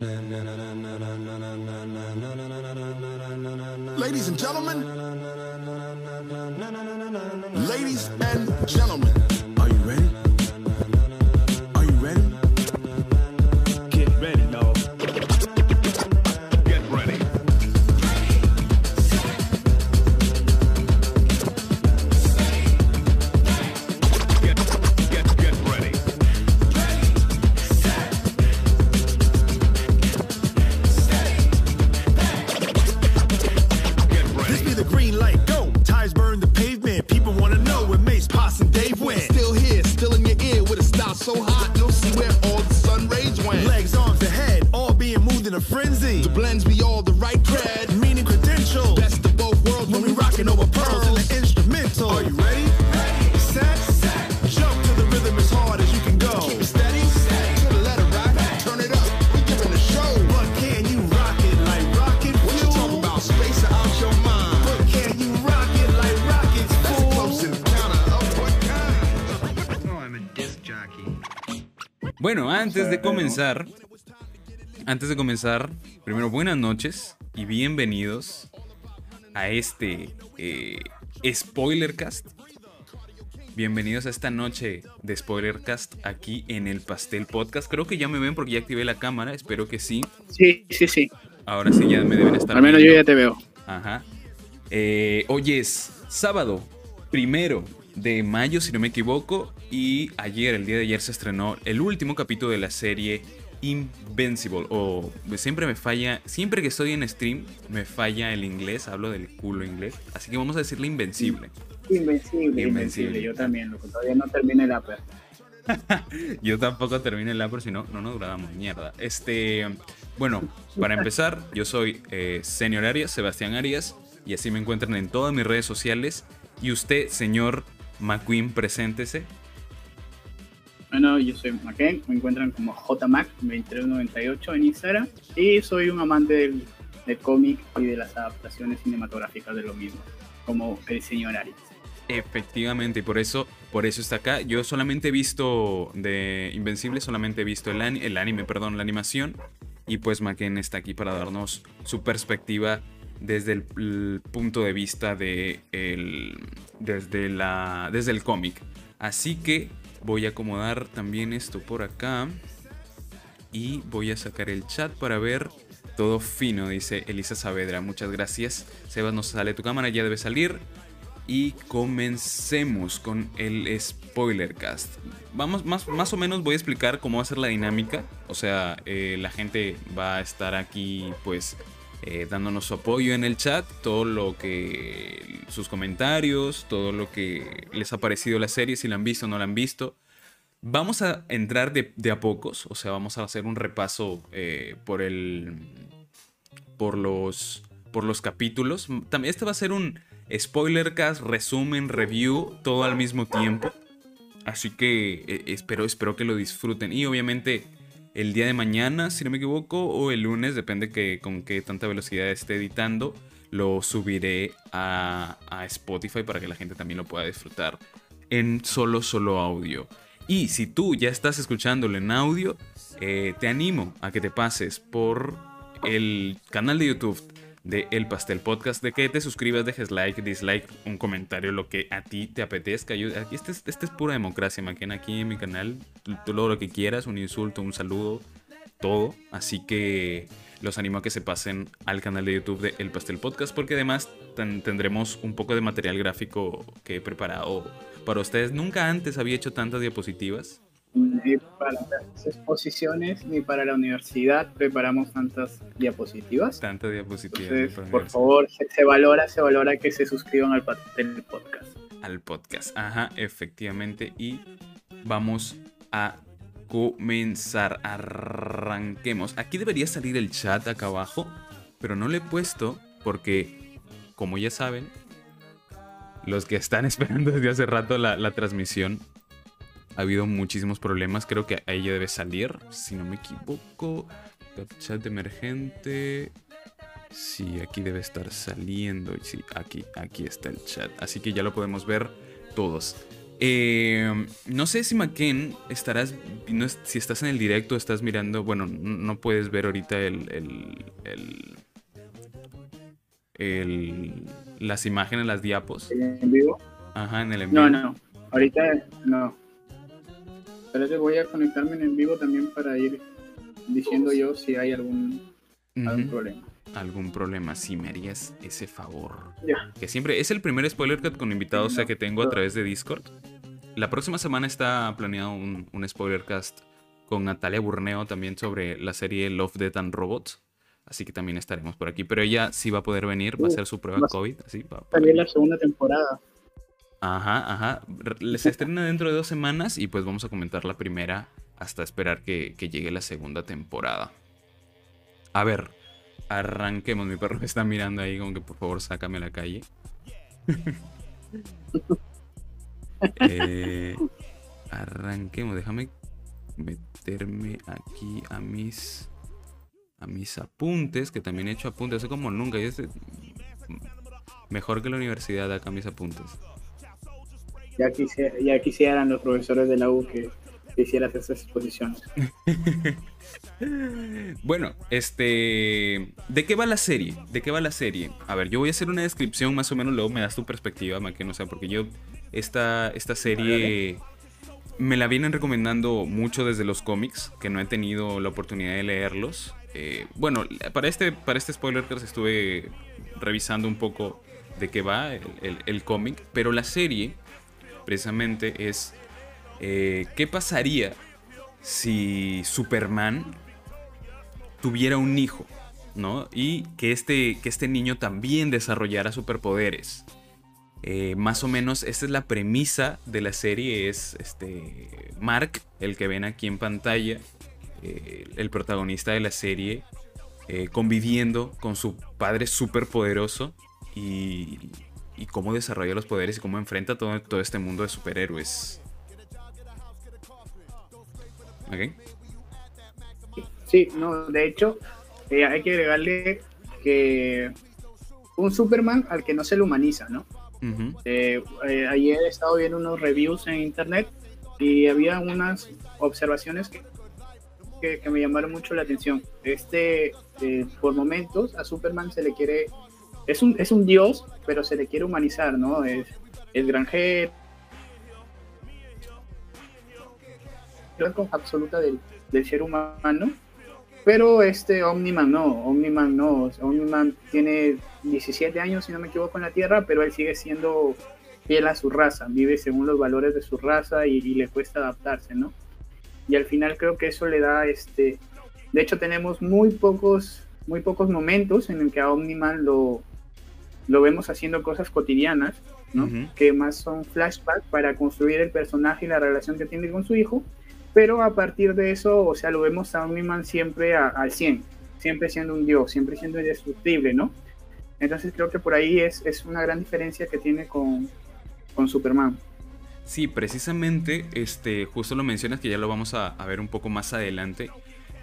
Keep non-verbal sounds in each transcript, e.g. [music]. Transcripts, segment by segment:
Ladies and gentlemen, ladies and gentlemen, de comenzar, antes de comenzar, primero buenas noches y bienvenidos a este eh, Spoilercast. Bienvenidos a esta noche de Spoilercast aquí en el Pastel Podcast. Creo que ya me ven porque ya activé la cámara, espero que sí. Sí, sí, sí. Ahora sí ya me deben estar Al menos yo ya te veo. Ajá. Eh, hoy es sábado, primero de mayo, si no me equivoco. Y ayer, el día de ayer, se estrenó el último capítulo de la serie Invincible. O siempre me falla, siempre que estoy en stream, me falla el inglés. Hablo del culo inglés. Así que vamos a decirle Invencible. Invencible, Invencible. invencible. Yo también, loco. Todavía no termina el upper. [laughs] Yo tampoco termino el por si no, no nos durábamos mierda. Este, bueno, para empezar, yo soy eh, Senior Arias, Sebastián Arias, y así me encuentran en todas mis redes sociales. Y usted, señor McQueen, preséntese. Bueno, yo soy McKen, me encuentran como JMac2398 en Instagram. Y soy un amante del, del cómic y de las adaptaciones cinematográficas de lo mismo, como el señor Arias. Efectivamente, y por eso, por eso está acá. Yo solamente he visto de Invencible, solamente he visto el, el anime, perdón, la animación. Y pues McKen está aquí para darnos su perspectiva desde el, punto de vista de el, desde, la, desde el cómic. Así que voy a acomodar también esto por acá. Y voy a sacar el chat para ver todo fino, dice Elisa Saavedra. Muchas gracias. Sebas, no sale tu cámara, ya debe salir. Y comencemos con el spoilercast. Vamos, más, más o menos voy a explicar cómo va a ser la dinámica. O sea, eh, la gente va a estar aquí, pues, eh, dándonos su apoyo en el chat. Todo lo que. sus comentarios, todo lo que les ha parecido la serie, si la han visto o no la han visto. Vamos a entrar de, a pocos. O sea, vamos a hacer un repaso eh, por el. por los. por los capítulos. También este va a ser un spoilercast, resumen, review, todo al mismo tiempo. Así que eh, espero, espero que lo disfruten. Y obviamente el día de mañana, si no me equivoco, o el lunes, depende que, con qué tanta velocidad esté editando, lo subiré a, Spotify para que la gente también lo pueda disfrutar en solo, solo audio. Y si tú ya estás escuchándolo en audio, eh, te animo a que te pases por el canal de YouTube de El Pastel Podcast, de que te suscribas, dejes like, dislike, un comentario, lo que a ti te apetezca. Yo, aquí este, es- este es pura democracia, Maquena. Aquí en mi canal, todo lo que quieras, un insulto, un saludo, todo. Así que los animo a que se pasen al canal de YouTube de El Pastel Podcast, porque además ten- tendremos un poco de material gráfico que he preparado para ustedes. Nunca antes había hecho tantas diapositivas. Ni para las exposiciones ni para la universidad preparamos tantas diapositivas. Tantas diapositivas. Entonces, por favor, se, se valora, se valora que se suscriban al podcast. al podcast. Ajá, efectivamente. Y vamos a comenzar. Arranquemos. Aquí debería salir el chat acá abajo, pero no lo he puesto porque, como ya saben, los que están [laughs] esperando desde hace rato la, la transmisión, ha habido muchísimos problemas. Creo que ahí ya debe salir, si no me equivoco. Chat emergente. Sí, aquí debe estar saliendo. Sí, aquí, aquí está el chat. Así que ya lo podemos ver todos. Eh, no sé si McKen estarás, no si estás en el directo, estás mirando, bueno, no puedes ver ahorita el, el- el- el- las imágenes, las diapos. ¿En vivo? Ajá, en el en No, no. Ahorita no. Pero te voy a conectarme en en vivo también para ir diciendo yo si hay algún, algún Ujú. problema. Algún problema, si me harías ese favor. Ya. Que siempre es el primer spoiler cut con invitados o sea, que tengo a través de Discord. La próxima semana está planeado un, un spoiler cast con Natalia Burneo también sobre la serie Love, Death and Robots. Así que también estaremos por aquí. Pero ella sí va a poder venir, va a Uh, hacer su prueba COVID. Así, va- También la segunda temporada. Ajá, ajá. Se estrena dentro de dos semanas y pues vamos a comentar la primera hasta esperar que, que llegue la segunda temporada. A ver, arranquemos. Mi perro me está mirando ahí como que por favor sácame a la calle. [laughs] Eh, arranquemos, déjame meterme aquí a mis a mis apuntes, que también he hecho apuntes, eso como nunca. yo sé- mejor que la universidad acá mis apuntes. Ya, quisiera, ya quisieran los profesores de la U que, que hicieras esas exposiciones. [laughs] Bueno, este. ¿De qué va la serie? ¿De qué va la serie? A ver, yo voy a hacer una descripción más o menos, luego me das tu perspectiva, que no sé, porque yo. Esta, esta serie. Me la vienen recomendando mucho desde los cómics, que no he tenido la oportunidad de leerlos. Eh, bueno, para este, para este spoiler cast estuve revisando un poco de qué va el, el- el cómic, pero la serie precisamente es eh, qué pasaría si Superman tuviera un hijo, ¿no? Y que este, que este niño también desarrollara superpoderes. Eh, más o menos esta es la premisa de la serie, es este Mark, el que ven aquí en pantalla, eh, el protagonista de la serie, conviviendo con su padre superpoderoso y, y cómo desarrolla los poderes y cómo enfrenta todo, todo este mundo de superhéroes. ¿Ok? Sí, no, de hecho, eh, hay que agregarle que un Superman al que no se le humaniza, ¿no? Eh, eh, ayer he estado viendo unos reviews en internet y había unas observaciones que, que, que me llamaron mucho la atención. Este, por momentos, a Superman se le quiere, es un, es un dios, pero se le quiere humanizar, ¿no? Es, es granjero, absoluta del, del ser humano. Pero este Omniman no, Omniman no, Omniman tiene 17 años, si no me equivoco, en la Tierra, pero él sigue siendo fiel a su raza, vive según los valores de su raza y, y le cuesta adaptarse, ¿no? Y al final creo que eso le da, este, de hecho tenemos muy pocos, muy pocos momentos en el que a Omniman lo, lo vemos haciendo cosas cotidianas, ¿no? Que más son flashbacks para construir el personaje y la relación que tiene con su hijo, pero a partir de eso, o sea, lo vemos a Omniman siempre a- al 100, siempre siendo un dios, siempre siendo indestructible, ¿no? Entonces creo que por ahí es, es una gran diferencia que tiene con, con Superman. Sí, precisamente, este, justo lo mencionas que ya lo vamos a, a ver un poco más adelante,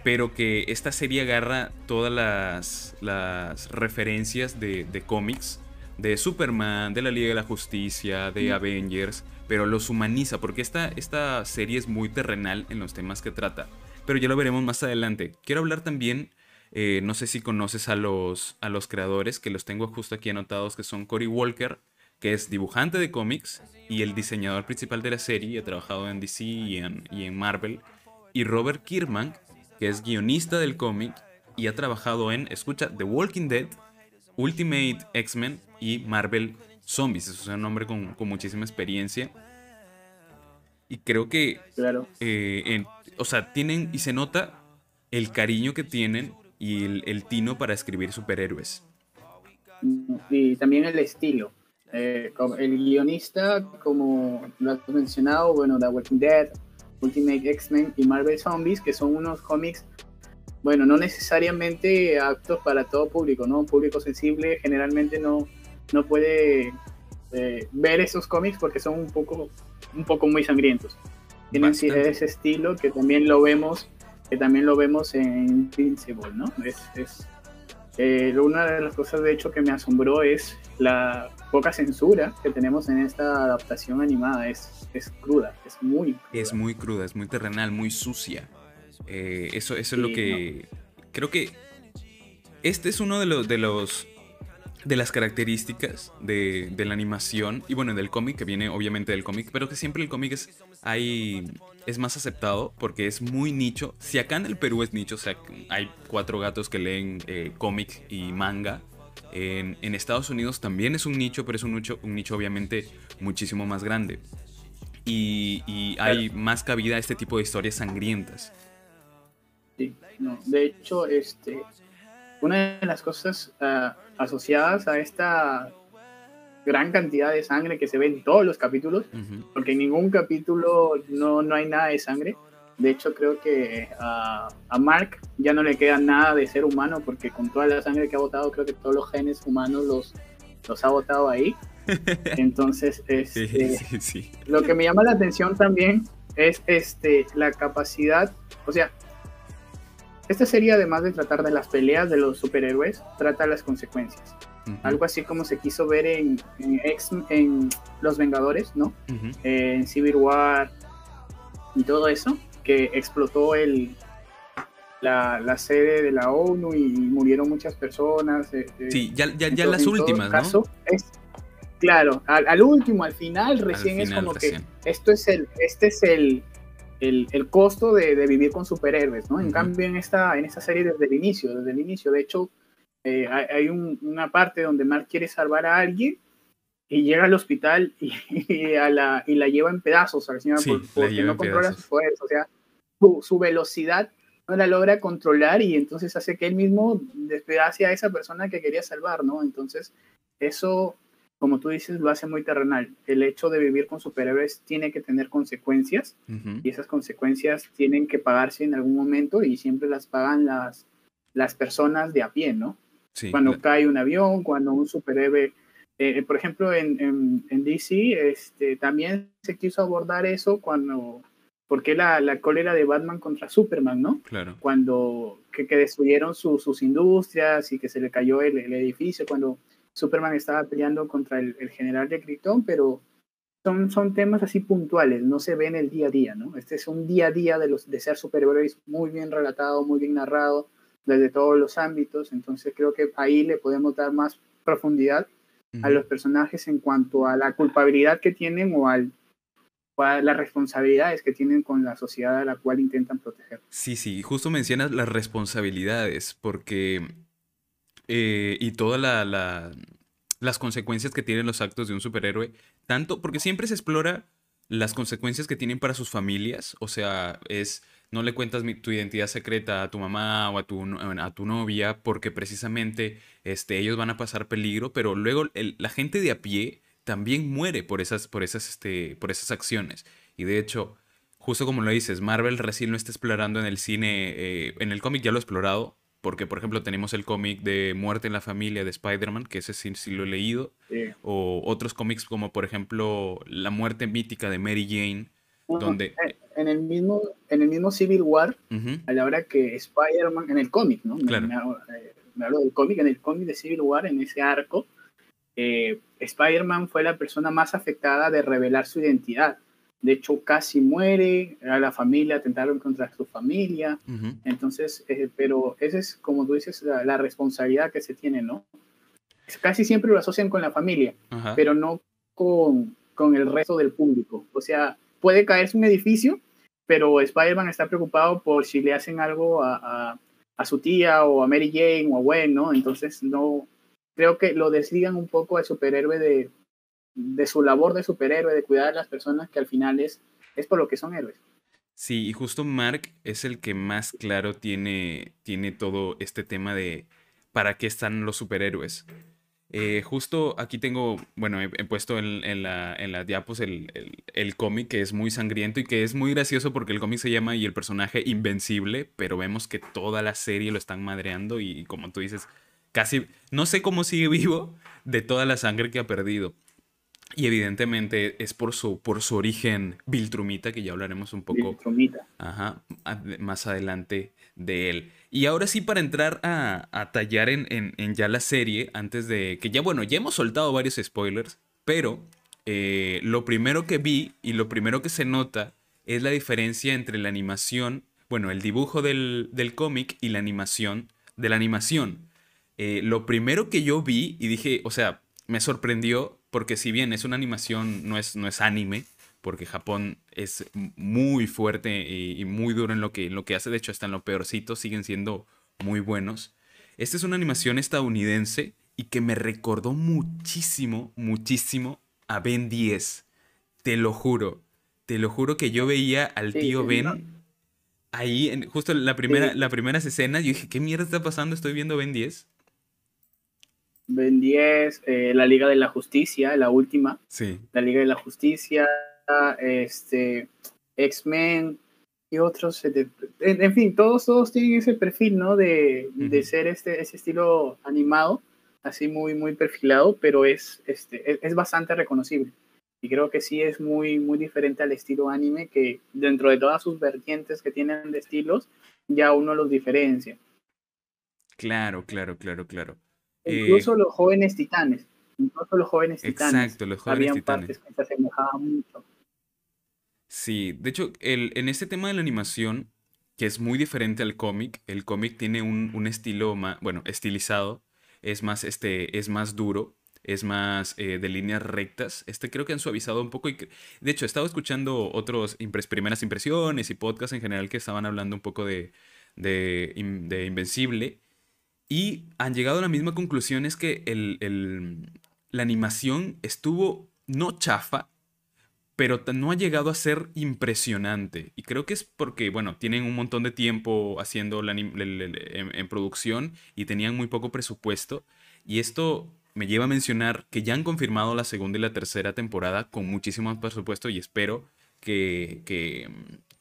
pero que esta serie agarra todas las, las referencias de, de cómics, de Superman, de la Liga de la Justicia, de Avengers, pero los humaniza, porque esta, esta serie es muy terrenal en los temas que trata, pero ya lo veremos más adelante. Quiero hablar también, eh, no sé si conoces a los, a los creadores, que los tengo justo aquí anotados, que son Cory Walker, que es dibujante de cómics y el diseñador principal de la serie, ha trabajado en DC y en, y en Marvel, y Robert Kirkman, que es guionista del cómic y ha trabajado en, escucha, The Walking Dead, Ultimate X-Men y Marvel Zombies. Es un hombre con, con muchísima experiencia. Y creo que, Claro. eh, en- o sea, tienen y se nota el cariño que tienen y el, el tino para escribir superhéroes. Y también el estilo. Eh, el guionista, como lo has mencionado, bueno, The Walking Dead, Ultimate X-Men y Marvel Zombies, que son unos cómics, bueno, no necesariamente aptos para todo público, ¿no? Un público sensible generalmente no, no puede eh, ver esos cómics porque son un poco, un poco muy sangrientos. Tienen Bastante. ese estilo que también lo vemos, que también lo vemos en Invincible, ¿no? Es, es, Eh, una de las cosas de hecho que me asombró es la poca censura que tenemos en esta adaptación animada. Es, es cruda, es muy cruda. Es muy cruda, es muy terrenal, muy sucia. Eh, eso, eso es lo que. Creo que. Este es uno de los. De, los, de las características de, de la animación. Y bueno, del cómic, que viene obviamente del cómic. Pero que siempre el cómic es. Hay, es más aceptado porque es muy nicho. Si acá en el Perú es nicho, o sea, hay cuatro gatos que leen eh, cómic y manga. En, en Estados Unidos también es un nicho, pero es un nicho, un nicho obviamente muchísimo más grande. Y, y hay más cabida a este tipo de historias sangrientas. Sí, no. De hecho, este, una de las cosas ah, asociadas a esta gran cantidad de sangre que se ve en todos los capítulos, porque en ningún capítulo no, no hay nada de sangre. De hecho, creo que a, a Mark ya no le queda nada de ser humano, porque con toda la sangre que ha botado, creo que todos los genes humanos los, los ha botado ahí. [laughs] Entonces, este, sí, sí. lo que me llama la atención también es este, la capacidad, o sea, esta serie además de tratar de las peleas de los superhéroes, trata las consecuencias. Algo así como se quiso ver en, en, X- en Los Vengadores, ¿no? Ujú. En Civil War y todo eso, que explotó el, la, la sede de la ONU y murieron muchas personas. eh, Sí, ya, ya, en ya las en últimas, ¿no? es- claro, al, al último, al final, recién es final, como recién. que esto es el, este es el, el, el costo de, de vivir con superhéroes, ¿no? En cambio, en esta, en esta serie desde el inicio, desde el inicio, de hecho, eh, hay, hay un- una parte donde Mark quiere salvar a alguien y llega al hospital y, [laughs] y a la, y la lleva en pedazos a la señora Sí, por- porque no controla sus poderes, o sea, su, su velocidad no la logra controlar y entonces hace que él mismo despedace a esa persona que quería salvar, ¿no? Entonces, eso, como tú dices, lo hace muy terrenal. El hecho de vivir con superhéroes tiene que tener consecuencias Ujú. y esas consecuencias tienen que pagarse en algún momento y siempre las pagan las, las personas de a pie, ¿no? Sí, cuando cae un avión, cuando un superhéroe, eh, por ejemplo, en, en, en DC, este, también se quiso abordar eso cuando, porque la, la cólera de Batman contra Superman, ¿no? claro. Cuando que, que destruyeron su- sus industrias y que se le cayó el, el edificio, cuando Superman estaba peleando contra el, el general de Krypton, pero son, son temas así puntuales, no se ven el día a día, ¿no? Este es un día a día de, los, de ser superhéroes muy bien relatado, muy bien narrado, desde todos los ámbitos, entonces creo que ahí le podemos dar más profundidad a los personajes en cuanto a la culpabilidad que tienen o, al, o a las responsabilidades que tienen con la sociedad a la cual intentan proteger. Sí, sí, justo mencionas las responsabilidades, porque. eh, y todas la, la- las consecuencias que tienen los actos de un superhéroe. Tanto, porque siempre se explora las consecuencias que tienen para sus familias. O sea, es. No le cuentas mi- tu identidad secreta a tu mamá o a tu, no- a tu novia, porque precisamente este, ellos van a pasar peligro, pero luego el- la gente de a pie también muere por esas, por esas, este, por esas acciones. Y de hecho, justo como lo dices, Marvel recién lo está explorando en el cine, eh, en el cómic ya lo ha explorado, porque por ejemplo tenemos el cómic de Muerte en la Familia de Spider-Man, que ese sí, sí lo he leído, Eh, o otros cómics como por ejemplo La muerte mítica de Mary Jane, bueno, donde... en, el mismo, en el mismo Civil War, Ujú, a la hora que Spider-Man, en el cómic, ¿no? Me- Claro. Me, hablo, eh, me hablo del cómic, en el cómic de Civil War, en ese arco, eh, Spider-Man fue la persona más afectada de revelar su identidad. De hecho, casi muere, a la familia atentaron contra su familia. ujú. Entonces, eh, pero esa es, como tú dices, la, la responsabilidad que se tiene, ¿no? Casi siempre lo asocian con la familia, Ajá. pero no con, con el resto del público. O sea, puede caerse un edificio, pero Spider-Man está preocupado por si le hacen algo a, a, a su tía o a Mary Jane o a Gwen, ¿no? Entonces, no, creo que lo desligan un poco al superhéroe de, de su labor de superhéroe, de cuidar a las personas, que al final es, es por lo que son héroes. Sí, y justo Mark es el que más claro tiene, tiene todo este tema de para qué están los superhéroes. Eh, justo aquí tengo, bueno, he, he puesto en, en la, en diapos el, el- el cómic que es muy sangriento y que es muy gracioso porque el cómic se llama y el personaje Invencible, pero vemos que toda la serie lo están madreando y como tú dices, casi, no sé cómo sigue [laughs] vivo de toda la sangre que ha perdido. Y evidentemente es por su, por su origen Viltrumita, que ya hablaremos un poco Viltrumita. Ajá, más adelante de él. Y ahora sí, para entrar a, a tallar en, en- en ya la serie, antes de que ya, bueno, ya hemos soltado varios spoilers, pero eh, lo primero que vi y lo primero que se nota es la diferencia entre la animación, bueno, el dibujo del, del cómic y la animación de la animación. Eh, lo primero que yo vi y dije, o sea, me sorprendió porque si bien es una animación, no es, no es anime, porque Japón es muy fuerte y, y muy duro en lo, que, en lo que hace, de hecho hasta en lo peorcito siguen siendo muy buenos. Esta es una animación estadounidense y que me recordó muchísimo, muchísimo a Ben 10. Te lo juro, te lo juro que yo veía al Sí, tío Ben no. ahí, en, justo en la primera, Sí. las primeras escenas, yo dije, ¿qué mierda está pasando? Estoy viendo Ben 10. Ben 10, eh, la Liga de la Justicia, la última, Sí, la Liga de la Justicia, este, X-Men y otros. eh, En, en fin, todos, todos tienen ese perfil, ¿no? De, de ser este, ese estilo animado, así muy, muy perfilado, pero es, este, es, es bastante reconocible. Y creo que sí es muy, muy diferente al estilo anime, que dentro de todas sus vertientes que tienen de estilos, ya uno los diferencia. claro, claro, claro, claro. Eh, Incluso los jóvenes titanes. Incluso los jóvenes titanes. Exacto, los jóvenes Habían titanes. partes que se asemejaban mucho. Sí, de hecho, el, en este tema de la animación, que es muy diferente al cómic, el cómic tiene un, un estilo más, bueno, estilizado, es más, este, es más duro, es más eh, de líneas rectas. Este creo que han suavizado un poco y de hecho, he estado escuchando otros impres- primeras impresiones y podcasts en general que estaban hablando un poco de, de, de Invencible y han llegado a la misma conclusión, es que el, el- la animación estuvo no chafa, pero no ha llegado a ser impresionante. Y creo que es porque, bueno, tienen un montón de tiempo haciendo la en, en producción y tenían muy poco presupuesto. Y esto me lleva a mencionar que ya han confirmado la segunda y la tercera temporada con muchísimo más presupuesto y espero que, que,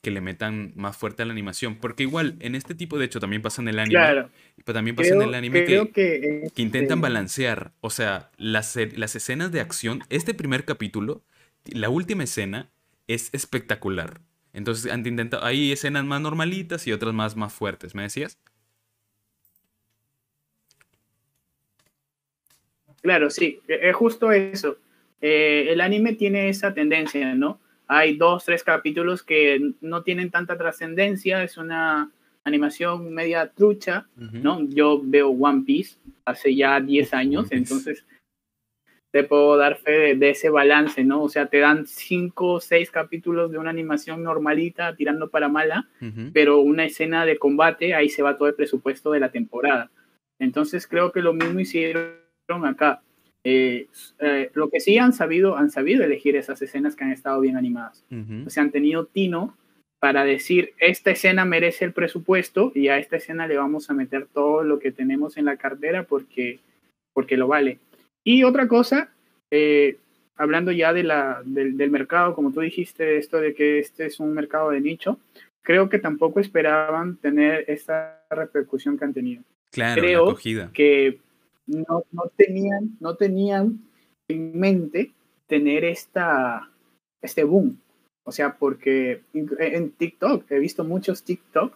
que le metan más fuerte a la animación. Porque igual, en este tipo, de hecho, también pasa en el anime. Claro. Pero también pasa en el anime creo que, que, que intentan este, balancear, o sea, las, e- las escenas de acción, este primer capítulo, la última escena es espectacular. Entonces han intentado, hay escenas más normalitas y otras más, más fuertes, ¿me decías? Claro, sí, e- es justo eso. Eh, el anime tiene esa tendencia, ¿no? Hay dos, tres capítulos que no tienen tanta trascendencia, es una animación media trucha, ¿no? Yo veo One Piece hace ya 10 Uf, años, entonces te puedo dar fe de, de ese balance, ¿no? O sea, te dan cinco o seis capítulos de una animación normalita tirando para mala, pero una escena de combate, ahí se va todo el presupuesto de la temporada. Entonces creo que lo mismo hicieron acá. Eh, eh, lo que sí han sabido, han sabido elegir esas escenas que han estado bien animadas. Ujú. O sea, han tenido tino para decir, esta escena merece el presupuesto y a esta escena le vamos a meter todo lo que tenemos en la cartera porque, porque lo vale. Y otra cosa, eh, hablando ya de la, del, del mercado, como tú dijiste, esto de que este es un mercado de nicho, creo que tampoco esperaban tener esta repercusión que han tenido. Claro, la creo. Que no, no, tenían, no tenían en mente tener esta, este boom. O sea, porque en TikTok, he visto muchos TikTok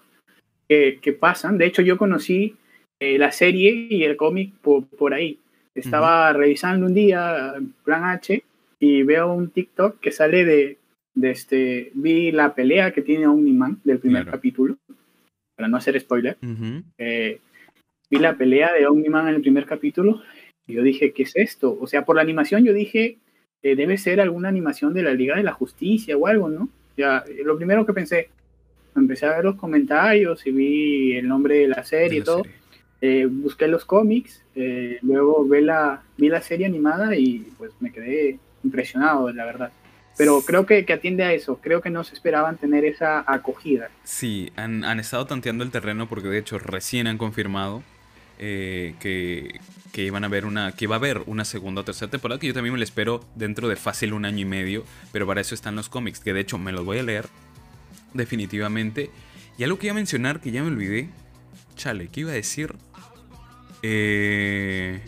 que, que pasan. De hecho, yo conocí eh, la serie y el cómic por, por ahí. Estaba revisando un día plan H y veo un TikTok que sale de, de este. Vi la pelea que tiene Omniman del primer Claro. capítulo, para no hacer spoiler. Eh, vi la pelea de Omniman en el primer capítulo y yo dije, ¿qué es esto? O sea, por la animación yo dije, eh, debe ser alguna animación de la Liga de la Justicia o algo, ¿no? Ya, eh, lo primero que pensé, empecé a ver los comentarios y vi el nombre de la serie De y todo. serie. Eh, busqué los cómics, eh, luego vi la, vi la serie animada y pues me quedé impresionado, la verdad. Pero creo que, que atiende a eso, creo que no se esperaban tener esa acogida. Sí, han, han estado tanteando el terreno porque de hecho recién han confirmado eh, que, que iban a ver una, que va a haber una segunda o tercera temporada, que yo también me la espero dentro de fácil un año y medio, pero para eso están los cómics, que de hecho me los voy a leer definitivamente. Y algo que iba a mencionar que ya me olvidé, chale, ¿qué iba a decir? Eh,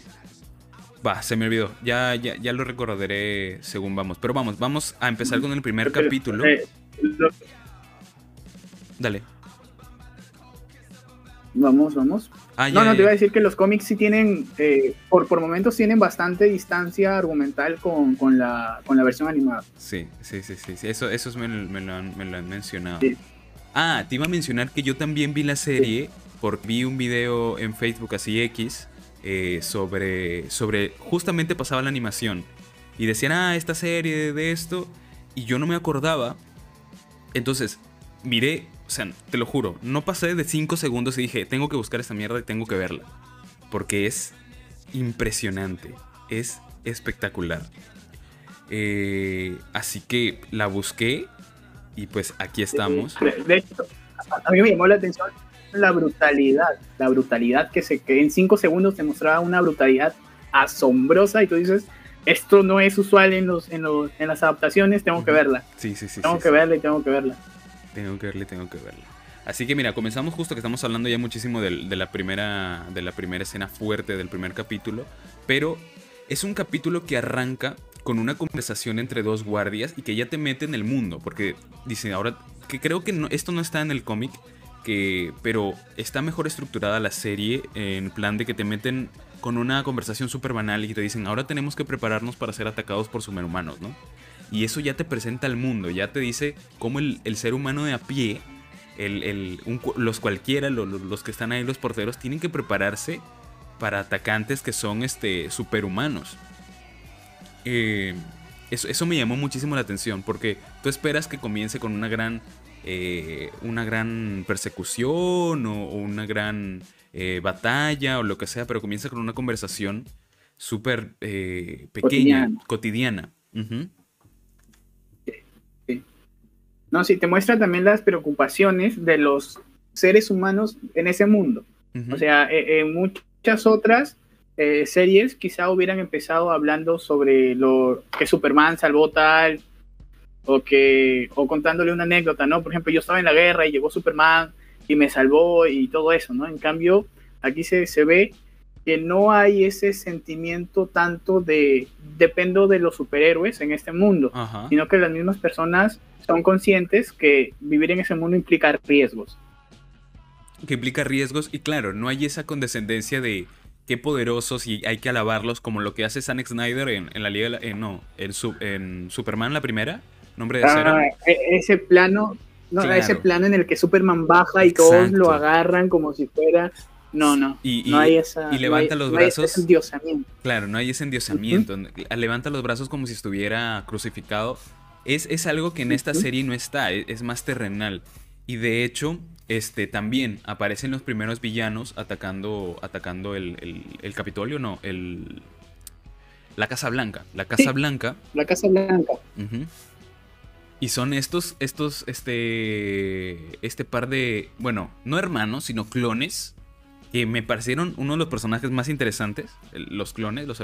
Va, se me olvidó. Ya, ya, ya lo recordaré según vamos. Pero vamos, vamos a empezar con el primer capítulo. lo- Dale. vamos, vamos. Ah, No, no, te iba a decir que los cómics sí tienen, eh, por, por momentos tienen bastante distancia argumental con, con, la, con la versión animada. Sí, sí, sí, sí. sí. Eso, esos me, lo- me lo han, me lo han mencionado. Sí. Ah, te iba a mencionar que yo también vi la serie porque vi un video en Facebook así X eh, sobre, sobre, justamente pasaba la animación y decían, ah, esta serie de esto y yo no me acordaba. Entonces, miré, o sea, te lo juro, no pasé de 5 segundos y dije, tengo que buscar esta mierda y tengo que verla. Porque es impresionante, es espectacular. Eh, así que la busqué y pues aquí estamos. De, hecho, a- mí me llamó la atención la brutalidad, la brutalidad que se que en cinco segundos te mostraba una brutalidad asombrosa y tú dices, esto no es usual en los en, los, en las adaptaciones, tengo que verla, Sí, sí, sí. tengo sí, que sí. verla y tengo que verla. Tengo que verla, y tengo que verla. Así que mira, comenzamos justo que estamos hablando ya muchísimo del- de, la primera, de la primera escena fuerte del primer capítulo, pero es un capítulo que arranca con una conversación entre dos guardias y que ya te mete en el mundo, porque dice ahora que creo que no- esto no está en el cómic, pero está mejor estructurada la serie en plan de que te meten con una conversación súper banal y te dicen ahora tenemos que prepararnos para ser atacados por superhumanos, ¿no? Y eso ya te presenta al mundo, ya te dice cómo el, el ser humano de a pie, el, el- un los cualquiera, lo- lo- los que están ahí, los porteros, tienen que prepararse para atacantes que son este, superhumanos. Eh, eso, eso me llamó muchísimo la atención, porque tú esperas que comience con una gran, eh, una gran persecución o, o una gran eh, batalla o lo que sea, pero comienza con una conversación súper pequeña, cotidiana. No, sí, te muestra también las preocupaciones de los seres humanos en ese mundo. Ujú. O sea, eh, en muchas otras eh, series quizá hubieran empezado hablando sobre lo que Superman salvó tal, o que o contándole una anécdota, ¿no? Por ejemplo, yo estaba en la guerra y llegó Superman y me salvó y todo eso, ¿no? En cambio, aquí se, se ve que no hay ese sentimiento tanto de dependo de los superhéroes en este mundo, Ajá. sino que las mismas personas son conscientes que vivir en ese mundo implica riesgos. que implica riesgos y claro, no hay esa condescendencia de qué poderosos y hay que alabarlos como lo que hace Zack Snyder en, en la Liga, de la- en- no, en, su- en Superman la primera, Nombre de. Ah, e- ese plano, no, Claro. ese plano en el que Superman baja y todos lo agarran como si fuera. No, no. Y- y- no hay esa. y levanta no hay- los no hay brazos. ese endiosamiento. Claro, no hay ese endiosamiento. Levanta los brazos como si estuviera crucificado. Es, es algo que en esta serie no está, es, es más terrenal. Y de hecho, este también aparecen los primeros villanos atacando, atacando el, el- el Capitolio, no, el, la Casa Blanca. La Casa Sí. Blanca. La Casa Blanca. Y son estos, estos, este, este par de, bueno, no hermanos, sino clones, que me parecieron uno de los personajes más interesantes. Los clones, los,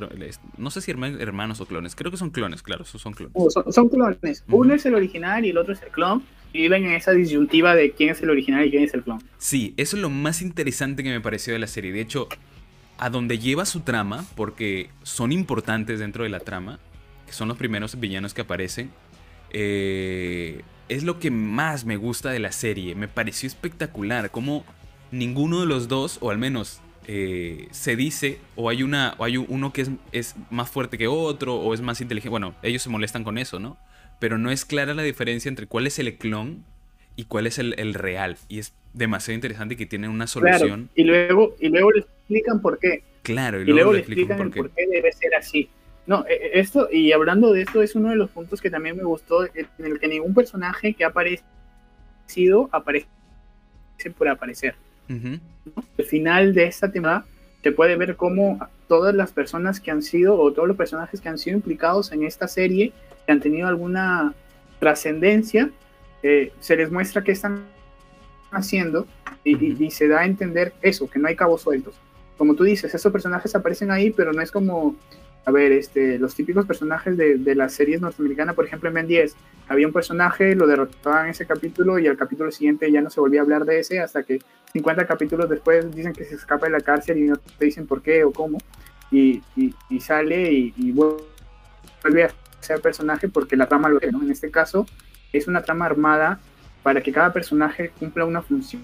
no sé si herma- hermanos o clones, creo que son clones, claro, son clones. No, son, son clones. Uno es el original y el otro es el clon. Y viven en esa disyuntiva de quién es el original y quién es el clon. Sí, eso es lo más interesante que me pareció de la serie. De hecho, a donde lleva su trama, porque son importantes dentro de la trama, que son los primeros villanos que aparecen, eh, es lo que más me gusta de la serie. Me pareció espectacular, como ninguno de los dos, o al menos eh, se dice, o hay, una, o hay uno que es, es más fuerte que otro, o es más inteligente. Bueno, ellos se molestan con eso, ¿no? Pero no es clara la diferencia entre cuál es el clon y cuál es el, el real. Y es demasiado interesante que tienen una Claro. solución. Y luego, y luego le explican por qué. Claro, Y luego le explican el por qué debe ser así. No, eh, eh, esto, y hablando de esto, es uno de los puntos que también me gustó, en el que ningún personaje que ha aparecido aparece por aparecer. Ujú, Al final de esta temporada se puede ver cómo todas las personas que han sido, o todos los personajes que han sido implicados en esta serie, que han tenido alguna trascendencia, eh, se les muestra qué están haciendo y, y- y se da a entender eso, que no hay cabos sueltos. Como tú dices, esos personajes aparecen ahí, pero no es como, a ver, este, los típicos personajes de, de las series norteamericanas, por ejemplo en Ben 10, había un personaje, lo derrotaban en ese capítulo y al capítulo siguiente ya no se volvía a hablar de ese hasta que 50 capítulos después dicen que se escapa de la cárcel y no te dicen por qué o cómo. y, y- y sale y, y vuelve a ser personaje porque la trama lo que, ¿no? En este caso es una trama armada para que cada personaje cumpla una función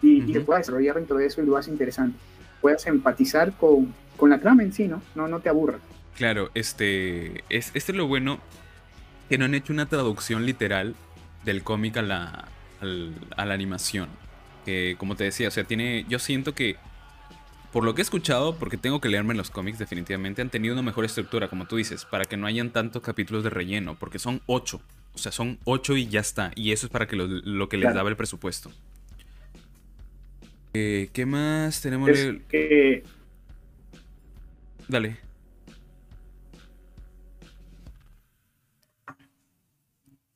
y, y te Ujú. pueda desarrollar dentro de eso y lo hace interesante. Puedas empatizar con, con la trama en sí, ¿no? No, no te aburra. Claro, este es, este es lo bueno que no han hecho una traducción literal del cómic a la, al- a la animación. Que como te decía, o sea, tiene, yo siento que por lo que he escuchado, porque tengo que leerme los cómics definitivamente, han tenido una mejor estructura, como tú dices, para que no hayan tantos capítulos de relleno, porque son ocho. O sea, son ocho y ya está. Y eso es para que lo, lo que les Claro. daba el presupuesto. Eh, ¿Qué más tenemos? Es que Dale.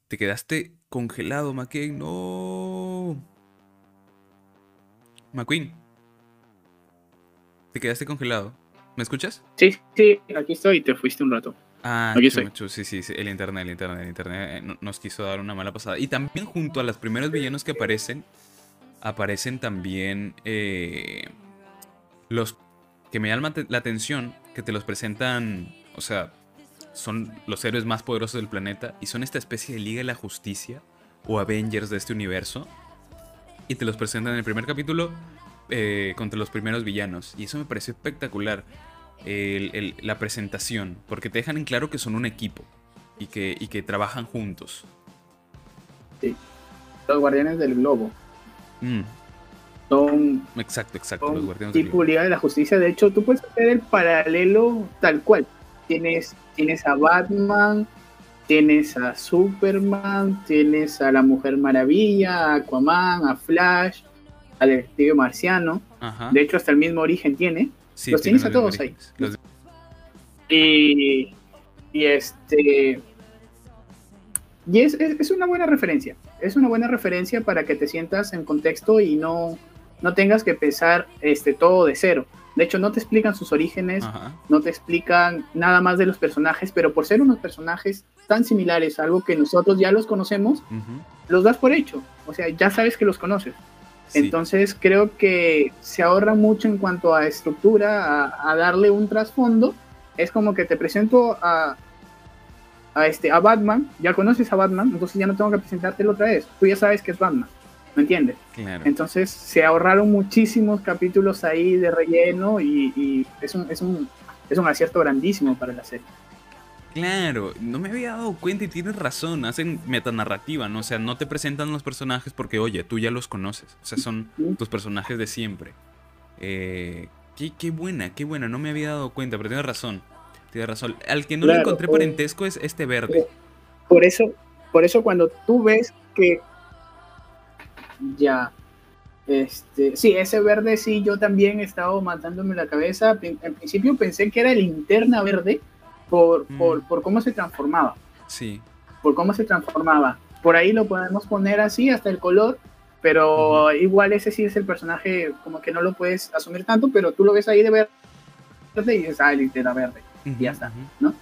Te quedaste congelado, McCain. No. McQueen. Te quedaste congelado. ¿Me escuchas? sí, sí, aquí estoy, te fuiste un rato. Ah, Aquí estoy. sí, sí, sí, el internet, el internet, el internet eh, no- nos quiso dar una mala pasada. Y también junto a los primeros villanos que aparecen, aparecen también eh, los que me llaman la atención, que te los presentan, o sea, son los héroes más poderosos del planeta y son esta especie de Liga de la Justicia o Avengers de este universo. Y te los presentan en el primer capítulo eh, contra los primeros villanos. Y eso me pareció espectacular el- el- la presentación, porque te dejan en claro que son un equipo y que, y que trabajan juntos. Los guardianes del globo Mm, son exacto, exacto, son los guardianes tipo Globo. Liga de la Justicia. De hecho, tú puedes hacer el paralelo tal cual. Tienes, tienes a Batman, tienes a Superman, tienes a la Mujer Maravilla, a Aquaman, a Flash, al Detective Marciano. Ajá. De hecho, hasta el mismo origen tiene. Sí, los tienes a todos ahí. Los de- Y, y este. Y es, es, es una buena referencia. Es una buena referencia para que te sientas en contexto y no, no tengas que pensar este, todo de cero. De hecho, no te explican sus orígenes, Ajá. no te explican nada más de los personajes, pero por ser unos personajes tan similares algo que nosotros ya los conocemos, los das por hecho. O sea, ya sabes que los conoces. sí. Entonces creo que se ahorra mucho en cuanto a estructura, a, a darle un trasfondo. Es como que te presento a, a, este, a Batman, ya conoces a Batman, entonces ya no tengo que presentártelo otra vez. Tú ya sabes que es Batman, ¿me entiendes? claro. Entonces se ahorraron muchísimos capítulos ahí de relleno y, y es, un, es, un, es un acierto grandísimo para la serie. Claro, no me había dado cuenta y tienes razón, hacen metanarrativa, ¿no? O sea, no te presentan los personajes porque, oye, tú ya los conoces, o sea, son tus personajes de siempre. Eh, qué, qué buena, qué buena, no me había dado cuenta, pero tienes razón, tienes razón. Al que no le encontré parentesco es este verde. Por eso, por eso cuando tú ves que ya, este, sí, ese verde sí, yo también he estado matándome la cabeza. En principio pensé que era linterna verde por, Mm. por, por cómo se transformaba, Sí, por cómo se transformaba. Por ahí lo podemos poner así, hasta el color, pero igual ese sí es el personaje, como que no lo puedes asumir tanto, pero tú lo ves ahí de verde y dices, ah, linterna verde. ya está. ujú.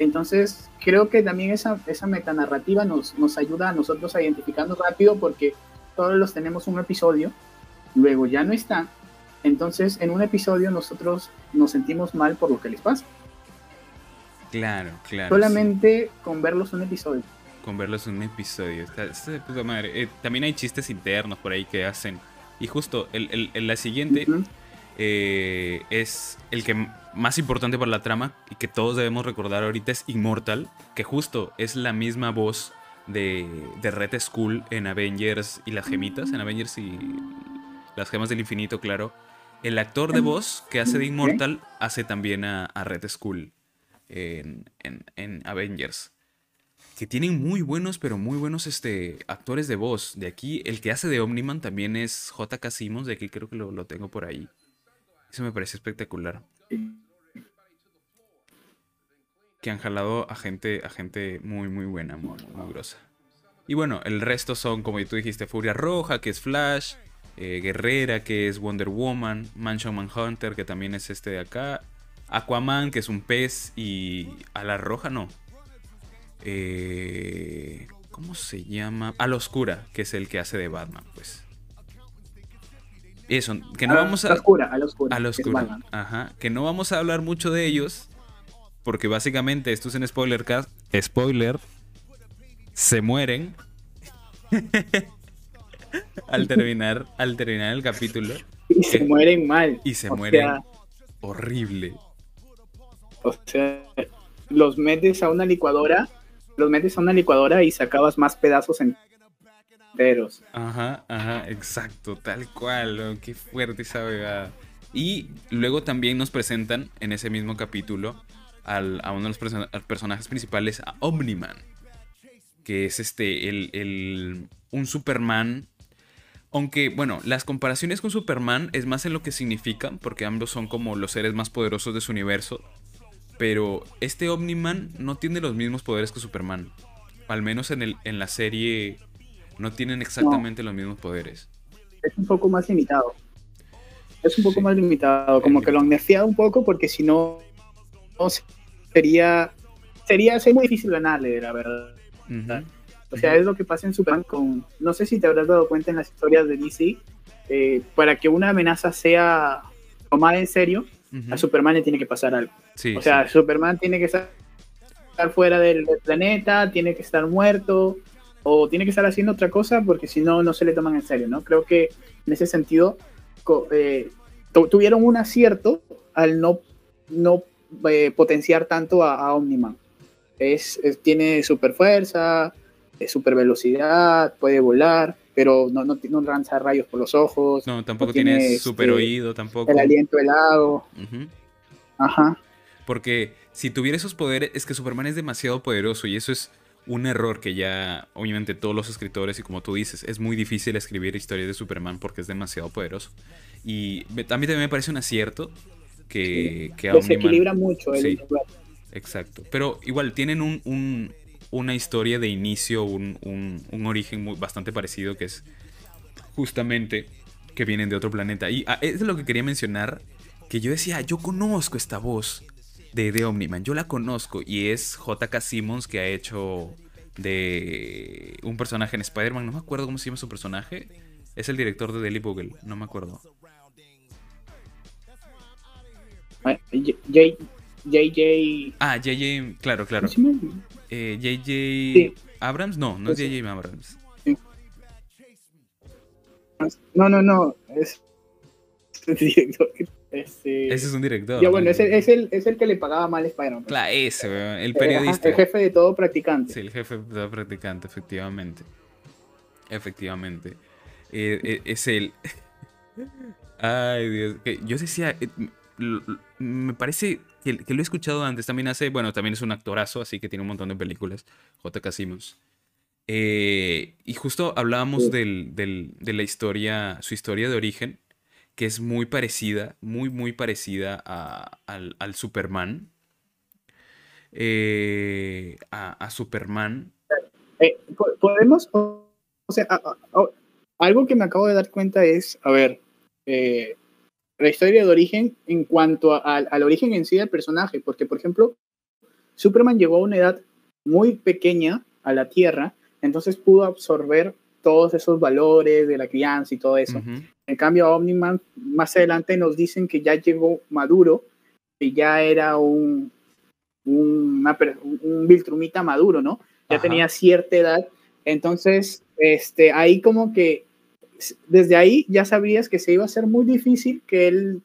Entonces, creo que también esa, esa metanarrativa nos, nos ayuda a nosotros a identificarnos rápido porque todos los tenemos un episodio, luego ya no están. Entonces, en un episodio nosotros nos sentimos mal por lo que les pasa. Claro, claro. Solamente con verlos un episodio. con verlos un episodio. Está, está de puta madre. Eh, también hay chistes internos por ahí que hacen. Y justo el, el- el- la siguiente eh, es el que más importante para la trama y que todos debemos recordar ahorita es Immortal, que justo es la misma voz de, de Red Skull en Avengers y las gemitas, en Avengers y las gemas del infinito, claro. El actor de voz que hace de Immortal hace también a, a Red Skull en, en- en Avengers. Que tienen muy buenos, pero muy buenos este, actores de voz. De aquí, el que hace de Omniman también es J.K. Simmons. De aquí creo que lo, lo tengo por ahí. Eso me parece espectacular. Que han jalado a gente, a gente muy, muy buena, muy, muy grosa. Y bueno, el resto son, como tú dijiste, Furia Roja, que es Flash, eh, Guerrera, que es Wonder Woman, Mansion Manhunter, que también es este de acá, Aquaman, que es un pez, y Ala Roja, no. Eh, ¿Cómo se llama? Ala Oscura, que es el que hace de Batman, pues. Eso, que no a vamos la a... oscura, a la oscura. A oscuro. Batman. Ajá. Que no vamos a hablar mucho de ellos. Porque básicamente, esto es en spoiler cast. Spoiler. Se mueren. [laughs] al terminar. Al terminar el capítulo. Y se Eh, mueren mal. Y se O mueren sea, horrible. O sea, los metes a una licuadora, los metes a una licuadora y sacabas más pedazos enteros. Ajá, ajá, exacto, tal cual. oh, Qué fuerte esa bebada. Y luego también nos presentan en ese mismo capítulo al- a uno de los perso- personajes principales, a Omniman. Que es este, el, el- un Superman. Aunque, bueno, las comparaciones con Superman es más en lo que significan, porque ambos son como los seres más poderosos de su universo. Pero este Omniman no tiene los mismos poderes que Superman. Al menos en, el, en la serie no tienen exactamente los mismos poderes. Es un poco más limitado. Es un poco Sí. más limitado, como Es que lo han un poco porque si no, no sería, sería, sería muy difícil ganarle, la verdad. O sea, es lo que pasa en Superman con, no sé si te habrás dado cuenta en las historias de DC, eh, para que una amenaza sea tomada en serio, a Superman le tiene que pasar algo. Sí, O sea, sí. Superman tiene que estar fuera del, del planeta, tiene que estar muerto o tiene que estar haciendo otra cosa porque si no, no se le toman en serio, ¿no? Creo que en ese sentido eh, tu- tuvieron un acierto al no, no eh, potenciar tanto a, a Omniman. Es, es- tiene super fuerza, super velocidad, puede volar, pero no, no, no lanza rayos por los ojos, No, tampoco no tiene, tiene, super este, oído, tampoco. el aliento helado. Ajá. Porque si tuviera esos poderes, es que Superman es demasiado poderoso y eso es un error que ya, obviamente, todos los escritores, y como tú dices, es muy difícil escribir historias de Superman porque es demasiado poderoso. Y a mí también me parece un acierto que, que a Omniman- Desequilibra mucho el Sí. Exacto. Pero igual tienen un, un- una historia de inicio, un, un- un origen muy, bastante parecido, que es justamente que vienen de otro planeta. Y ah, es lo que quería mencionar, que yo decía, yo conozco esta voz de, de Omniman, yo la conozco, y es JK Simmons que ha hecho de un personaje en Spider-Man, no me acuerdo cómo se llama su personaje, es el director de Daily Bugle, no me acuerdo. JJ. Ah, JJ, claro, claro. ¿cómo se llama? Eh, JJ Sí. Abrams, no, no es. JJ Abrams. No, no, no. Es. es director, Este, Ese es un director. ya ¿no? bueno, es el, es, el, es el que le pagaba mal a Spider-Man. Claro, ese, el ajá, periodista. el jefe de todo practicante. Sí, el jefe de practicante, efectivamente. Efectivamente. Eh, eh, es él. [laughs] Ay, Dios. yo decía, eh, me parece que, que lo he escuchado antes. También hace, bueno, también es un actorazo, así que tiene un montón de películas. J.K. Simmons. Eh, y justo hablábamos Sí. del, del- de la historia, su historia de origen, que es muy parecida, muy, muy parecida a- al, al Superman. Eh, a, a Superman. Eh, po- podemos, o, o sea, a- algo que me acabo de dar cuenta es, a ver, la historia de origen en cuanto a- al- al origen en sí del personaje, porque por ejemplo, Superman llegó a una edad muy pequeña a la Tierra, entonces pudo absorber todos esos valores de la crianza y todo eso. En cambio, a Omniman más adelante nos dicen que ya llegó maduro, que ya era un, un, una un Viltrumita maduro, ¿no? Ya Ajá. tenía cierta edad. Entonces, este, ahí como que desde ahí ya sabías que se iba a ser muy difícil que él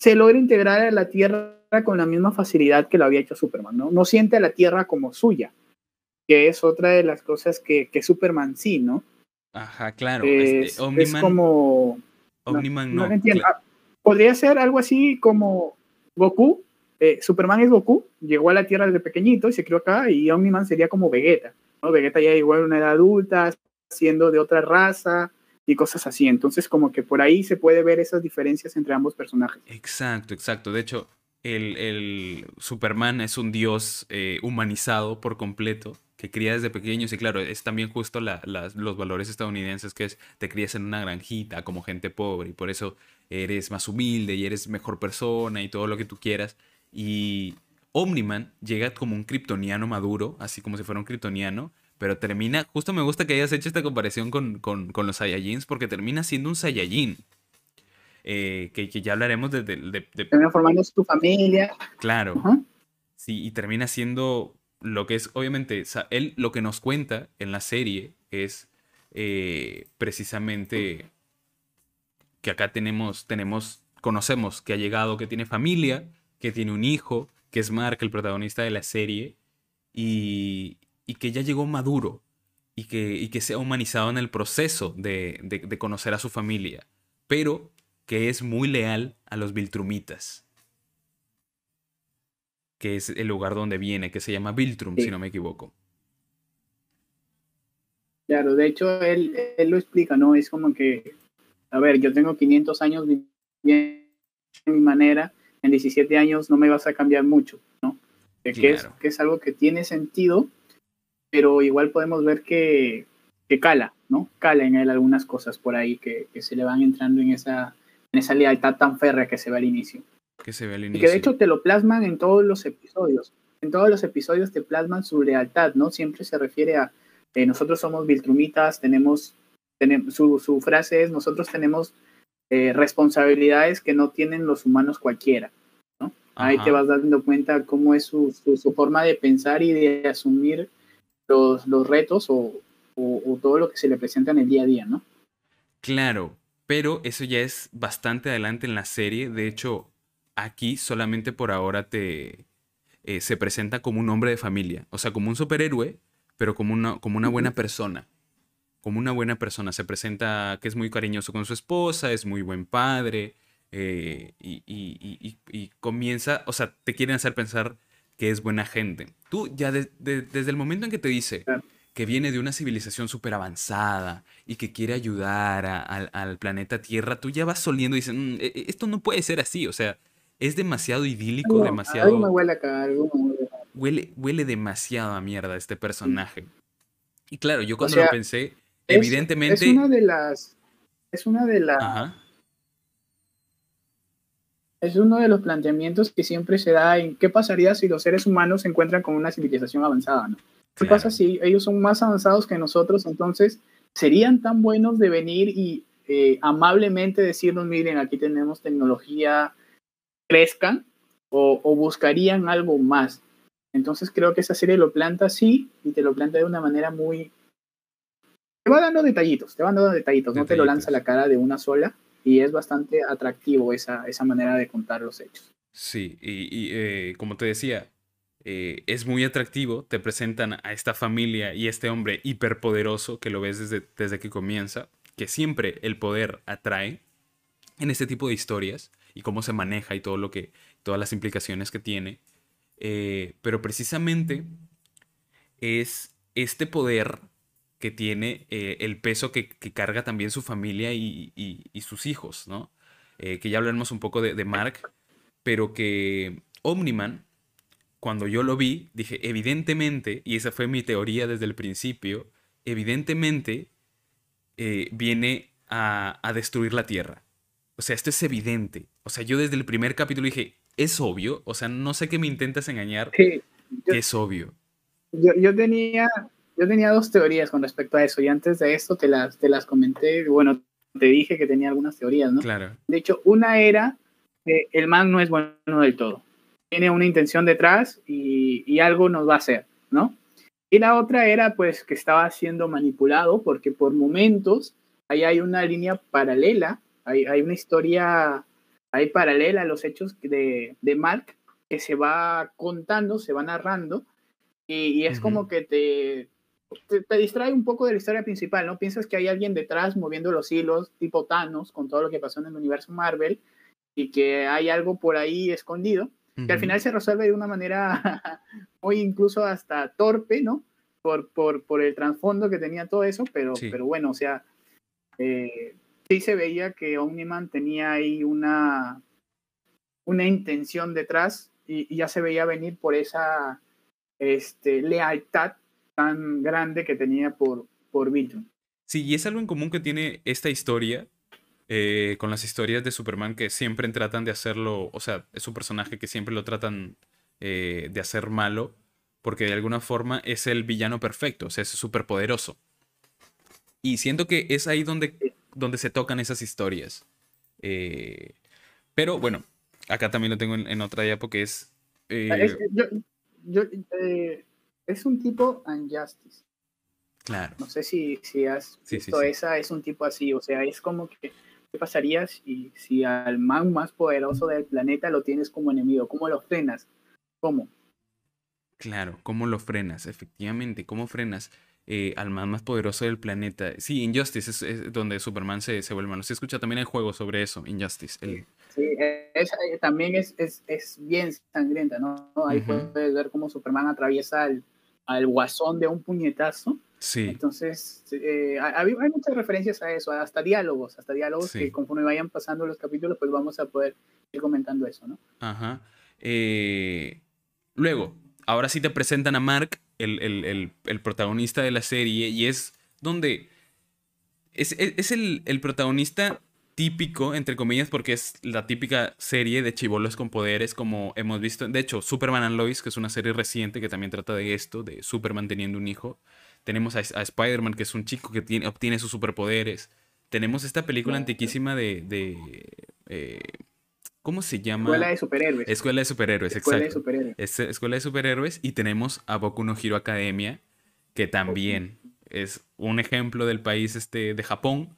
se logre integrar a la Tierra con la misma facilidad que lo había hecho Superman, ¿no? No siente a la Tierra como suya, que es otra de las cosas que, que Superman sí, ¿no? Ajá, claro. es, este, es como... Omniman No no. entiendo. Ah, Podría ser algo así como Goku. eh, Superman es Goku, llegó a la Tierra desde pequeñito y se crió acá, y Omniman sería como Vegeta. ¿no? Vegeta ya llegó a una edad adulta, siendo de otra raza y cosas así. Entonces, como que por ahí se puede ver esas diferencias entre ambos personajes. Exacto, exacto. De hecho, el, el Superman es un dios eh, humanizado por completo, que cría desde pequeños. Y claro, es también justo la- los valores estadounidenses, que es te crías en una granjita como gente pobre, y por eso eres más humilde y eres mejor persona y todo lo que tú quieras. Y Omniman llega como un kryptoniano maduro, así como si fuera un kryptoniano, pero termina, justo me gusta que hayas hecho esta comparación con, con, con los Saiyajins, porque termina siendo un Saiyajin. eh, que, que ya hablaremos de, de- de- de- Termina formando tu familia. claro, sí, y termina siendo lo que es, obviamente, él lo que nos cuenta en la serie es eh, precisamente que acá tenemos, tenemos, conocemos que ha llegado, que tiene familia, que tiene un hijo, que es Mark, el protagonista de la serie, y, y que ya llegó maduro y que, y que se ha humanizado en el proceso de, de- de conocer a su familia, pero que es muy leal a los Viltrumitas, que es el lugar donde viene, que se llama Viltrum, Sí. si no me equivoco. Claro, de hecho, él, él lo explica, ¿no? Es como que, a ver, yo tengo 500 años viviendo de mi manera, en 17 años no me vas a cambiar mucho, ¿no? Que, es, que es algo que tiene sentido, pero igual podemos ver que, que cala, ¿no? Cala en él algunas cosas por ahí que, que se le van entrando en esa, en esa lealtad tan férrea que se ve al inicio. Que se ve al Y inicio. que de hecho te lo plasman en todos los episodios. En todos los episodios te plasman su lealtad, ¿no? Siempre se refiere a eh, nosotros somos Viltrumitas, tenemos, tenemos su, su frase es nosotros tenemos eh, responsabilidades que no tienen los humanos cualquiera. ¿no? Ahí te vas dando cuenta cómo es su, su, su forma de pensar y de asumir los, los retos o, o, o todo lo que se le presenta en el día a día, ¿no? Claro, pero eso ya es bastante adelante en la serie. De hecho, aquí solamente por ahora te eh, se presenta como un hombre de familia. O sea, como un superhéroe, pero como una, como una buena persona. Como una buena persona. Se presenta que es muy cariñoso con su esposa, es muy buen padre. eh, y, y- y- y- y comienza, o sea, te quieren hacer pensar que es buena gente. Tú ya de- de- desde el momento en que te dice que viene de una civilización súper avanzada y que quiere ayudar a- al- al planeta Tierra, tú ya vas soliendo y dices, "Mm, e- e- esto no puede ser así, o sea, es demasiado idílico, demasiado... Algo me huele acá, algo me huele acá. huele, huele demasiado a mierda este personaje. Y claro, yo O cuando sea, lo pensé, Es- evidentemente... Es una de las. Es una de las. Ajá, Es uno de los planteamientos que siempre se da en qué pasaría si los seres humanos se encuentran con una civilización avanzada, ¿no? ¿Qué claro. pasa si ellos son más avanzados que nosotros? Entonces, ¿serían tan buenos de venir y eh, amablemente decirnos, miren, aquí tenemos tecnología, crezcan? O, o buscarían algo más? Entonces creo que esa serie lo planta así y te lo planta de una manera muy... Te va dando detallitos, te va dando detallitos, no te lo lanza a la cara de una sola y es bastante atractivo esa, esa manera de contar los hechos. Sí, y, y, eh, como te decía, eh, es muy atractivo, te presentan a esta familia y este hombre hiperpoderoso que lo ves desde, desde que comienza, que siempre el poder atrae en este tipo de historias y cómo se maneja y todo lo que, todas las implicaciones que tiene. Eh, pero precisamente es este poder que tiene eh, el peso que, que carga también su familia y, y- y sus hijos, ¿no? Eh, que ya hablaremos un poco de, de Mark, pero que Omniman, cuando yo lo vi, dije, evidentemente, y esa fue mi teoría desde el principio, evidentemente eh, viene a, a destruir la Tierra. O sea, esto es evidente. O sea, yo desde el primer capítulo dije, es obvio. O sea, no sé qué me intentas engañar, Sí, yo, que es obvio. yo, yo tenía, yo tenía dos teorías con respecto a eso y antes de esto te las, te las comenté, bueno, te dije que tenía algunas teorías, ¿no? Claro. De hecho, una era que el man no es bueno del todo. Tiene una intención detrás y, y algo nos va a hacer, ¿no? Y la otra era pues que estaba siendo manipulado porque por momentos ahí hay una línea paralela, hay, hay una historia ahí paralela a los hechos de, de Mark que se va contando, se va narrando y, y es Ujú. como que te, te, te distrae un poco de la historia principal, ¿no? Piensas que hay alguien detrás moviendo los hilos, tipo Thanos, con todo lo que pasó en el universo Marvel, y que hay algo por ahí escondido, que al final se resuelve de una manera [laughs] muy incluso hasta torpe, ¿no? Por, por, por el trasfondo que tenía todo eso, pero, Sí. pero bueno, o sea, eh, sí se veía que Omniman tenía ahí una, una intención detrás y, y ya se veía venir por esa este, lealtad tan grande que tenía por, por Viltrum. Sí, y es algo en común que tiene esta historia eh, con las historias de Superman que siempre tratan de hacerlo, o sea, es un personaje que siempre lo tratan eh, de hacer malo, porque de alguna forma es el villano perfecto, o sea, es súper poderoso. Y siento que es ahí donde, donde se tocan esas historias. Eh, pero bueno, acá también lo tengo en, en otra diapo que es... eh, yo- yo- eh, es un tipo Unjustice. claro, No sé si, si has Sí, visto sí. esa, es un tipo así. O sea, es como que, ¿qué pasaría si, si al man más poderoso del planeta lo tienes como enemigo? ¿Cómo lo frenas? ¿Cómo? claro, ¿cómo lo frenas? Efectivamente, ¿cómo frenas eh, al man más poderoso del planeta? Sí, Injustice es, es donde Superman se, se vuelve malo. Se escucha también el juego sobre eso, Injustice. el- Sí, esa, eh, también es, es, es bien sangrienta, ¿no? Ahí puedes ver cómo Superman atraviesa al, al guasón de un puñetazo. sí, Entonces, eh, hay, hay muchas referencias a eso, hasta diálogos, hasta diálogos Sí. que conforme vayan pasando los capítulos, pues vamos a poder ir comentando eso, ¿no? Ajá. Eh, luego, ahora sí te presentan a Mark, el, el- el- el protagonista de la serie, y es donde es, es- es el, el protagonista típico, entre comillas, porque es la típica serie de chibolos con poderes, como hemos visto. De hecho, Superman and Lois, que es una serie reciente que también trata de esto, de Superman teniendo un hijo. Tenemos a, a Spider-Man, que es un chico que tiene, obtiene sus superpoderes. Tenemos esta película antiquísima de... de, eh, ¿Cómo se llama? Escuela de superhéroes. Escuela de superhéroes, Escuela de exacto. superhéroes. Es Escuela de superhéroes y tenemos a Boku no Hero Academia, que también es un ejemplo del país este, de Japón,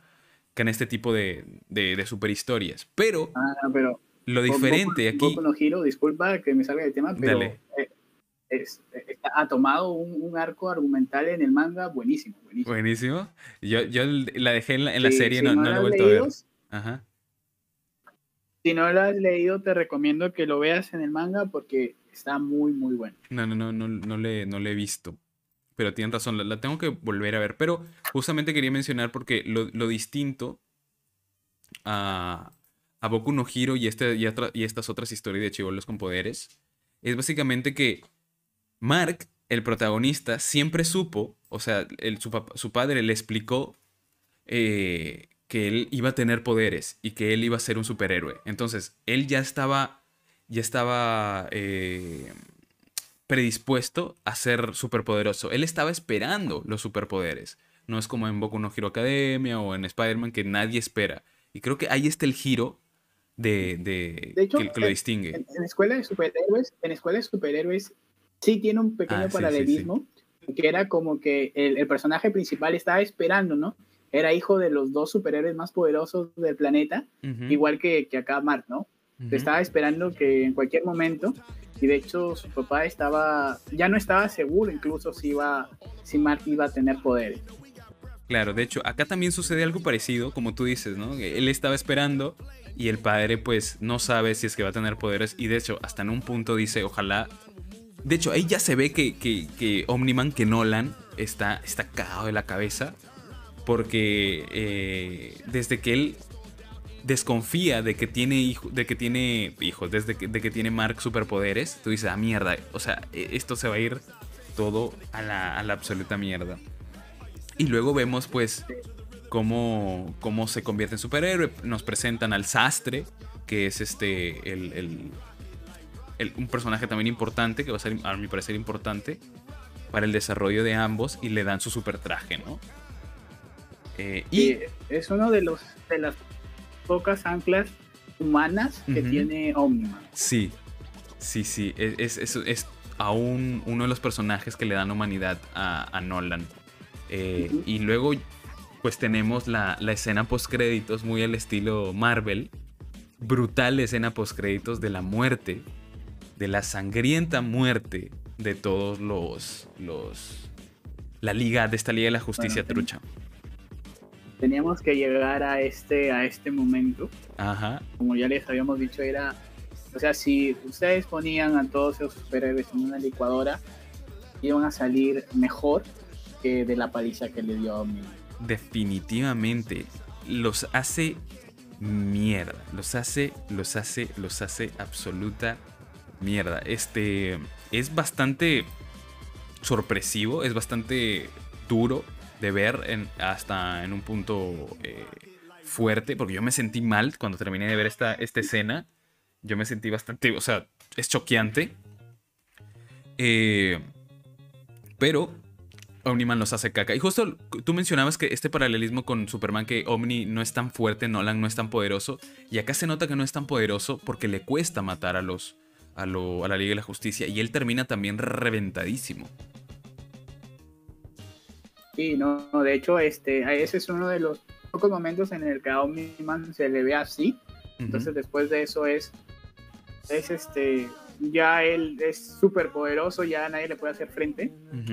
que en este tipo de, de, de superhistorias. Pero Ah, pero lo diferente aquí... No Hero, disculpa que me salga del tema, pero eh, es- eh, ha tomado un, un arco argumental en el manga buenísimo, buenísimo. Buenísimo. Yo, yo la dejé en la, en la Sí, serie, si no, no lo la he vuelto a ver. leído, Ajá. Si no lo has leído, te recomiendo que lo veas en el manga porque está muy, muy bueno. No, no, no, no, no, le, no le he visto. Pero tienen razón, la, la tengo que volver a ver. Pero justamente quería mencionar porque lo, lo distinto a, a Boku no Hero y, este, y, y estas otras historias de chivolos con poderes es básicamente que Mark, el protagonista, siempre supo, o sea, el- su, su padre le explicó eh, que él iba a tener poderes y que él iba a ser un superhéroe. Entonces, él ya estaba, ya estaba eh, predispuesto a ser superpoderoso. Él estaba esperando los superpoderes. No es como en Boku no Hero Academia o en Spider-Man que nadie espera. Y creo que ahí está el giro de, de- De hecho, que, que lo distingue. En, en Escuela de Superhéroes, en Escuela de Superhéroes sí tiene un pequeño Ah, sí, sí, sí. paralelismo, que era como que el, el personaje principal estaba esperando, ¿no? Era hijo de los dos superhéroes más poderosos del planeta, igual que, que acá Mark, ¿no? Estaba esperando que en cualquier momento, y de hecho su papá estaba, ya no estaba seguro incluso si iba, si Mark iba a tener poderes. Claro, de hecho, acá también sucede algo parecido, como tú dices, ¿no? Él estaba esperando y el padre pues no sabe si es que va a tener poderes y de hecho hasta en un punto dice, ojalá... De hecho, ahí ya se ve que, que, que Omniman, que Nolan, está, está cagado de la cabeza porque eh, desde que él desconfía de que tiene de que tiene hijos, desde que, de que tiene Mark superpoderes, tú dices, ah, mierda, o sea, e- esto se va a ir todo a la, a la absoluta mierda. Y luego vemos pues cómo, cómo se convierte en superhéroe. Nos presentan al sastre, que es este el, el- un personaje también importante, que va a ser a mi parecer importante para el desarrollo de ambos y le dan su super traje, ¿no? Eh, y es uno de los pocas anclas humanas que tiene Omniman. sí, sí, sí, es, es, es- aún uno de los personajes que le dan humanidad a, a Nolan. Eh. Y luego pues tenemos la, la escena post créditos muy al estilo Marvel. Brutal escena post créditos de la muerte, de la sangrienta muerte de todos los, los la liga, de esta liga de la justicia Bueno, trucha. Teníamos que llegar a este, a este momento. Ajá, Como ya les habíamos dicho, era. O sea, si ustedes ponían a todos esos superhéroes en una licuadora, iban a salir mejor que de la paliza que le dio Omniman. definitivamente los hace mierda, los hace, los hace, los hace absoluta mierda. Este es bastante sorpresivo, es bastante duro de ver hasta en un punto eh, fuerte, porque yo me sentí mal cuando terminé de ver esta, esta escena. Yo me sentí bastante, o sea, es choqueante. Eh, pero Omniman los hace caca. Y justo tú mencionabas que este paralelismo con Superman, que Omni no es tan fuerte, Nolan no es tan poderoso. Y acá se nota que no es tan poderoso porque le cuesta matar a los. a, lo- a la Liga de la Justicia. Y él termina también reventadísimo. Sí, no, de hecho, este, ese es uno de los pocos momentos en el que a Omniman se le ve así. Entonces, después de eso es, es este, ya él es súper poderoso, ya nadie le puede hacer frente.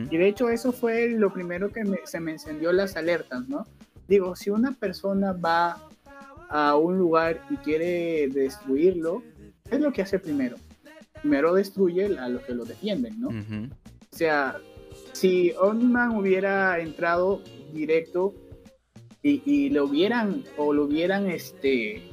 Y de hecho, eso fue lo primero que me- se me encendió las alertas, ¿no? Digo, si una persona va a un lugar y quiere destruirlo, ¿qué es lo que hace primero? Primero destruye a los que lo defienden, ¿no? O sea, si Omniman hubiera entrado directo y, y le hubieran o lo hubieran este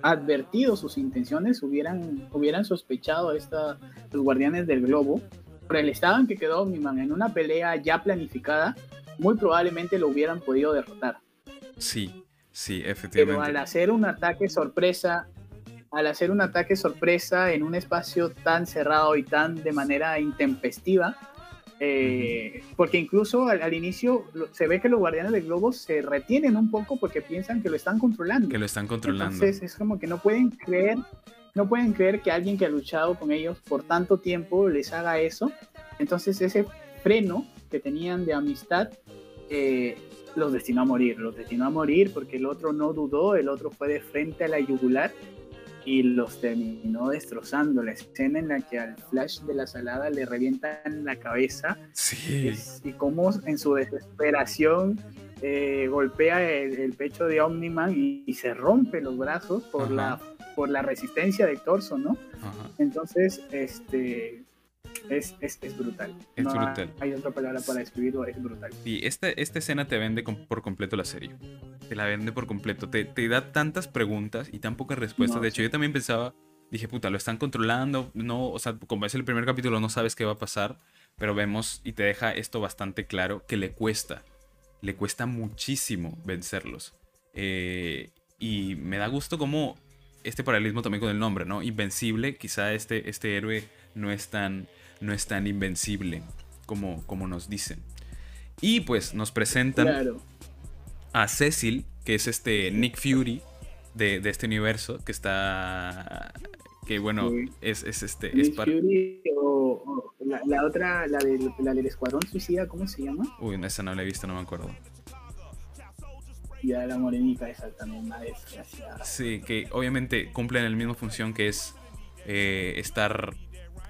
advertido sus intenciones, hubieran, hubieran sospechado esta, los guardianes del globo, por el estado en que quedó Omniman en una pelea ya planificada, muy probablemente lo hubieran podido derrotar. Sí, sí, Pero efectivamente. al hacer un ataque sorpresa, al hacer un ataque sorpresa en un espacio tan cerrado y tan de manera intempestiva, eh, porque incluso al, al inicio se ve que los guardianes del globo se retienen un poco porque piensan que lo están controlando. Que lo están controlando. Entonces es como que no pueden creer, no pueden creer que alguien que ha luchado con ellos por tanto tiempo les haga eso. Entonces ese freno que tenían de amistad eh, los destinó a morir, los destinó a morir porque el otro no dudó, el otro fue de frente a la yugular y los terminó destrozando. La escena en la que al Flash de la Salada le revientan la cabeza Sí. es- y cómo en su desesperación eh, golpea el, el pecho de Omniman y, y se rompe los brazos por Ajá. la por la resistencia del torso, ¿no? Ajá. Entonces, este es, es, es brutal. Es No brutal. Hay otra palabra para describirlo, es brutal. Sí, esta, esta escena te vende por completo la serie. Te la vende por completo. Te, te da tantas preguntas y tan pocas respuestas. No, de hecho, sí. yo también pensaba, dije, puta, lo están controlando. No, o sea, como es el primer capítulo, no sabes qué va a pasar. Pero vemos y te deja esto bastante claro que le cuesta. Le cuesta muchísimo vencerlos. Eh, y me da gusto como este paralelismo también con el nombre, ¿no? Invencible. Quizá este, este héroe no es tan, no es tan invencible como, como nos dicen. Y pues nos presentan Claro. a Cecil, que es este Nick Fury de, de este universo, que está. Que bueno, Sí. es, es este. Es Nick para. Fury o, o la, la otra, la del, la del Escuadrón Suicida, ¿cómo se llama? Uy, esa no la he visto, no me acuerdo. Ya la morenita esa también, una desgraciada. Sí, que obviamente cumplen la misma función que es eh, estar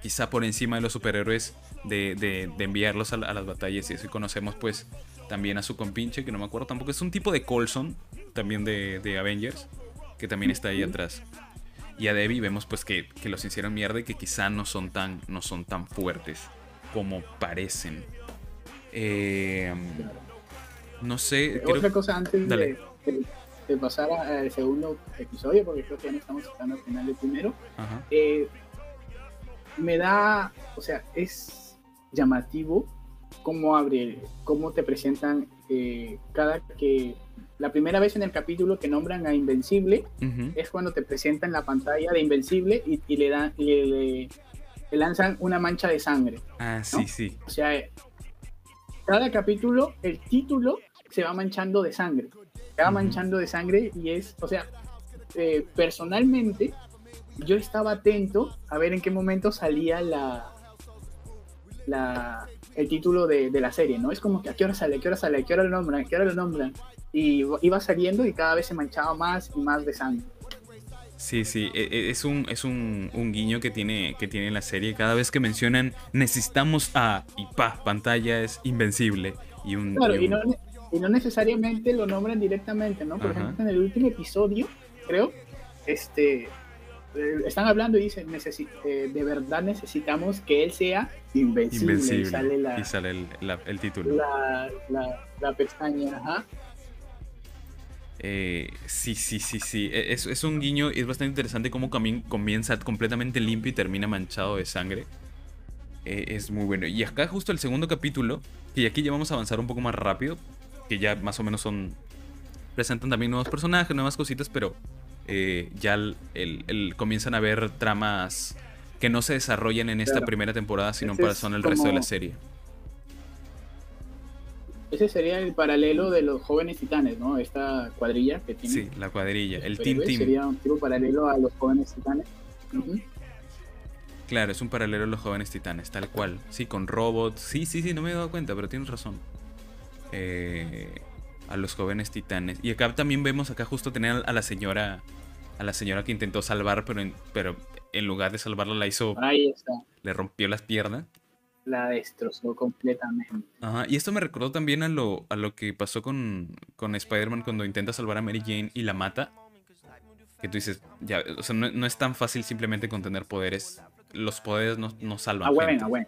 quizá por encima de los superhéroes, de, de- de enviarlos a, la- a las batallas. Y así conocemos pues también a su compinche, que no me acuerdo tampoco. Es un tipo de Colson, también de, de Avengers, que también está ahí atrás. Y a Debbie vemos pues que, que los hicieron mierda y que quizá no son tan, no son tan fuertes como parecen. Eh, no sé, creo- Otra cosa antes de, de- de pasar al segundo episodio, porque creo que ya no estamos tocando al final del primero, Ajá. eh, me da, o sea, es llamativo cómo abre, cómo te presentan eh, cada que la primera vez en el capítulo que nombran a Invencible es cuando te presentan la pantalla de Invencible y, y le dan y le, le- le lanzan una mancha de sangre. Ah, sí, sí. O sea, cada capítulo, el título se va manchando de sangre. Se va manchando de sangre y es, o sea, eh, personalmente, yo estaba atento a ver en qué momento salía la, la el título de, de la serie, ¿no? Es como que a qué hora sale, a qué hora sale, a qué hora lo nombran, a qué hora lo nombran. Y iba saliendo y cada vez se manchaba más y más de sangre. Sí, sí, e- e- es un, es un, un guiño que tiene, que tiene la serie. Cada vez que mencionan necesitamos a y pa, pantalla es invencible. Y un, Claro, y no, y no necesariamente lo nombran directamente, ¿no? Por Ajá. ejemplo, en el último episodio, creo, este, están hablando y dicen, eh, de verdad necesitamos que él sea invencible. invencible. Y sale la, y sale el, la- el título. la, la, la pestaña, ajá. Eh, sí, sí, sí, sí. E- Es, es un guiño y es bastante interesante cómo comien- comienza completamente limpio y termina manchado de sangre. Eh, es muy bueno. Y acá justo el segundo capítulo, que aquí ya vamos a avanzar un poco más rápido, que ya más o menos son... Presentan también nuevos personajes, nuevas cositas, pero eh, ya el, el- el- comienzan a ver tramas que no se desarrollan en esta Claro. primera temporada, sino Ese para son el resto de la serie. Ese sería el paralelo de los jóvenes titanes, ¿no? Esta cuadrilla que tiene. Sí, la cuadrilla, el Team Team. Sería un tipo paralelo a los jóvenes titanes. Claro, es un paralelo a los jóvenes titanes, tal cual. Sí, con robots. Sí, sí, sí, no me he dado cuenta, pero tienes razón. Eh, a los jóvenes titanes. Y acá también vemos acá justo tener a la señora. A la señora que intentó salvar, pero en, pero en lugar de salvarla la hizo. Ahí está. Le rompió las piernas. La destrozó completamente. Ajá, y esto me recordó también a lo, a lo que pasó con, con Spider-Man cuando intenta salvar a Mary Jane y la mata. Que tú dices, ya, o sea, no, no es tan fácil simplemente contener poderes. Los poderes no, no salvan. A Gwen, a Gwen.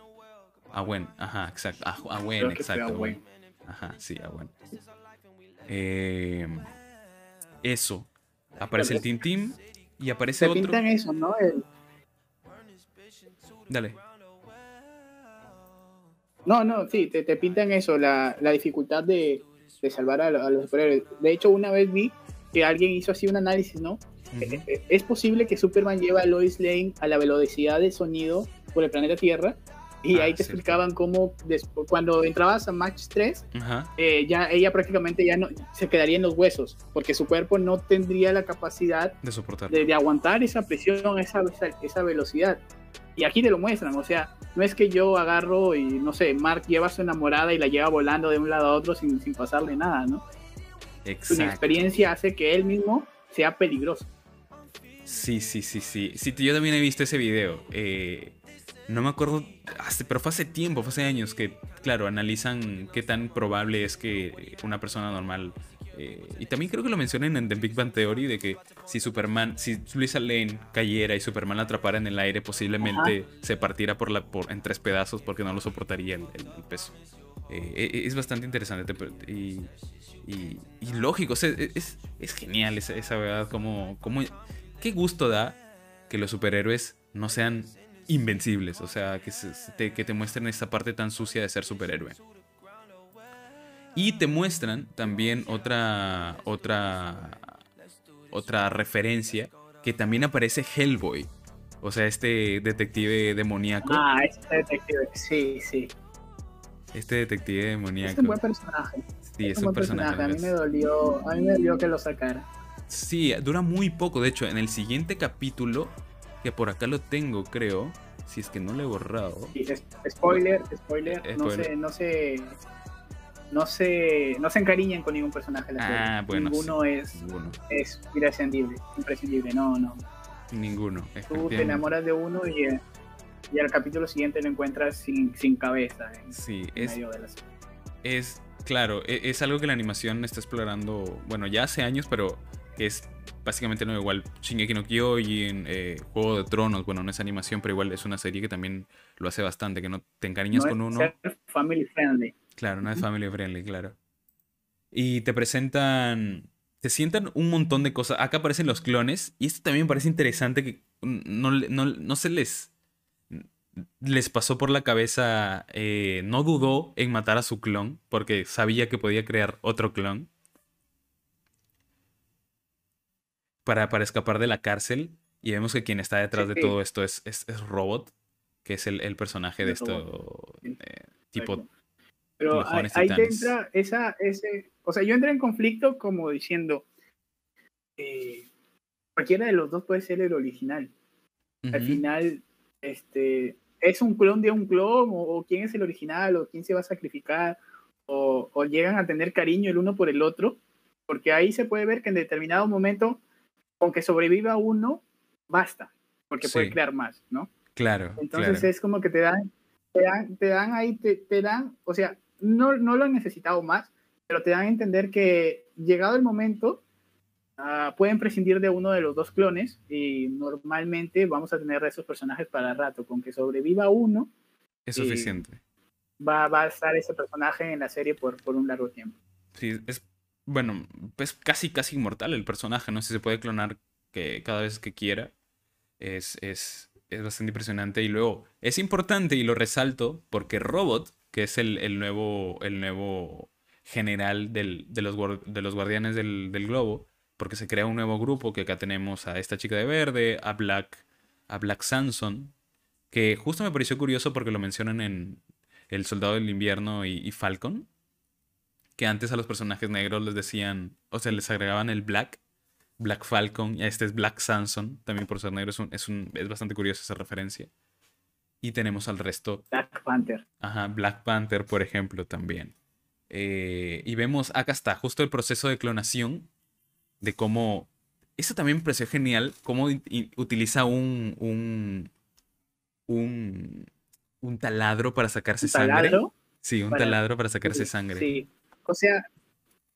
A Gwen, ajá, exacto. A, a Gwen, exacto. a Gwen. Gwen. Ajá, sí, a Gwen. Eh, eso. Aparece el Team Team y aparece Se otro. pintan eso, ¿no? El- Dale. No, no, sí, te, te pintan eso, la, la dificultad de, de salvar a, lo- a los superhéroes. De hecho, una vez vi que alguien hizo así un análisis, ¿no? Eh, eh, Es posible que Superman lleva a Lois Lane a la velocidad de sonido por el planeta Tierra. Y Ah, ahí te cierto. explicaban cómo despu- cuando entrabas a Match 3, Ajá. eh, ya ella prácticamente ya no se quedaría en los huesos, porque su cuerpo no tendría la capacidad De soportar. de, de aguantar esa presión, esa, esa, esa velocidad. Y aquí te lo muestran, o sea, no es que yo agarro y, no sé, Mark lleva a su enamorada y la lleva volando de un lado a otro sin, sin pasarle nada, ¿no? Su Exacto. inexperiencia hace que él mismo sea peligroso. Sí, sí, sí, sí. Sí, yo también he visto ese video. Eh, no me acuerdo, hace- pero fue hace tiempo, fue hace años que, claro, analizan qué tan probable es que una persona normal... eh, y también creo que lo mencionan en The Big Bang Theory de que si Superman, si Luisa Lane cayera y Superman la atrapara en el aire, posiblemente se partiera por la, por, en tres pedazos porque no lo soportaría el, el- el peso. Eh, es bastante interesante te- y, y- y lógico, o sea, e, es, es genial esa, esa verdad, como, como, qué gusto da que los superhéroes no sean invencibles, o sea, que, se- te, que te muestren esta parte tan sucia de ser superhéroe. Y te muestran también otra, otra, otra referencia que también aparece Hellboy, o sea, este detective demoníaco, Ah, ese detective, sí, sí. este detective Es demoníaco. un buen personaje. Sí, es un un buen personaje. A mí personaje. me dolió, a mí me dolió que lo sacara. Sí, dura muy poco. De hecho, en el siguiente capítulo, que por acá lo tengo, creo, si es que no lo he borrado. Sí, es- spoiler, spoiler, Eh, no spoiler. se, no se, no se, no se encariñen con ningún personaje de la serie. Ah, bueno, Ninguno sí. es, Ninguno. es imprescindible, imprescindible, no, no. Ninguno. Tú te enamoras de uno y, eh, y al capítulo siguiente lo encuentras sin, sin cabeza en, Sí, en es, medio de la serie. es claro, e- es, algo que la animación está explorando, bueno, ya hace años, pero que es básicamente no igual Shingeki no Kyojin, eh, Juego de Tronos, bueno, no es animación, pero igual es una serie que también lo hace bastante, que no te encariñas No con es uno. ser family friendly. Claro, no es family friendly, claro. Y te presentan. Te sientan un montón de cosas. Acá aparecen los clones. Y esto también me parece interesante que no, no, no se les. Les pasó por la cabeza. eh, no dudó en matar a su clon. Porque sabía que podía crear otro clon. Para, para escapar de la cárcel. Y vemos que quien está detrás de Sí. todo esto es, es, es Robot. Que es el, el personaje de Es esto. Sí. eh, tipo. Pero ahí, te entra esa, ese, o sea, yo entré en conflicto como diciendo, eh, cualquiera de los dos puede ser el original. Al final, este, es un clon de un clon, o, o quién es el original, o quién se va a sacrificar, o, o llegan a tener cariño el uno por el otro, porque ahí se puede ver que en determinado momento, con que sobreviva uno, basta, porque puede Sí. crear más, ¿no? Claro, Entonces claro. es como que te dan, te dan, te dan ahí, te, te dan, o sea, no, no lo han necesitado más, pero te dan a entender que llegado el momento, ah, pueden prescindir de uno de los dos clones y normalmente vamos a tener esos personajes para rato. Con que sobreviva uno, Es suficiente. va, va a estar ese personaje en la serie por, por un largo tiempo. Sí, es. Bueno, es casi, casi inmortal el personaje, ¿no? Si se puede clonar que cada vez que quiera. Es, es, es bastante impresionante. Y luego, es importante y lo resalto porque Robot, que es el, el nuevo, el nuevo general del- de, los, de los guardianes del, del globo, porque se crea un nuevo grupo que acá tenemos a esta chica de verde, a Black, a Black Samson, que justo me pareció curioso porque lo mencionan en El Soldado del Invierno y, y Falcon. Que antes a los personajes negros les decían, o sea, les agregaban el Black, Black Falcon, y a este es Black Samson, también por ser negro, es, un, es, un, es bastante curiosa esa referencia. Y tenemos al resto, Black Panther. ajá, Black Panther, por ejemplo, también. Eh, y vemos, acá está, justo el proceso de clonación, de cómo, eso también me pareció genial, cómo utiliza un, un, un, un taladro para sacarse Un sangre. taladro. Sí, un para- taladro para sacarse sangre. Sí. O sea,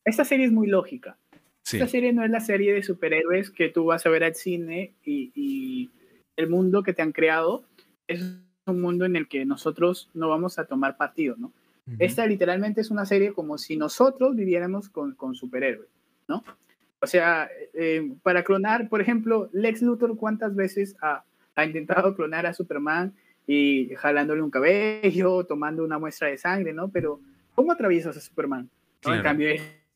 esta serie es muy lógica. Sí, Esta serie no es la serie de superhéroes que tú vas a ver al cine y, y el mundo que te han creado es un mundo en el que nosotros no vamos a tomar partido, ¿no? Ujú. Esta literalmente es una serie como si nosotros viviéramos con, con superhéroes, ¿no? O sea, eh, para clonar, por ejemplo, Lex Luthor, ¿cuántas veces ha, ha intentado clonar a Superman y jalándole un cabello, tomando una muestra de sangre, ¿no? Pero, ¿cómo atraviesas a Superman? En cambio,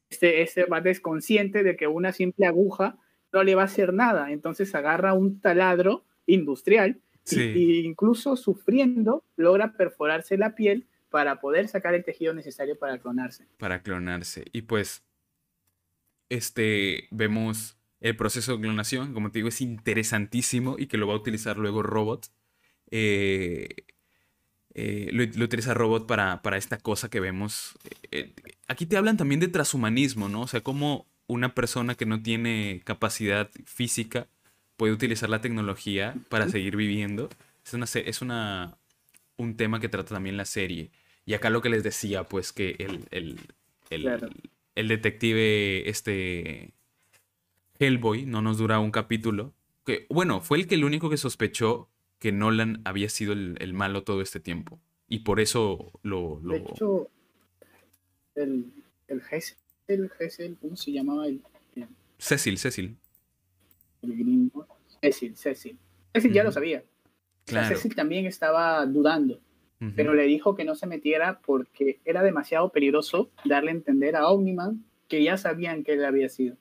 este, este va desconsciente de que una simple aguja no le va a hacer nada. Entonces agarra un taladro industrial y- Sí. y, incluso sufriendo logra perforarse la piel para poder sacar el tejido necesario para clonarse. para clonarse. Y pues, este, vemos el proceso de clonación, como te digo, es interesantísimo y que lo va a utilizar luego Robot. Eh, eh, lo, lo utiliza Robot para, para esta cosa que vemos. Eh, aquí te hablan también de transhumanismo, ¿no? O sea, cómo una persona que no tiene capacidad física puede utilizar la tecnología para seguir viviendo. Es, una, es una, un tema que trata también la serie. Y acá lo que les decía, pues que el, el, el, Claro. el detective, este Hellboy, no nos dura un capítulo. Que, bueno, fue el que el único que sospechó que Nolan había sido el, el malo todo este tiempo. Y por eso lo... lo- De hecho, el, el Hessel, el ¿cómo se llamaba el, Cecil, Cecil. el gringo? Cecil, Cecil. Cecil ya lo sabía. O sea, Claro. Cecil también estaba dudando. Pero le dijo que no se metiera porque era demasiado peligroso darle a entender a Omniman que ya sabían que él había sido.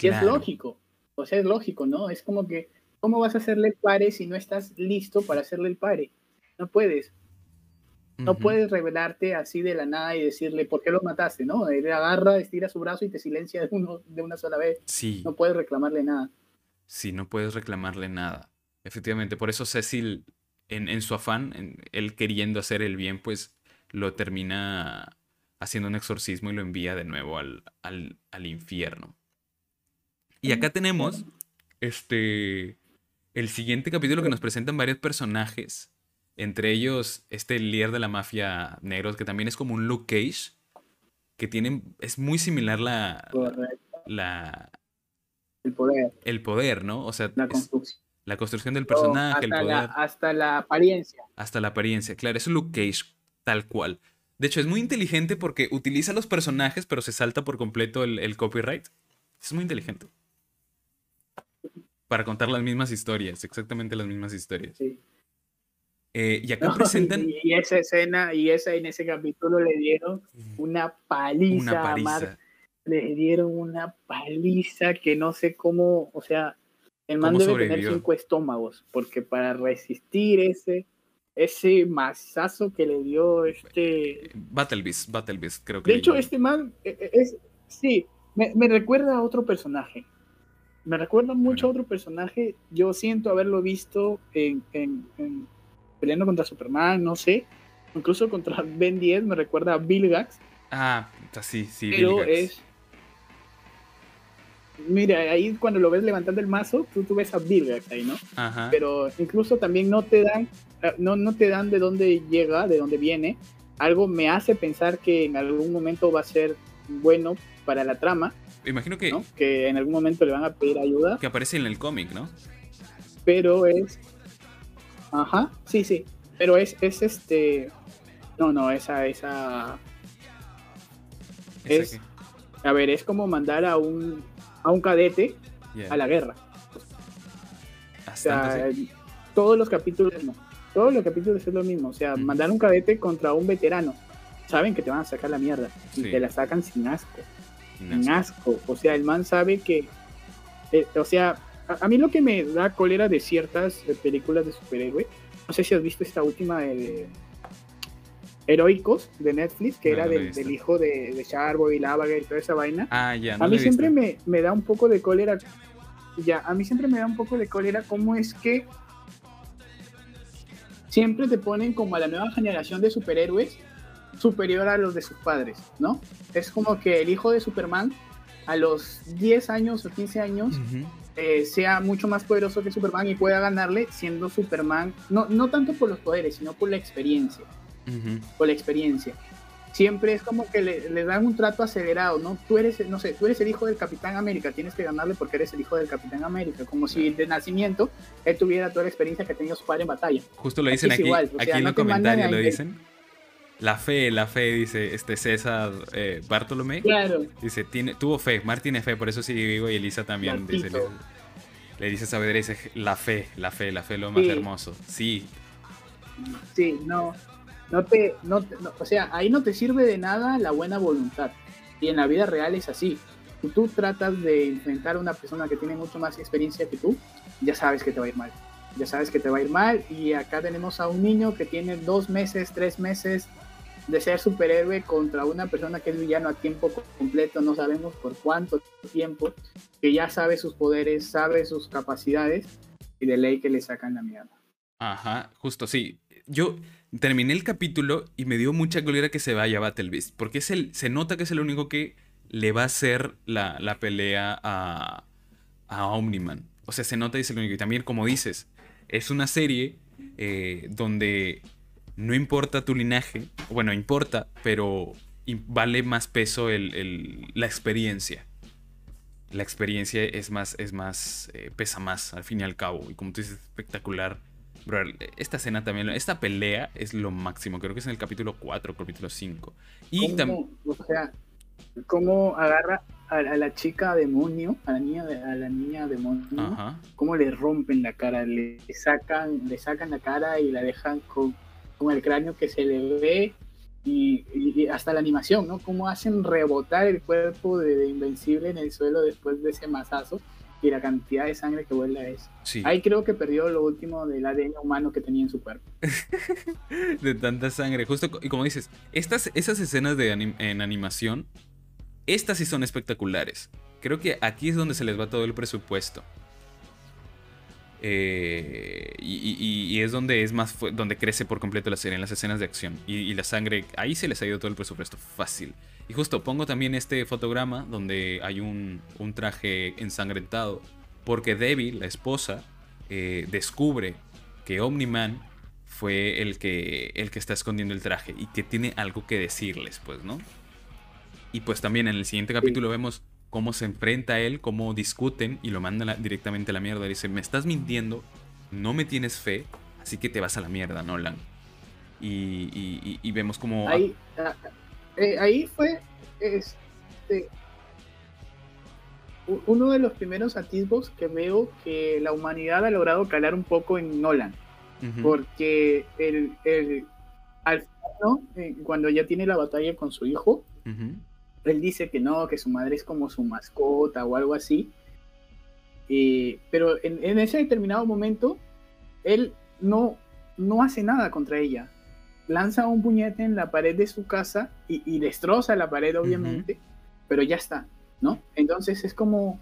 Y es Claro. lógico, o sea, es lógico, ¿no? Es como que, ¿cómo vas a hacerle el pare si no estás listo para hacerle el pare? No puedes, no puedes revelarte así de la nada y decirle, ¿por qué lo mataste? ¿No? Él agarra, estira su brazo y te silencia de, uno, de una sola vez. Sí, No puedes reclamarle nada. sí, no puedes reclamarle nada. Efectivamente, por eso Cecil, en, en su afán, en- él queriendo hacer el bien, pues lo termina haciendo un exorcismo y lo envía de nuevo al, al, al infierno. Y acá tenemos este el siguiente capítulo que nos presentan varios personajes, entre ellos este líder de la mafia negros que también es como un Luke Cage, que tienen es muy similar la, Correcto. la El poder, el poder, ¿no? O sea, la es construcción, la construcción del personaje, el hasta, poder, la, hasta la apariencia. hasta la apariencia. Claro, es Luke Cage tal cual. De hecho, es muy inteligente porque utiliza los personajes, pero se salta por completo el, el copyright. Es muy inteligente. Para contar las mismas historias, exactamente las mismas historias. Sí. Eh, y acá No, [laughs] presentan y, y esa escena y esa en ese capítulo le dieron una paliza, una a Mark, paliza. le dieron una paliza que no sé cómo, o sea, el man ¿Cómo debe tener cinco estómagos, porque para resistir ese ese mazazo que le dio este Battle Beast, Battle Beast, creo que de hecho este man eh, eh, es sí, me, me recuerda a otro personaje. Me recuerda mucho a otro personaje. Yo siento haberlo visto en, en- en- peleando contra Superman, no sé. Incluso contra [laughs] Ben 10 me recuerda a Bill Gax. Ah, sí, sí, pero Bill Gax. es. Mira, ahí cuando lo ves levantando el mazo, tú, tú ves a Bill Gax ahí, ¿no? Ajá. Pero incluso también no te dan, eh, no, no te dan de dónde llega, de dónde viene. Algo me hace pensar que en algún momento va a ser bueno para la trama, Imagino que, ¿no? Que en algún momento le van a pedir ayuda, que aparece en el cómic, ¿no? pero es. Ajá, sí, sí. Pero es, es este. No, no, esa, esa. Es- A ver, es como mandar a un, a un cadete a la guerra. O sea, todos los capítulos no. Todos los capítulos es lo mismo. O sea, Ujú. mandar un cadete contra un veterano. Saben que te van a sacar la mierda. Y Sí. te la sacan sin asco. Asco. O sea, el man sabe que. eh, o sea, a, a mí lo que me da cólera de ciertas eh, películas de superhéroe. No sé si has visto esta última de. heroicos de Netflix, que No, era no del, hijo de, de Charbot, Lavaga y toda esa vaina. Ah, ya, no a mí siempre me, me da un poco de cólera. Ya, a mí siempre me da un poco de cólera cómo es que siempre te ponen como a la nueva generación de superhéroes superior a los de sus padres, ¿no? Es como que el hijo de Superman a los 10 años o 15 años eh, sea mucho más poderoso que Superman y pueda ganarle siendo Superman, no, no tanto por los poderes, sino por la experiencia por la experiencia. Siempre es como que le, le dan un trato acelerado, ¿no? Tú eres, no sé, tú eres el hijo del Capitán América, tienes que ganarle porque eres el hijo del Capitán América, como si de nacimiento él tuviera toda la experiencia que ha tenido su padre en batalla. Justo lo dicen Aquí aquí, igual, o sea, aquí en los comentarios lo dicen. La fe, la fe, dice este César eh, Bartolomé. Claro, Dice, tiene, tuvo fe, Mar tiene fe, por eso sigue vivo y Elisa también. Dice, le, le dice Saavedra, dice, la fe, la fe, la fe lo más Sí. hermoso. Sí, sí, no, no te, no, no, o sea, ahí no te sirve de nada la buena voluntad. Y en la vida real es así. Si tú tratas de enfrentar a una persona que tiene mucho más experiencia que tú, ya sabes que te va a ir mal. Ya sabes que te va a ir mal. Y acá tenemos a un niño que tiene dos meses, tres meses de ser superhéroe contra una persona que es villano a tiempo co- completo, no sabemos por cuánto tiempo, que ya sabe sus poderes, sabe sus capacidades y de ley que le sacan la mierda. Ajá, justo, sí. Yo terminé el capítulo y me dio mucha cólera que se vaya Battle Beast, porque es el, se nota que es el único que le va a hacer la, la pelea a, a Omniman. O sea, se nota y es el único. Y también, como dices, es una serie eh, donde no importa tu linaje, bueno, importa, pero vale más peso el- el- la experiencia. La experiencia es más, es más, eh, pesa más al fin y al cabo. Y como tú dices, espectacular. Bro, esta escena también, esta pelea es lo máximo. Creo que es en el capítulo 4, capítulo 5. Y también... ¿Cómo, o sea, cómo agarra a, a la chica demonio, a la niña, a la niña demonio, Ajá. cómo le rompen la cara, le sacan, le sacan la cara y la dejan con, con el cráneo que se le ve y, hasta la animación, ¿no? Cómo hacen rebotar el cuerpo de, de Invencible en el suelo después de ese mazazo y la cantidad de sangre que vuela es. Sí. Ahí creo que perdió lo último del ADN humano que tenía en su cuerpo. [laughs] de tanta sangre. Justo, y como dices, estas, esas escenas de anim- en animación, estas sí son espectaculares. Creo que aquí es donde se les va todo el presupuesto. Eh, y, y- y- y es donde es más donde crece por completo la serie, en las escenas de acción. Y, y la sangre, ahí se les ha ido todo el presupuesto fácil. Y justo pongo también este fotograma donde hay un, un traje ensangrentado. Porque Debbie, la esposa, eh, descubre que Omni-Man fue el que, el que está escondiendo el traje y que tiene algo que decirles, pues, ¿no? Y pues también en el siguiente capítulo vemos cómo se enfrenta a él, cómo discuten y lo mandan directamente a la mierda. Dice, me estás mintiendo, no me tienes fe, así que te vas a la mierda, Nolan. Y, y- y- y vemos como... ahí, ah, eh, ahí fue este, uno de los primeros atisbos que veo que la humanidad ha logrado calar un poco en Nolan, porque el, el- al final, ¿no? Eh, cuando ya tiene la batalla con su hijo, él dice que no, que su madre es como su mascota o algo así. Eh, pero en, en ese determinado momento, él no, no hace nada contra ella. Lanza un puñete en la pared de su casa y, y destroza la pared, obviamente, pero ya está, ¿no? Entonces es como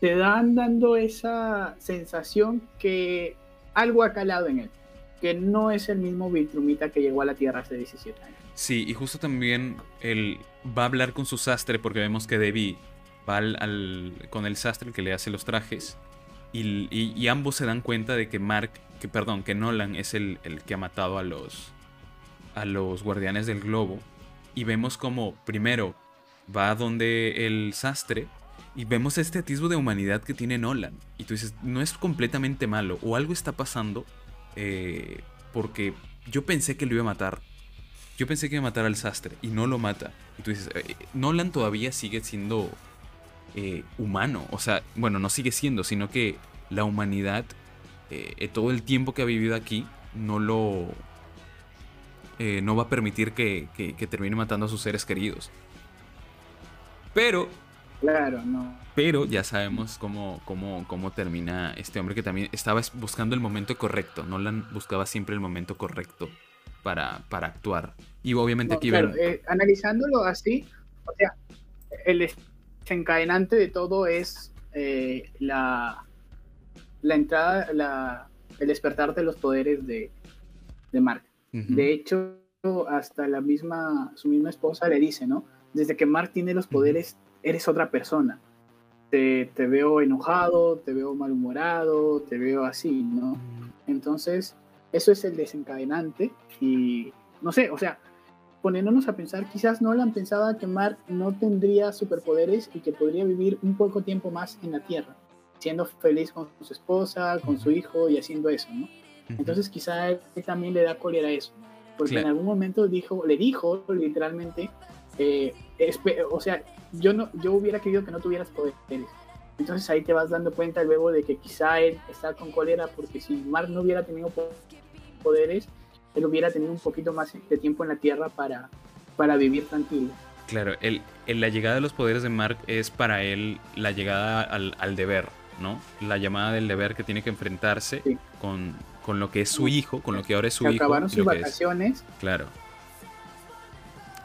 te dan dando esa sensación que algo ha calado en él, que no es el mismo Viltrumita que llegó a la Tierra hace 17 años. Sí, y justo también él va a hablar con su sastre porque vemos que Debbie va al, con el sastre que le hace los trajes y, y- y ambos se dan cuenta de que Mark, que perdón, que Nolan es el, el que ha matado a los a los guardianes del globo y vemos como primero va donde el sastre y vemos este atisbo de humanidad que tiene Nolan y tú dices no es completamente malo o algo está pasando eh, porque yo pensé que lo iba a matar yo pensé que iba a matar al sastre y no lo mata. Y tú dices, eh, Nolan todavía sigue siendo eh, humano. O sea, bueno, no sigue siendo, sino que la humanidad, eh, todo el tiempo que ha vivido aquí, no lo... no va a permitir que, que- que termine matando a sus seres queridos. Pero, Claro, no. pero ya sabemos cómo, cómo, cómo termina este hombre que también estaba buscando el momento correcto. Nolan buscaba siempre el momento correcto para, para actuar. Y obviamente No, aquí claro, ven... eh, analizándolo así, o sea, el desencadenante de todo es eh, la, la entrada, la, el despertar de los poderes de, de Mark. Ujú, De hecho, hasta la misma, su misma esposa le dice, ¿no? Desde que Mark tiene los poderes, eres otra persona. Te, te veo enojado, te veo malhumorado, te veo así, ¿no? Entonces, eso es el desencadenante y no sé, o sea, poniéndonos a pensar, quizás Nolan pensaba que Mark no tendría superpoderes y que podría vivir un poco tiempo más en la Tierra, siendo feliz con su esposa, con su hijo y haciendo eso, ¿no? Entonces quizá él también le da cólera a eso, porque Claro. en algún momento dijo, le dijo literalmente, eh, o sea, yo no, yo hubiera querido que no tuvieras poderes. Entonces ahí te vas dando cuenta luego de que quizá él está con cólera porque si Mark no hubiera tenido po- poderes, él hubiera tenido un poquito más de tiempo en la Tierra para, para vivir tranquilo. Claro, el, el- la llegada de los poderes de Mark es para él la llegada al, al deber, ¿no? La llamada del deber que tiene que enfrentarse Sí. con, con lo que es su hijo, con lo que ahora es su Se hijo. acabaron y sus vacaciones, Claro.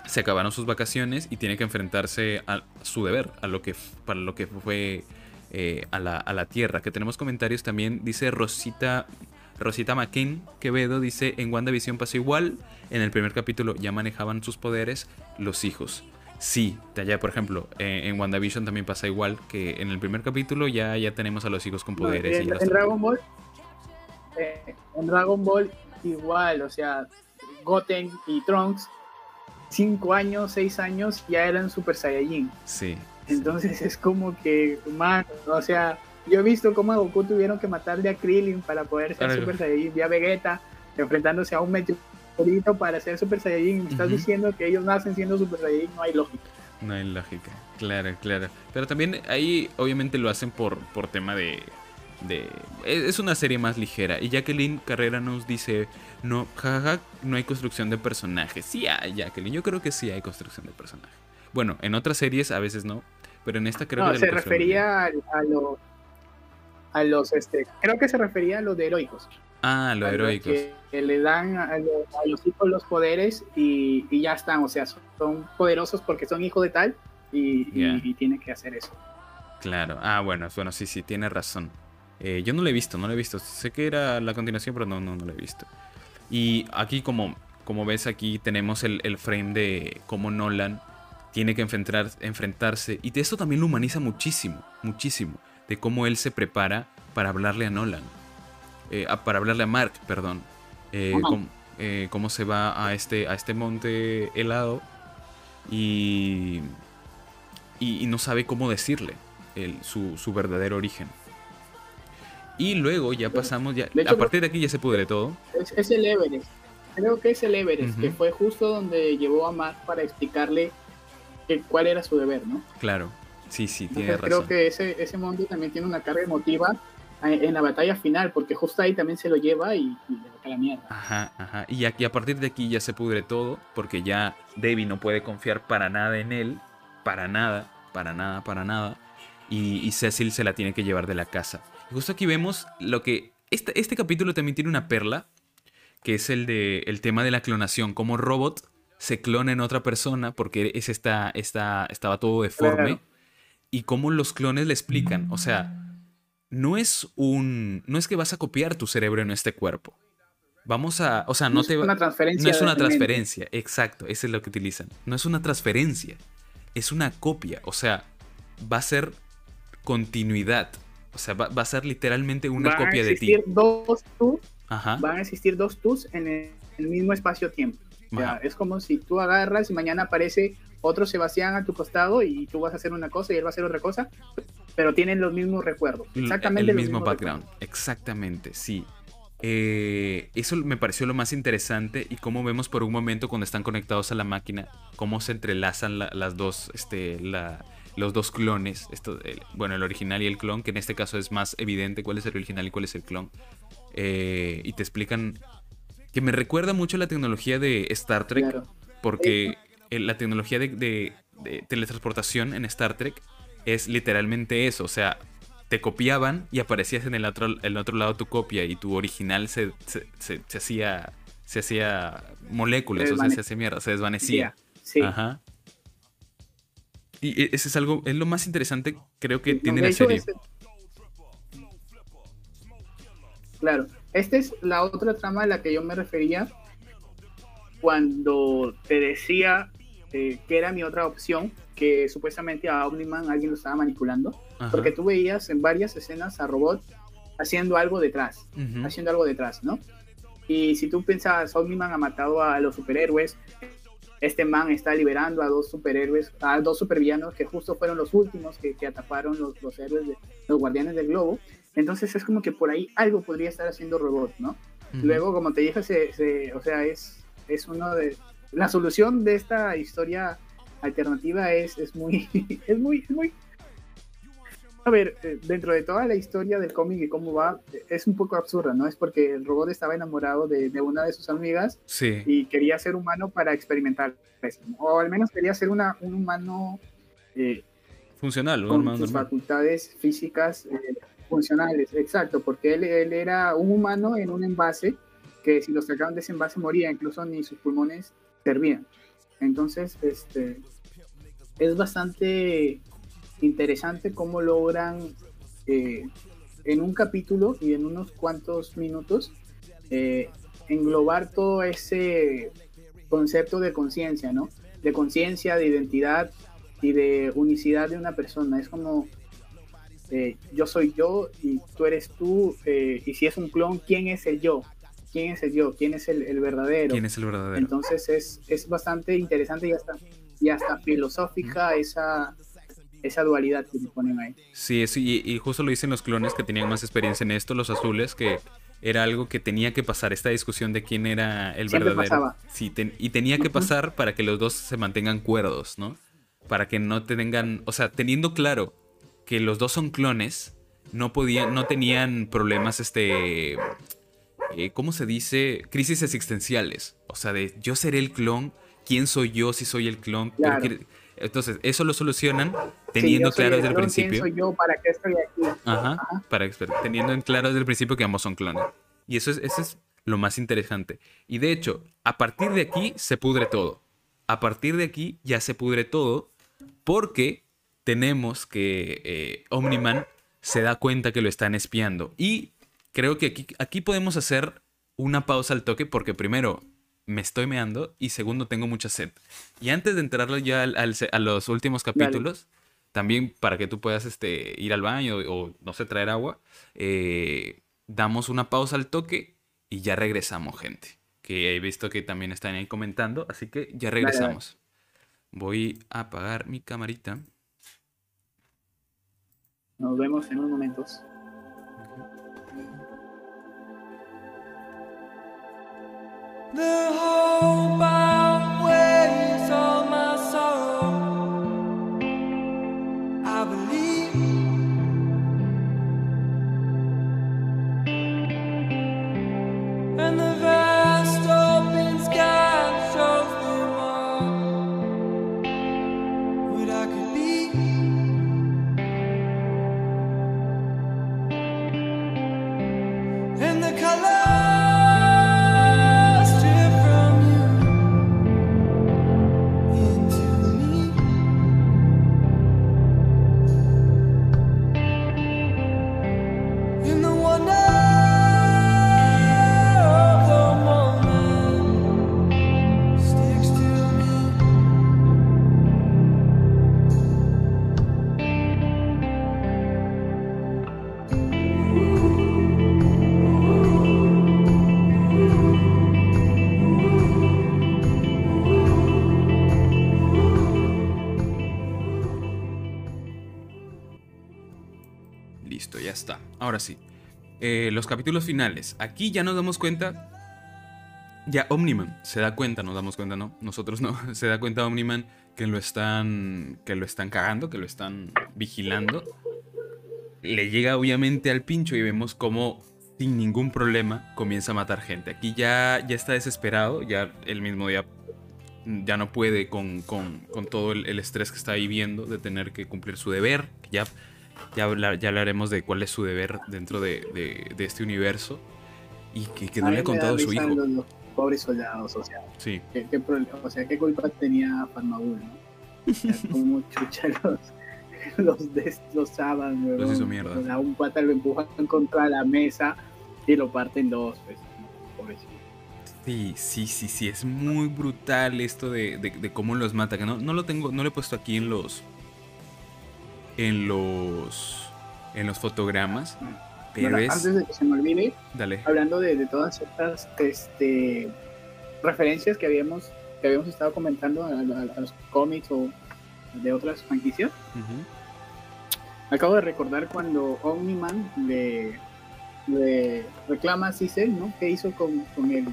Se acabaron sus vacaciones y tiene que enfrentarse a su deber, a lo que para lo que fue eh, a, la, a la tierra. Que tenemos comentarios también, dice Rosita Rosita McCain Quevedo, dice en WandaVision pasó igual, en el primer capítulo ya manejaban sus poderes los hijos. Sí, por ejemplo, eh, en WandaVision también pasa igual, que en el primer capítulo ya, ya tenemos a los hijos con No, poderes. y en, traen. Dragon Ball, eh, en Dragon Ball igual, o sea, Goten y Trunks, 5 años, 6 años, ya eran Super Saiyajin. Sí. Entonces es como que, man, o sea, yo he visto cómo a Goku tuvieron que matarle a Krillin para poder ser. Super Saiyajin, vi a Vegeta enfrentándose a un meteorito para ser Super Saiyajin, me estás diciendo que ellos nacen siendo Super Saiyajin, no hay lógica. No hay lógica, claro, claro. Pero también ahí obviamente lo hacen por, por tema de, de... Es es una serie más ligera. Y Jacqueline Carrera nos dice, no, jajaja, no hay construcción de personajes. Sí hay, Jacqueline, yo creo que sí hay construcción de personajes. Bueno, en otras series a veces no, pero en esta creo no, que... se refería a, a los, a los, este, creo que se refería a los de heroicos. Ah, los heroicos. Que, que le dan a, los- a los hijos los poderes y, y ya están, o sea, son, poderosos porque son hijos de tal y, y- Ya. y tienen que hacer eso. Claro. Ah, bueno, bueno, sí, sí, tiene razón. Eh, yo no lo he visto, no lo he visto. Sé que era la continuación, pero no, no, no lo he visto. Y aquí, como, como ves, aquí tenemos el, el frame de cómo Nolan tiene que enfrentar, enfrentarse. Y de esto también lo humaniza muchísimo, muchísimo. De cómo él se prepara para hablarle a Nolan. Eh, para hablarle a Mark, perdón. Eh, cómo, eh, cómo se va a este, a este monte helado. Y, y, y no sabe cómo decirle el- su, su verdadero origen. Y luego ya pasamos, ya, hecho, a partir de aquí ya se pudre todo. Es, es el Everest. Creo que es el Everest, que fue justo donde llevó a Mark para explicarle que- cuál era su deber, ¿no? Claro, sí, sí, tiene Entonces razón. creo que ese, ese mundo también tiene una carga emotiva eh, en la batalla final, porque justo ahí también se lo lleva y, y le saca la mierda. Ajá, ajá. Y aquí a partir de aquí ya se pudre todo, porque ya Debbie no puede confiar para nada en él, para nada, para nada, para nada. Y, y Cecil se la tiene que llevar de la casa. Y justo aquí vemos lo que... Este, este capítulo también tiene una perla, que es el de el tema de la clonación, como Robot se clona en otra persona porque es esta, esta, estaba todo deforme. Claro. Y cómo los clones le explican. O sea, no es un. No es que vas a copiar tu cerebro en este cuerpo. Vamos a. O sea, no, es te. una transferencia. No es una transferencia, exacto, eso es lo que utilizan. No es una transferencia, es una copia. O sea, va a ser continuidad. O sea, va, va a ser literalmente una Van copia de ti. existir dos tú, Ajá. van a existir dos tus en el, el mismo espacio-tiempo. O sea, es como si tú agarras y mañana aparece otro Sebastián a tu costado y tú vas a hacer una cosa y él va a hacer otra cosa, pero tienen los mismos recuerdos. Exactamente el mismo background. Exactamente, sí. Eh, eso me pareció lo más interesante y cómo vemos por un momento cuando están conectados a la máquina, cómo se entrelazan la- las dos, este, la- los dos clones, esto, el- bueno, el original y el clon, que en este caso es más evidente cuál es el original y cuál es el clon. Eh, y te explican que me recuerda mucho la tecnología de Star Trek, Claro. porque el- la tecnología de, de- de teletransportación en Star Trek es literalmente eso. O sea, te copiaban y aparecías en el otro, el otro lado tu copia y tu original se, se, se- se hacía, se hacía moléculas, Se o sea, se hacía mierda, se desvanecía. Sí. Ajá. Y e- ese es algo, es lo más interesante, creo que No, tiene la serie. Claro, esta es la otra trama a la que yo me refería cuando te decía eh, que era mi otra opción, que supuestamente a Omniman alguien lo estaba manipulando, Ajá. porque tú veías en varias escenas a Robot haciendo algo detrás, Ujú. haciendo algo detrás, ¿no? Y si tú pensabas, Omniman ha matado a los superhéroes, este man está liberando a dos superhéroes, a dos supervillanos que justo fueron los últimos que, que ataparon los, los héroes, de, los guardianes del globo. Entonces es como que por ahí algo podría estar haciendo Robot, ¿no? Luego, como te dije, se, se- o sea, es, es uno de... La solución de esta historia alternativa es, es muy... [laughs] Es muy, muy... A ver, eh, dentro de toda la historia del cómic y cómo va, es un poco absurda, ¿no? Es porque el robot estaba enamorado de, de una de sus amigas Sí. y quería ser humano para experimentar. O al menos quería ser una, un humano eh, Funcional, con normal, sus normal. facultades físicas eh, funcionales, exacto, porque él, él era un humano en un envase que si lo sacaban de ese envase moría, incluso ni sus pulmones servían. Entonces, este, es bastante interesante cómo logran eh, en un capítulo y en unos cuantos minutos eh, englobar todo ese concepto de conciencia, ¿no? De conciencia, de identidad y de unicidad de una persona. Es como eh, yo soy yo y tú eres tú, eh, y si es un clon, ¿quién es el yo? ¿Quién es el yo? ¿Quién es el, el verdadero? ¿Quién es el verdadero? Entonces es, es bastante interesante y hasta, y hasta filosófica esa, esa dualidad que ponen ahí. Sí, eso, y, y justo lo dicen los clones que tenían más experiencia en esto, los azules, que era algo que tenía que pasar, esta discusión de quién era el Siempre verdadero. pasaba. Sí, ten- y tenía que pasar para que los dos se mantengan cuerdos, ¿no? Para que no te tengan, o sea, teniendo claro que los dos son clones, no podían, no tenían problemas, este, eh, ¿cómo se dice? Crisis existenciales. O sea, de yo seré el clon, ¿quién soy yo si soy el clon? Claro. entonces, eso lo solucionan Sí, teniendo soy claro desde el clon, principio. ¿Quién soy yo? ¿Para qué estoy aquí? Ajá, Ajá. para teniendo en claro desde el principio que ambos son clones. Y eso es, eso es lo más interesante. Y de hecho, a partir de aquí se pudre todo. A partir de aquí ya se pudre todo porque tenemos que eh, Omniman se da cuenta que lo están espiando. Y creo que aquí, aquí podemos hacer una pausa al toque porque primero me estoy meando y segundo tengo mucha sed. Y antes de entrarle ya al- al a los últimos Dale. capítulos, también para que tú puedas este, ir al baño o, no sé, traer agua, eh, damos una pausa al toque y ya regresamos, gente. Que he visto que también están ahí comentando, así que ya dale. regresamos. Voy a apagar mi camarita. Nos vemos en unos momentos. Ahora sí. Eh, los capítulos finales. Aquí ya nos damos cuenta. Ya Omniman se da cuenta, nos damos cuenta, ¿no? Nosotros no. [laughs] Se da cuenta Omniman que lo están. que lo están cagando, que lo están vigilando. Le llega obviamente al pincho y vemos cómo sin ningún problema comienza a matar gente. Aquí ya, ya está desesperado, ya el mismo día ya no puede con, con- con todo el, estrés que está viviendo de tener que cumplir su deber. Ya, ya, ya hablaremos de cuál es su deber dentro de, de- de este universo. Y que, que no le ha contado su hijo. Los, pobres soldados, o sea, Sí. ¿qué, qué o sea, ¿qué culpa tenía Farmagul, no? O sea, [laughs] como chucha los, los destrozaban, weón. Los hizo mierda. O sea, un pata lo empujan contra la mesa y lo parten dos, pues, pobrecito. Sí, sí, sí, sí, es muy brutal esto de, de- de cómo los mata. Que no, no lo tengo, no lo he puesto aquí en los. En los. En los fotogramas. Pero Bueno, es. Antes de que se me olvide, Dale. hablando de, de todas estas este, referencias que habíamos, que habíamos estado comentando a, a- a los cómics o de otras franquicias, acabo de recordar cuando Omni-Man le, le reclama a Cicel, ¿no? ¿Qué hizo con, con el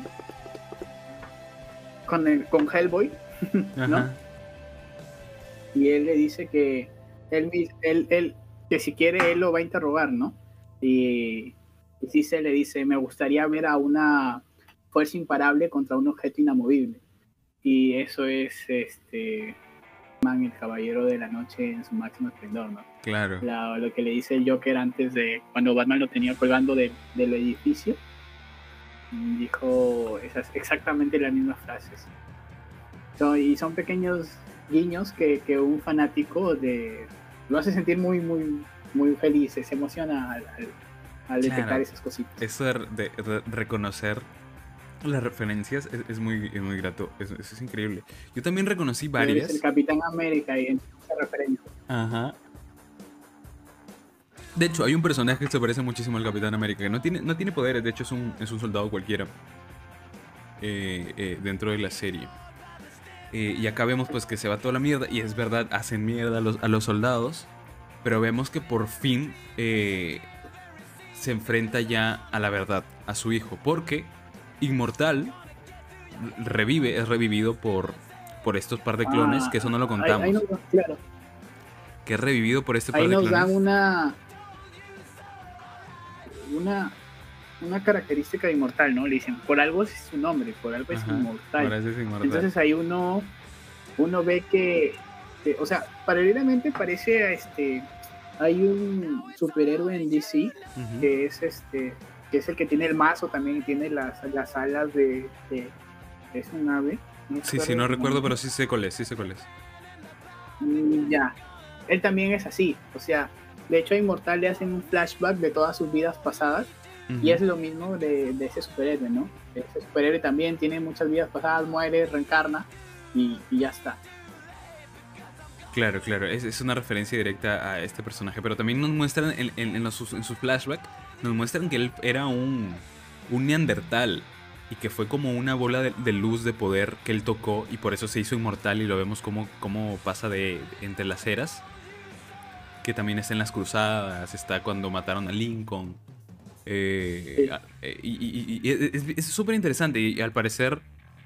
con el con Hellboy? [laughs] ¿no? Ajá. y él le dice que él, mis- él, él- que si quiere él lo va a interrogar, ¿no? Y, y Cicel le dice, me gustaría ver a una fuerza imparable contra un objeto inamovible. Y eso es este Man, el caballero de la noche en su máximo esplendor, ¿no? Claro. La- lo que le dice el Joker antes de cuando Batman lo tenía colgando de- del edificio. Dijo esas, exactamente las mismas frases. So- y son pequeños guiños que, que un fanático de lo hace sentir muy, muy, muy feliz, se emociona al, al- al detectar Claro. esas cositas. Eso de, de- de reconocer las referencias es, es muy, es muy grato. Es, es- increíble. Yo también reconocí varias. el Capitán América y referencia. Ajá. De hecho, hay un personaje que se parece muchísimo al Capitán América, que no tiene, no tiene poderes, de hecho es un, es un soldado cualquiera eh, eh, dentro de la serie. Eh, y acá vemos pues que se va toda la mierda, y es verdad, hacen mierda a los, a los soldados, pero vemos que por fin eh, se enfrenta ya a la verdad, a su hijo, porque Inmortal revive, es revivido por, por estos par de clones, Ah, que eso no lo ahí- contamos Ahí, nos, claro, que es revivido por este par ahí de nos clones. dan una, una una característica de inmortal, ¿no? Le dicen, por algo es su nombre, por algo es inmortal. Es. Entonces ahí uno, uno ve que, que, o sea, paralelamente parece a este, hay un superhéroe en DC que es este, que es el que tiene el mazo también y tiene las, las alas de, de- es un ave. Sí, sí, no recuerdo, nombre. pero sí sé cuál es, sí sé cuál es. Mm, Ya, él también es así, o sea, de hecho a Inmortal le hacen un flashback de todas sus vidas pasadas y es lo mismo de, de ese superhéroe, ¿no? Ese superhéroe también tiene muchas vidas pasadas, muere, reencarna y, y ya está. Claro, claro, es, es una referencia directa a este personaje, pero también nos muestran en, en, en los- en sus flashbacks, nos muestran que él era un, un neandertal y que fue como una bola de, de luz de poder que él tocó y por eso se hizo inmortal y lo vemos como, como pasa de entre las eras, que también está en las cruzadas, está cuando mataron a Lincoln. Eh, Sí. eh, y y- y- y es- súper interesante y al parecer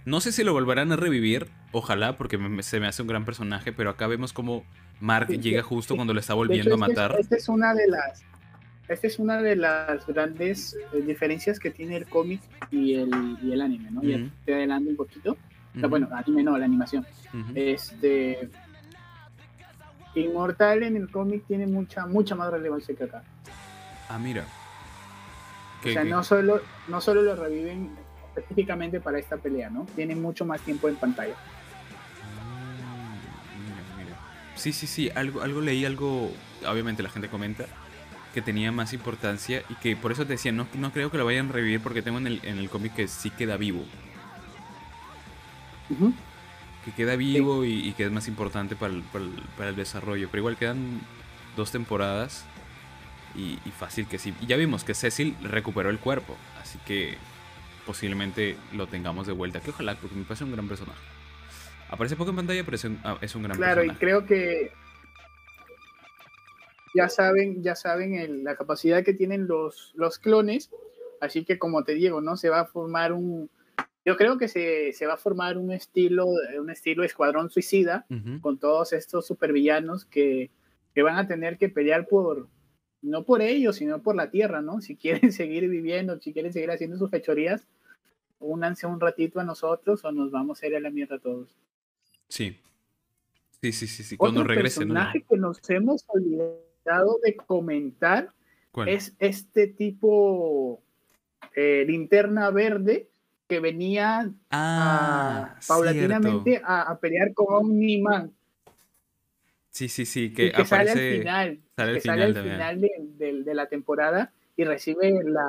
no sé si lo volverán a revivir, ojalá, porque me- se me hace un gran personaje, pero acá vemos como Mark Sí, llega justo sí. cuando lo está volviendo hecho, a este es- matar. Esta es una de las esta es una de las grandes eh, diferencias que tiene el cómic y el, y el anime, ¿no? Ya Ujú. te adelanto un poquito. Sea, Ujú, bueno, anime no, la animación. Este Inmortal en el cómic tiene mucha mucha más relevancia que acá. Ah, mira. O sea, no solo no solo lo reviven específicamente para esta pelea, ¿no? Tiene mucho más tiempo en pantalla. Mira, mira. Sí, sí, sí, algo, algo leí, algo, obviamente la gente comenta, que tenía más importancia y que por eso te decía, no, no creo que lo vayan a revivir porque tengo en el, en el cómic que sí queda vivo, que queda vivo y, y que es más importante para el, para, el, para el desarrollo, pero igual quedan dos temporadas y, y fácil que sí. Y ya vimos que Cecil recuperó el cuerpo, así que posiblemente lo tengamos de vuelta, que ojalá, porque me parece un gran personaje. Aparece poco en pantalla, pero es un, ah, es un gran Claro, y personaje. creo que ya saben, ya saben el- la capacidad que tienen los, los clones, así que como te digo, ¿no? Se va a formar un, yo creo que se, se va a formar un estilo, un estilo escuadrón suicida con todos estos supervillanos que, que van a tener que pelear por, no por ellos, sino por la tierra, ¿no? Si quieren [laughs] seguir viviendo, si quieren seguir haciendo sus fechorías, únanse un ratito a nosotros o nos vamos a ir a la mierda todos. Sí. Sí, sí, sí, sí. Cuando Otro regrese, ¿no? personaje que nos hemos olvidado de comentar ¿Cuál? es este tipo eh, linterna verde que venía Ah, a- paulatinamente a, a pelear con Omni-Man. Sí, sí, sí, y que, que sale al aparece. final. sale al que final sale al final de, de- de la temporada y recibe la.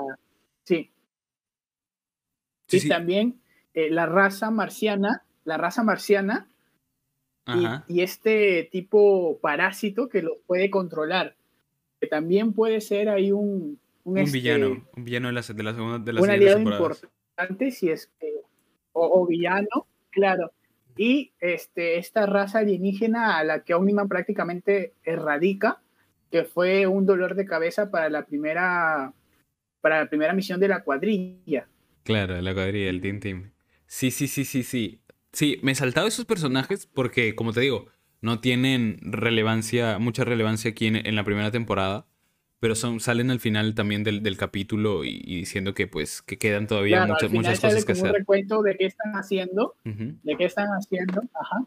Sí. Sí, y sí. también eh, la raza marciana, la raza marciana y, este tipo parásito que lo puede controlar. Que también puede ser ahí un, un, Un este, villano, un villano de la, de la segunda de las un aliado importante si es que- o, o villano, claro. Y este, esta raza alienígena a la que Omniman prácticamente erradica, que fue un dolor de cabeza para la primera para la primera misión de la cuadrilla. Claro, la cuadrilla, el Team Team. Sí, sí, sí, sí, sí. Sí, me he esos personajes porque, como te digo, no tienen relevancia, mucha relevancia aquí en, en la primera temporada, pero son, salen al final también del, del capítulo y, y diciendo que pues que quedan todavía Claro, muchas, muchas cosas que como un hacer. recuento de qué están haciendo, de qué están haciendo, ajá.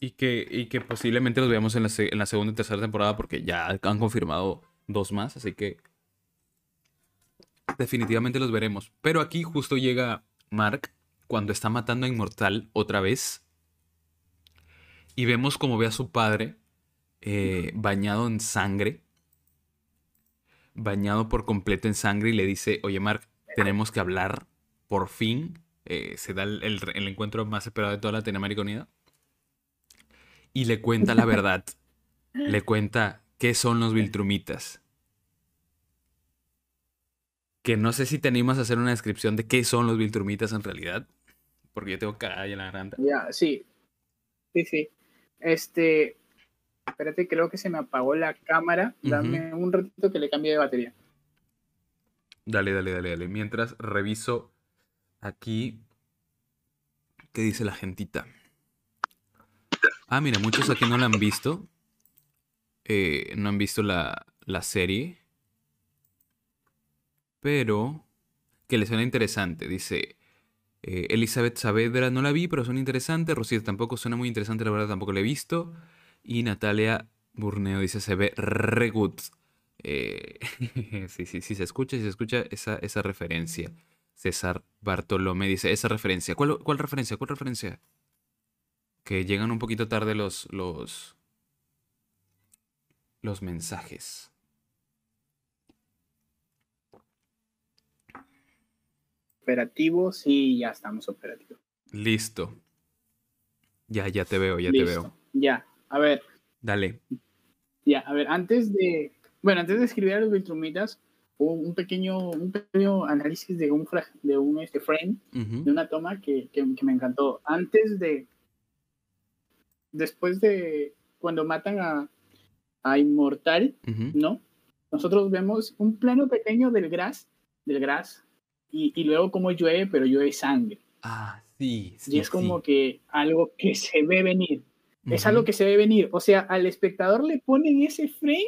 Y que, y que posiblemente los veamos en la, en la segunda y tercera temporada porque ya han confirmado dos más, así que definitivamente los veremos. Pero aquí justo llega Mark cuando está matando a Inmortal otra vez y vemos como ve a su padre eh, bañado en sangre, bañado por completo en sangre y le dice, oye Mark, tenemos que hablar por fin. Eh, se da el, el- el encuentro más esperado de toda Latinoamérica Unida y le cuenta la verdad. [laughs] le cuenta qué son los Viltrumitas. Que no sé si te animas a hacer una descripción de qué son los Viltrumitas en realidad. Porque yo tengo cagada en la garganta. Ya, sí. Sí, sí. Este, espérate, creo que se me apagó la cámara. Dame un ratito que le cambie de batería. Dale, dale, dale, dale. Mientras reviso aquí. ¿Qué dice la gentita? Ah, mira, muchos aquí no la han visto. Eh, no han visto la, la serie. Pero que les suena interesante. Dice eh, Elizabeth Saavedra, no la vi, pero suena interesante. Rosita tampoco suena muy interesante, la verdad tampoco la he visto. Y Natalia Burneo dice, se ve re good. Eh, [laughs] sí, sí, sí, se escucha, sí se escucha esa, esa referencia. César Bartolomé dice, esa referencia. ¿Cuál, cuál referencia? ¿Cuál referencia? Que llegan un poquito tarde los, los, los mensajes. Operativo, sí, ya estamos operativos. Listo. Ya, ya te veo, ya Listo. te veo. Ya, a ver, Dale. ya, a ver, antes de, bueno, antes de escribir a los Viltrumitas, hubo un pequeño, un pequeño análisis de un, de un este, frame, de una toma que, que, que me encantó. Antes de, después de, cuando matan a, a Inmortal. ¿no? Nosotros vemos un plano pequeño del gras, del gras, y, y luego como llueve, pero llueve sangre. Ah, sí, sí, Y es como que algo que se ve venir. Es algo que se ve venir. O sea, al espectador le ponen ese frame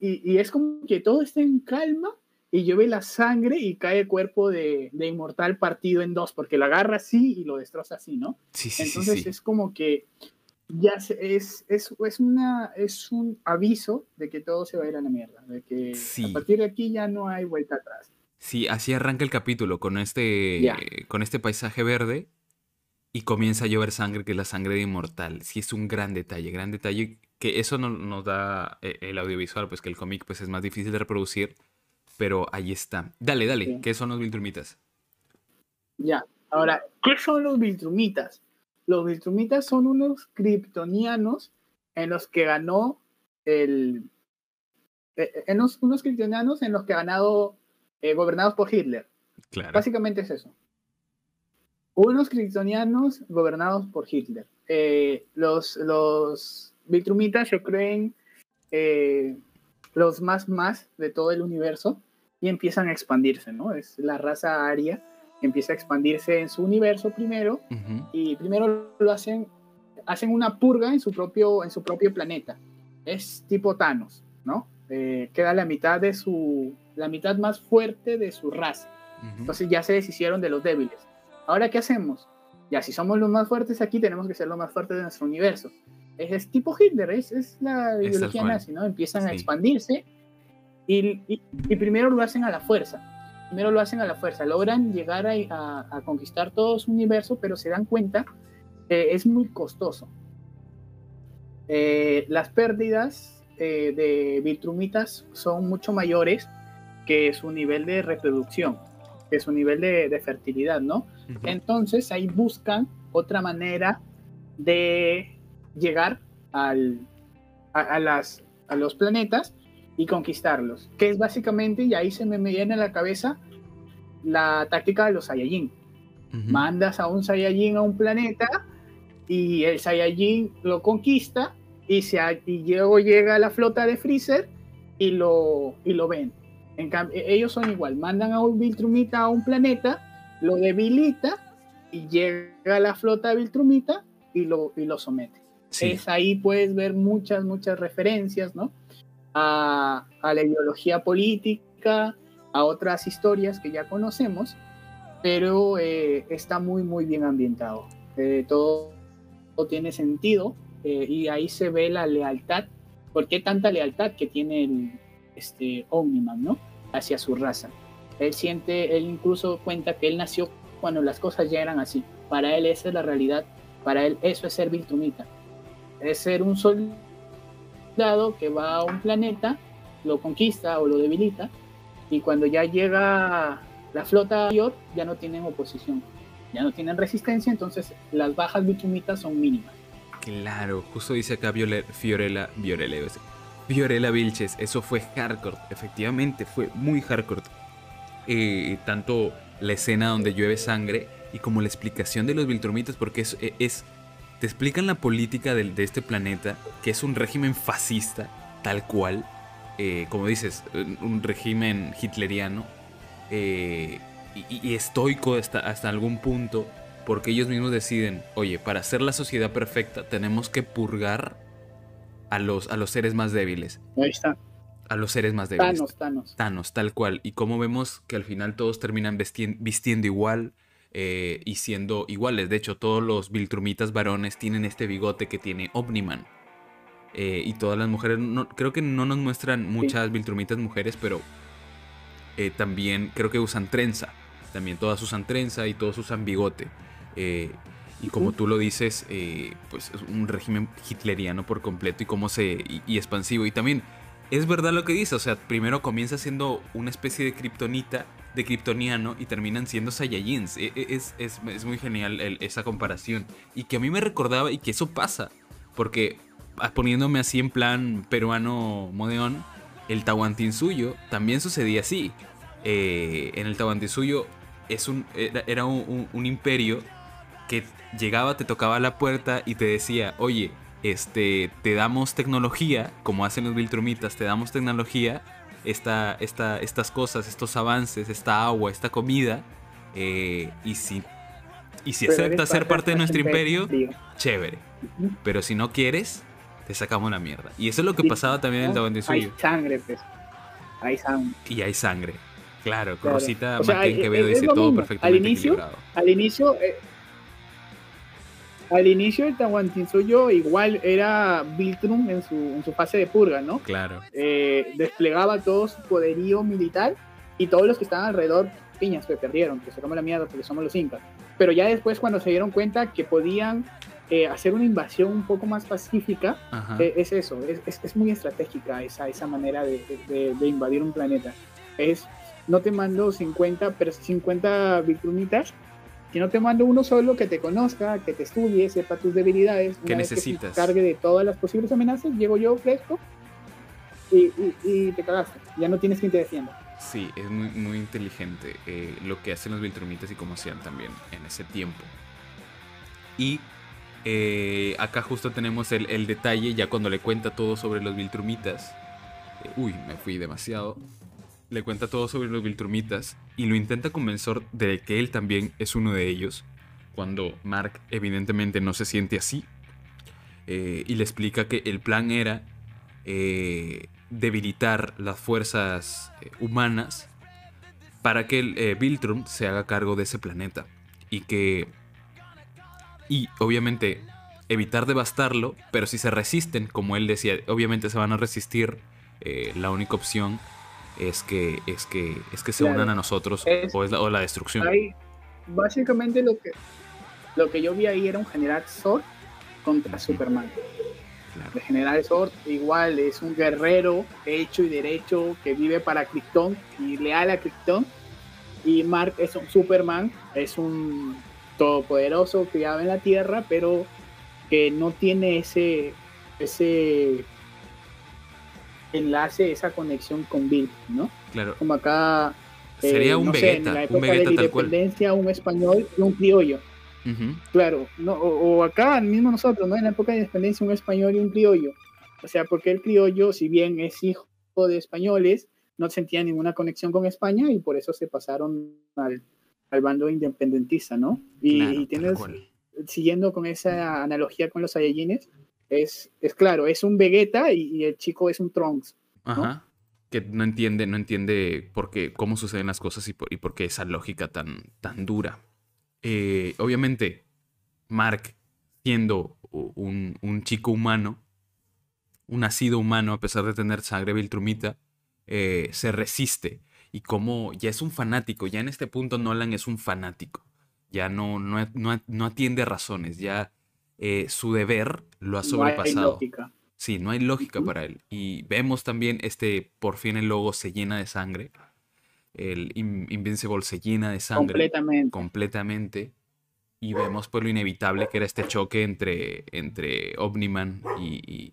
y, y es como que todo está en calma y llueve la sangre y cae el cuerpo de, de Inmortal partido en dos, porque lo agarra así y lo destroza así, ¿no? Sí, sí, Entonces sí. es como que ya se- es, es, es, una, es un aviso de que todo se va a ir a la mierda, de que a partir de aquí ya no hay vuelta atrás. Sí, así arranca el capítulo con este, con este paisaje verde y comienza a llover sangre, que es la sangre de inmortal. Sí, es un gran detalle, gran detalle que eso no, nos da eh, el audiovisual, pues que el cómic pues es más difícil de reproducir, pero ahí está. Dale, dale. ¿qué son los Viltrumitas? Ya, ahora, ¿qué son los Viltrumitas? Los Viltrumitas son unos kryptonianos en los que ganó el... eh, eh, En unos, unos kryptonianos en los que ha ganado eh, gobernados por Hitler. Claro. Básicamente es eso. Unos kryptonianos gobernados por Hitler. Eh, los, los Viltrumitas se creen eh, los más más de todo el universo y empiezan a expandirse, ¿no? Es la raza aria que empieza a expandirse en su universo primero y primero lo hacen hacen una purga en su propio en su propio planeta es tipo Thanos no Eh, queda la mitad de su la mitad más fuerte de su raza Ujú. entonces ya se deshicieron de los débiles ahora qué hacemos ya si somos los más fuertes aquí tenemos que ser los más fuertes de nuestro universo es, es tipo Hitler es, es la Es ideología nazi no empiezan a Sí. expandirse y, y- y primero lo hacen a la fuerza primero lo hacen a la fuerza, logran llegar a, a- a conquistar todo su universo, pero se dan cuenta que es muy costoso. Eh, las pérdidas eh, de Viltrumitas son mucho mayores que su nivel de reproducción, que su nivel de, de fertilidad, ¿no? Entonces ahí buscan otra manera de llegar al, a, a las, a los planetas y conquistarlos, que es básicamente, y ahí se me viene a la cabeza la táctica de los Saiyajin. Ujú. Mandas a un Saiyajin a un planeta y el Saiyajin lo conquista y, se, y luego llega la flota de Freezer y lo, y lo ven. En cambio, ellos son igual, mandan a un Viltrumita a un planeta, lo debilita y llega la flota de Viltrumita y lo, y lo somete. Sí. Es ahí puedes ver muchas, muchas referencias, ¿no? A, a la ideología política, a otras historias que ya conocemos, pero eh, está muy, muy bien ambientado. Eh, todo, todo tiene sentido eh, y ahí se ve la lealtad. ¿Por qué tanta lealtad que tiene el este, Omniman, ¿no? Hacia su raza. Él siente, él incluso cuenta que él nació cuando las cosas ya eran así. Para él esa es la realidad. Para él eso es ser Viltrumita. Es ser un soldado que va a un planeta, lo conquista o lo debilita, y cuando ya llega la flota mayor, ya no tienen oposición, ya no tienen resistencia, entonces las bajas Viltrumitas son mínimas. Claro, justo dice acá Viole- Fiorella, Viorella, iba a decir, Fiorella Vilches, eso fue hardcore, efectivamente, fue muy hardcore. Eh, tanto la escena donde llueve sangre y como la explicación de los Viltrumitas, porque es, e, es- te explican la política del- de, este planeta, que es un régimen fascista, tal cual, eh, como dices, un régimen hitleriano, eh, y, y estoico hasta, hasta algún punto, porque ellos mismos deciden, oye, para hacer la sociedad perfecta tenemos que purgar a los, a los seres más débiles, Ahí está, a los seres más débiles. Thanos, Thanos. Thanos, tal cual. Y como vemos que al final todos terminan vistiendo igual eh, y siendo iguales. De hecho, todos los Viltrumitas varones tienen este bigote que tiene Omniman. Eh, y todas las mujeres, no- creo que no nos muestran muchas Viltrumitas mujeres, pero eh, también creo que usan trenza. También todas usan trenza y todos usan bigote. Y como tú lo dices, pues es un régimen hitleriano por completo y cómo se. y, y expansivo. Y también es verdad lo que dice. O sea, primero comienza siendo una especie de kriptonita, de kryptoniano, y terminan siendo Saiyajins. E- e- Es, es- es muy genial esa comparación. Y que a mí me recordaba, y que eso pasa. Porque ah, poniéndome así en plan peruano modeón, el Tahuantinsuyo también sucedía así. Eh, en el Tahuantinsuyo es un, era, un- un imperio que llegaba, te tocaba la puerta y te decía, oye, este, te damos tecnología, como hacen los Viltrumitas, te damos tecnología, esta, esta, estas cosas, estos avances, esta agua, esta comida, eh, y si, y si aceptas ser parte de nuestro imperio, chévere. Pero si no quieres, te sacamos la mierda. Y eso es lo que Sí, pasaba también en el. Tahuantinsuyo. Hay sangre, pues. Hay sangre. Y hay sangre. Claro, Claro. Rosita O sea, Quevedo dice todo perfectamente Al inicio, equilibrado. Al inicio, eh, al inicio el Tahuantinsuyo igual era Viltrum en su, en su fase de purga, ¿no? Claro. Eh, desplegaba todo su poderío militar y todos los que estaban alrededor, piñas, que perdieron, que se comen la mierda porque somos los incas. Pero ya después cuando se dieron cuenta que podían eh, hacer una invasión un poco más pacífica, eh, es eso, es, es- es muy estratégica esa, esa manera de, de- de invadir un planeta. Es, no te mando 50, pero 50 Viltrumitas, sino te mando uno solo que te conozca, que te estudie, sepa tus debilidades. ¿Qué Una vez que necesitas? cargue de todas las posibles amenazas, llego yo fresco y, y- y te cagaste. Ya no tienes quien te defienda. Sí, es muy, muy inteligente eh, lo que hacen los Viltrumitas y cómo hacían también en ese tiempo. Y eh, acá justo tenemos el, el detalle, ya cuando le cuenta todo sobre los Viltrumitas. eh, uy, me fui demasiado. Le cuenta todo sobre los Viltrumitas y lo intenta convencer de que él también es uno de ellos. Cuando Mark evidentemente no se siente así. eh, y le explica que el plan era eh, debilitar las fuerzas eh, humanas para que el Viltrum se haga cargo de ese planeta y que y obviamente evitar devastarlo, pero si se resisten, como él decía, obviamente se van a resistir. la única opción es que, es que, es que se Claro. unan a nosotros Es- o, es la, o la destrucción. Ahí, básicamente lo que, lo que yo vi ahí era un general Zord contra Superman. Claro. El general Zord igual es un guerrero hecho y derecho que vive para Krypton y leal a Krypton. Y Mark es un Superman, es un todopoderoso criado en la Tierra, pero que no tiene ese, ese enlace, esa conexión con Bill, ¿no? Claro. Como acá eh, Sería un no sé, Vegeta, en la un época Vegeta de la tal cual. independencia, un español y un criollo. Claro, no, o, o acá mismo nosotros, ¿no? En la época de independencia, un español y un criollo. O sea, porque el criollo, si bien es hijo de españoles, no sentía ninguna conexión con España y por eso se pasaron al, al bando independentista, ¿no? Y, Claro, y tal tienes, siguiendo con esa analogía con los Saiyajines, es, es claro, es un Vegeta y, el chico es un Trunks. Ajá. Que no entiende, no entiende por qué, cómo suceden las cosas y por, y por qué esa lógica tan, tan dura. Eh, obviamente, Mark, siendo un, un chico humano, un nacido humano, a pesar de tener sangre viltrumita, eh, se resiste. Y como ya es un fanático, ya en este punto Nolan es un fanático. Ya no, no, no, no atiende razones, ya eh, su deber lo ha No hay sobrepasado. lógica. Sí, no hay lógica para él. Y vemos también, este, por fin el logo se llena de sangre. El In- Invincible se llena de sangre Completamente. completamente. Y vemos pues lo inevitable que era este choque entre, entre Omniman y, y-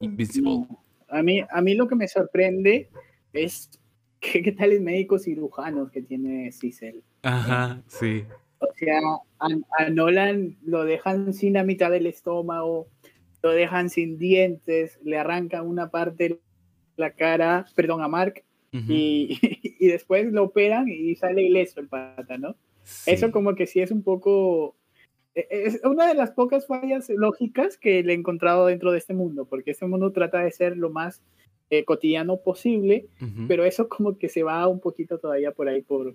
y Invincible. No. A mí, a mí lo que me sorprende es [laughs] qué, qué tales médicos cirujanos que tiene Cicel. Ajá, sí. O sea, a, a Nolan lo dejan sin la mitad del estómago, lo dejan sin dientes, le arrancan una parte de la cara, perdón, a Mark, y, [laughs] y después lo operan y sale ileso el pata, ¿no? sí. Eso como que sí es un poco... e- Es una de las pocas fallas lógicas que le he encontrado dentro de este mundo, porque este mundo trata de ser lo más eh, cotidiano posible, pero eso como que se va un poquito todavía por ahí por,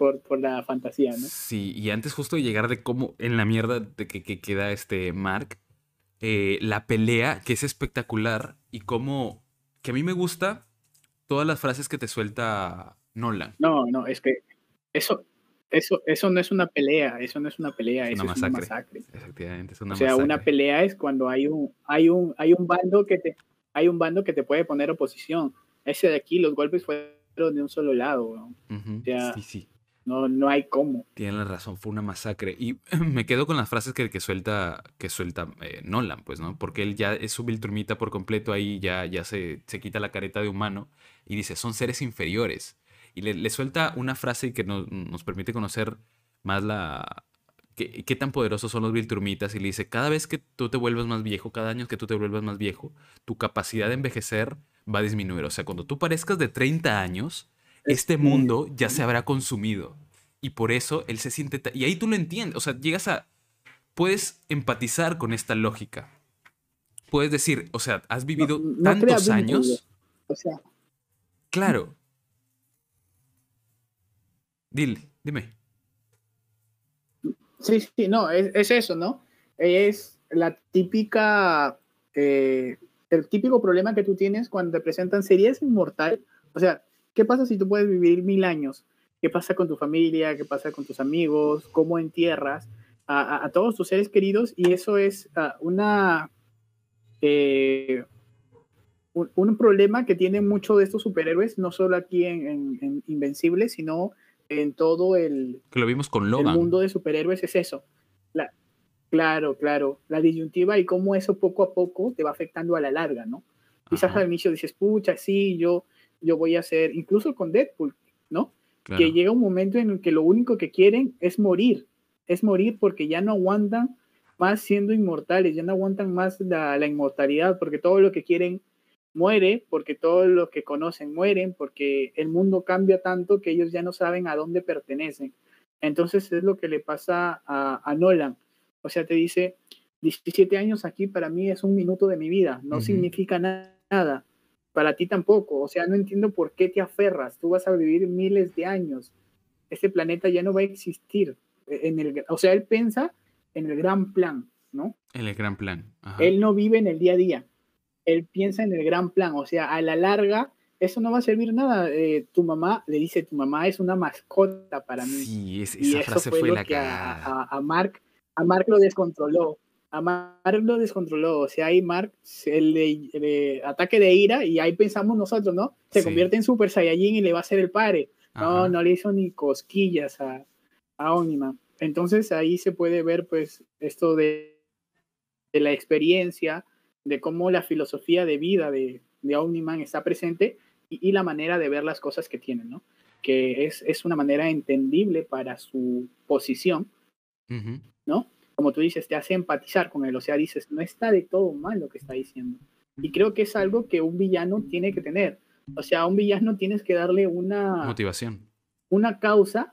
por, por la fantasía, ¿no? Sí, y antes justo de llegar de cómo en la mierda de que, que queda este Mark, eh, la pelea que es espectacular y cómo, que a mí me gusta todas las frases que te suelta Nolan. No, no, es que eso, eso, eso no es una pelea, eso no es una pelea, Es eso una es una masacre. masacre. Es una O sea, una masacre. pelea es cuando hay un, hay un, hay un bando que te, hay un bando que te puede poner oposición. Ese de aquí, los golpes fueron de un solo lado, sea, Sí, sí. No, no hay cómo. Tienen la razón, fue una masacre. Y [clears throat] me quedo con las frases que, suelta, que suelta eh, Nolan, pues, ¿no? Porque él ya es su Viltrumita por completo, ahí ya, ya se, se quita la careta de humano y dice, son seres inferiores. Y le, suelta una frase que nos permite conocer más la... Qué, qué tan poderosos son los Viltrumitas. Y le dice, cada vez que tú te vuelvas más viejo, cada año que tú te vuelvas más viejo, tu capacidad de envejecer va a disminuir. O sea, cuando tú parezcas de 30 años, este mundo ya se habrá consumido. Y por eso él se siente... Y ahí tú lo entiendes. O sea, llegas a... Puedes empatizar con esta lógica. Puedes decir, o sea, has vivido no tantos años. O sea, Claro. Dile, dime. sí, sí, no, es, es eso, ¿no? Es la típica, eh, el típico problema que tú tienes cuando te presentan series inmortal. O sea, ¿qué pasa si tú puedes vivir mil años? ¿Qué pasa con tu familia? ¿Qué pasa con tus amigos? ¿Cómo entierras a, a- a todos tus seres queridos? Y eso es ah, una... eh, un, un problema que tienen muchos de estos superhéroes, no solo aquí en, en- en Invencible, sino en todo el, Que lo vimos con el Logan. mundo de superhéroes es eso. La, claro, claro. La disyuntiva y cómo eso poco a poco te va afectando a la larga, ¿no? Quizás Ajá, al inicio dices, pucha, sí, yo, yo voy a hacer, incluso con Deadpool, ¿no? claro. Que llega un momento en el que lo único que quieren es morir. Es morir porque ya no aguantan más siendo inmortales, ya no aguantan más la, la inmortalidad, porque todo lo que quieren muere, porque todo lo que conocen mueren, porque el mundo cambia tanto que ellos ya no saben a dónde pertenecen. Entonces es lo que le pasa a, a Nolan. O sea, te dice, 17 años aquí para mí es un minuto de mi vida, no significa na- nada. Para ti tampoco. O sea, no entiendo por qué te aferras. Tú vas a vivir miles de años. Este planeta ya no va a existir. En el, o sea, él piensa en el gran plan, ¿no? En el gran plan. Ajá. Él no vive en el día a día. Él piensa en el gran plan. O sea, a la larga, eso no va a servir nada. Eh, tu mamá, le dice, tu mamá es una mascota para mí. Sí, es- y esa eso frase fue, fue lo la que a, cagada. a, a Mark, a Mark lo descontroló. A Mark lo descontroló. O sea, ahí Mark se le, le- ataque de ira y ahí pensamos nosotros, ¿no? Se Sí. convierte en Super Saiyajin y le va a hacer el padre. No, Ajá. no le hizo ni cosquillas a, a Omniman. Entonces ahí se puede ver pues esto de, de la experiencia, de cómo la filosofía de vida de, de Omniman está presente y, y la manera de ver las cosas que tiene, ¿no? Que es, es una manera entendible para su posición. ¿no? Como tú dices, te hace empatizar con él, o sea, dices, no está de todo mal lo que está diciendo. Y creo que es algo que un villano tiene que tener. O sea, a un villano tienes que darle una, Motivación. una causa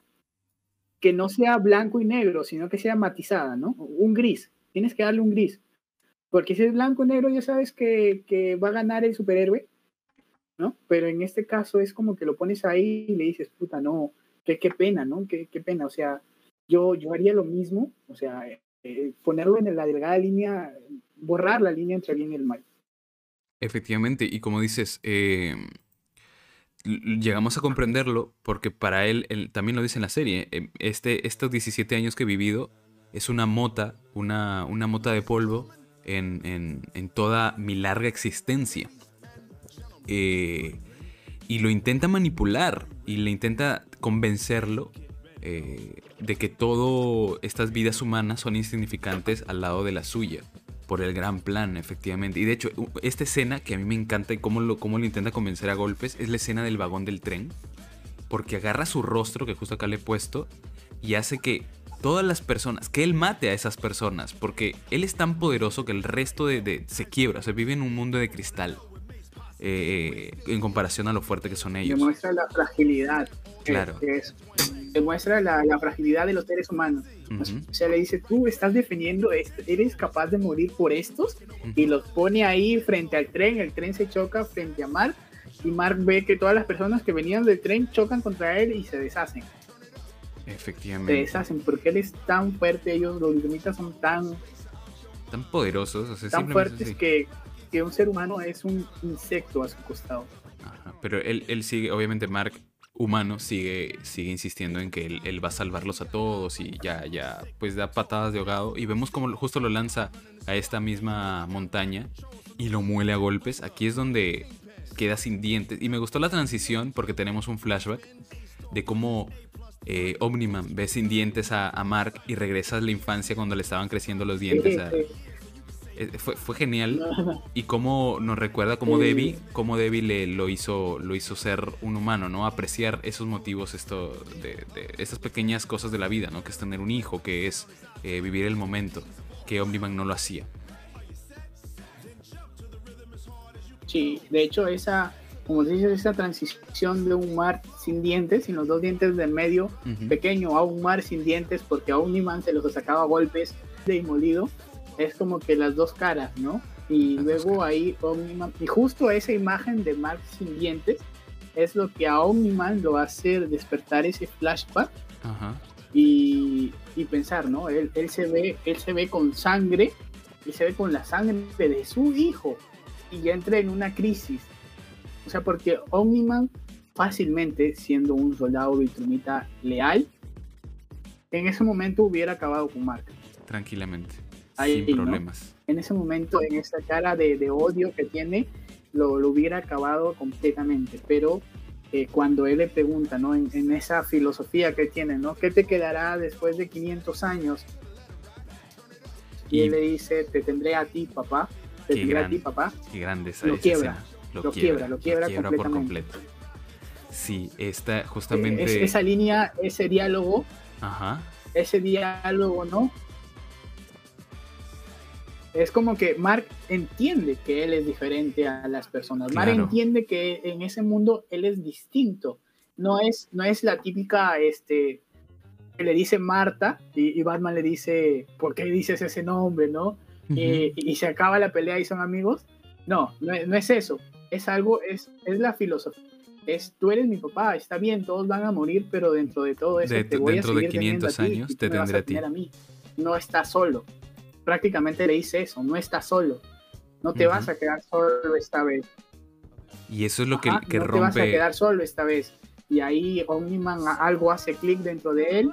que no sea blanco y negro, sino que sea matizada, ¿no? Un gris. Tienes que darle un gris. Porque si es blanco y negro, ya sabes que, que va a ganar el superhéroe, ¿no? Pero en este caso es como que lo pones ahí y le dices, puta, no, qué, qué pena, ¿no? Qué, qué pena. O sea, yo, yo haría lo mismo, o sea, eh, ponerlo en la delgada línea, borrar la línea entre bien y el mal. Efectivamente, y como dices, eh, llegamos a comprenderlo porque para él, también lo dice en la serie, eh, este, estos 17 años que he vivido es una mota, una, una mota de polvo en, en- en toda mi larga existencia. Y lo intenta manipular y le intenta convencerlo eh, de que todas estas vidas humanas son insignificantes al lado de la suya por el gran plan, efectivamente. Y de hecho, esta escena que a mí me encanta y cómo lo, cómo lo intenta convencer a golpes es la escena del vagón del tren. Porque agarra su rostro, que justo acá le he puesto, y hace que todas las personas, que él mate a esas personas, porque él es tan poderoso que el resto de- se quiebra, se vive en un mundo de cristal. Eh, en comparación a lo fuerte que son ellos. Demuestra la fragilidad. Claro. es. Demuestra la, la fragilidad de los seres humanos. Ujú. O sea, le dice, tú estás defendiendo esto, eres capaz de morir por estos, y los pone ahí frente al tren, el tren se choca frente a Mark, y Mark ve que todas las personas que venían del tren chocan contra él y se deshacen, se Efectivamente. deshacen, porque él es tan fuerte, ellos los vietnamitas son tan, Tan poderosos, o sea, tan fuertes sí. que, que un ser humano es un insecto a su costado. Ajá, Pero él, él sigue, obviamente Mark, humano, sigue, sigue insistiendo en que él, él va a salvarlos a todos y ya, ya, pues da patadas de ahogado. Y vemos como justo lo lanza a esta misma montaña y lo muele a golpes. Aquí es donde queda sin dientes. Y me gustó la transición porque tenemos un flashback de cómo eh, Omniman ve sin dientes a, a Mark y regresa a la infancia cuando le estaban creciendo los dientes. a- fue, fue genial. [laughs] Y cómo nos recuerda cómo Sí. Debbie, cómo Debbie le, lo, hizo, lo hizo ser un humano, ¿no? Apreciar esos motivos, esto de, de estas pequeñas cosas de la vida, ¿no? Que es tener un hijo, que es eh, vivir el momento, que Omniman no lo hacía. Sí, de hecho esa, como dices, esa transición de un mar sin dientes, sin los dos dientes del medio, pequeño, a un mar sin dientes, porque a Omniman se los sacaba a golpes de inmolido, es como que las dos caras, ¿no? Y Las luego ahí Omniman, y justo esa imagen de Mark sin dientes es lo que a Omniman lo hace despertar ese flashback Ajá. y, y pensar, ¿no? Él, él, se ve, él se ve con sangre, él se ve con la sangre de su hijo y ya entra en una crisis. O sea, porque Omniman fácilmente, siendo un soldado vitrumita leal, en ese momento hubiera acabado con Mark. Tranquilamente. Ahí, sin ¿no? problemas. En ese momento, en esa cara de, de odio que tiene, lo, lo hubiera acabado completamente. Pero eh, cuando él le pregunta, ¿no? En, en esa filosofía que tiene, ¿no? ¿Qué te quedará después de 500 años? Y, Y- él le dice, te tendré a ti, papá. Te tendré a ti, papá. Qué grande esa, Lo quiebra, escena. lo quiebra, lo quiebra por completamente. completo. Sí, esta Eh, justamente. es- esa línea, ese diálogo, Ajá. ese diálogo, ¿no? Es como que Mark entiende que él es diferente a las personas. Mark entiende que en ese mundo él es distinto. No es, no es la típica, este, que le dice Marta y, y Batman le dice, ¿por qué dices ese nombre, no? y, y se acaba la pelea y son amigos. No, no es, no es eso. Es algo, es, es la filosofía. Es, tú eres mi papá, está bien, todos van a morir, pero dentro de todo eso De- te voy dentro a de seguir teniendo 500 a ti, años y tú te tendré a ti. tener mí. No estás solo. Prácticamente le dice eso, no estás solo. No te vas a quedar solo esta vez. Y eso es lo que, Ajá, que no te vas a rompe. quedar solo esta vez. Y ahí Omniman algo hace clic dentro de él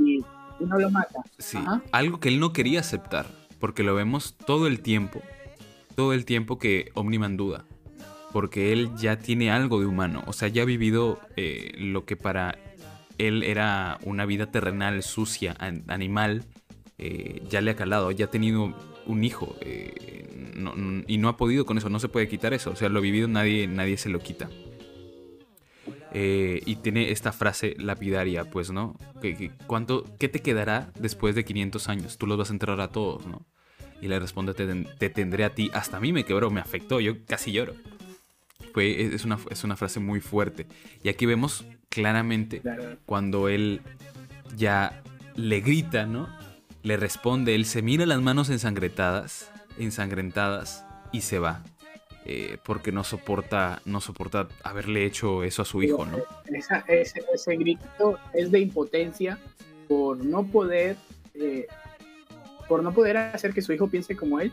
y, y no lo mata. Sí, Ajá. algo que él no quería aceptar, porque lo vemos todo el tiempo, todo el tiempo que Omniman duda, porque él ya tiene algo de humano, o sea, ya ha vivido eh, lo que para él era una vida terrenal, sucia, an- animal, eh, ya le ha calado, ya ha tenido un hijo eh, no- no- y no ha podido con eso, no se puede quitar eso, o sea, lo vivido nadie, nadie se lo quita. Eh, y tiene esta frase lapidaria, pues, ¿no? Que, que- ¿cuánto, ¿Qué te quedará después de 500 años? Tú los vas a enterrar a todos, ¿no? Y le responde, te, te tendré a ti. Hasta a mí me quebró, me afectó, yo casi lloro. Fue, es, es una, es una frase muy fuerte. Y aquí vemos claramente cuando él ya le grita, ¿no? Le responde, él se mira las manos ensangrentadas, ensangrentadas y se va. eh, porque no soporta, no soporta haberle hecho eso a su hijo, ¿no? Esa- ese, ese grito es de impotencia por no poder eh, por no poder hacer que su hijo piense como él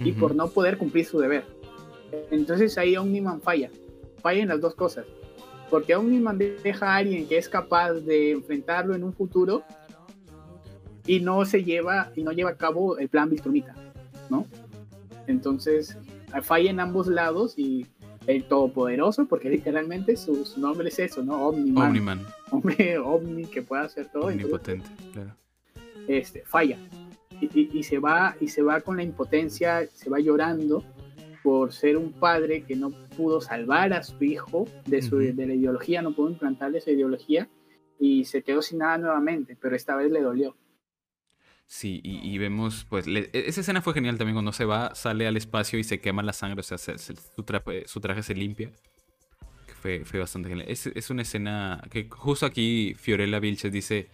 y por no poder cumplir su deber. Entonces ahí Omniman falla, falla en las dos cosas, porque Omniman deja a alguien que es capaz de enfrentarlo en un futuro y no se lleva y no lleva a cabo el plan Viltrumita, ¿no? Entonces falla en ambos lados y el todopoderoso, porque literalmente su, su nombre es eso, ¿no? Omniman, Omniman, hombre ovni que puede hacer todo. entonces, omnipotente, claro. este, falla y, y- y se va y se va con la impotencia, se va llorando por ser un padre que no pudo salvar a su hijo de, su, de la ideología, no pudo implantarle esa ideología y se quedó sin nada nuevamente, pero esta vez le dolió. Sí, y, vemos, pues, e- esa escena fue genial también cuando se va, sale al espacio y se quema la sangre, o sea, se- se- su, traje, su traje se limpia. Fue, fue bastante genial. Es, es una escena que justo aquí Fiorella Vilches dice,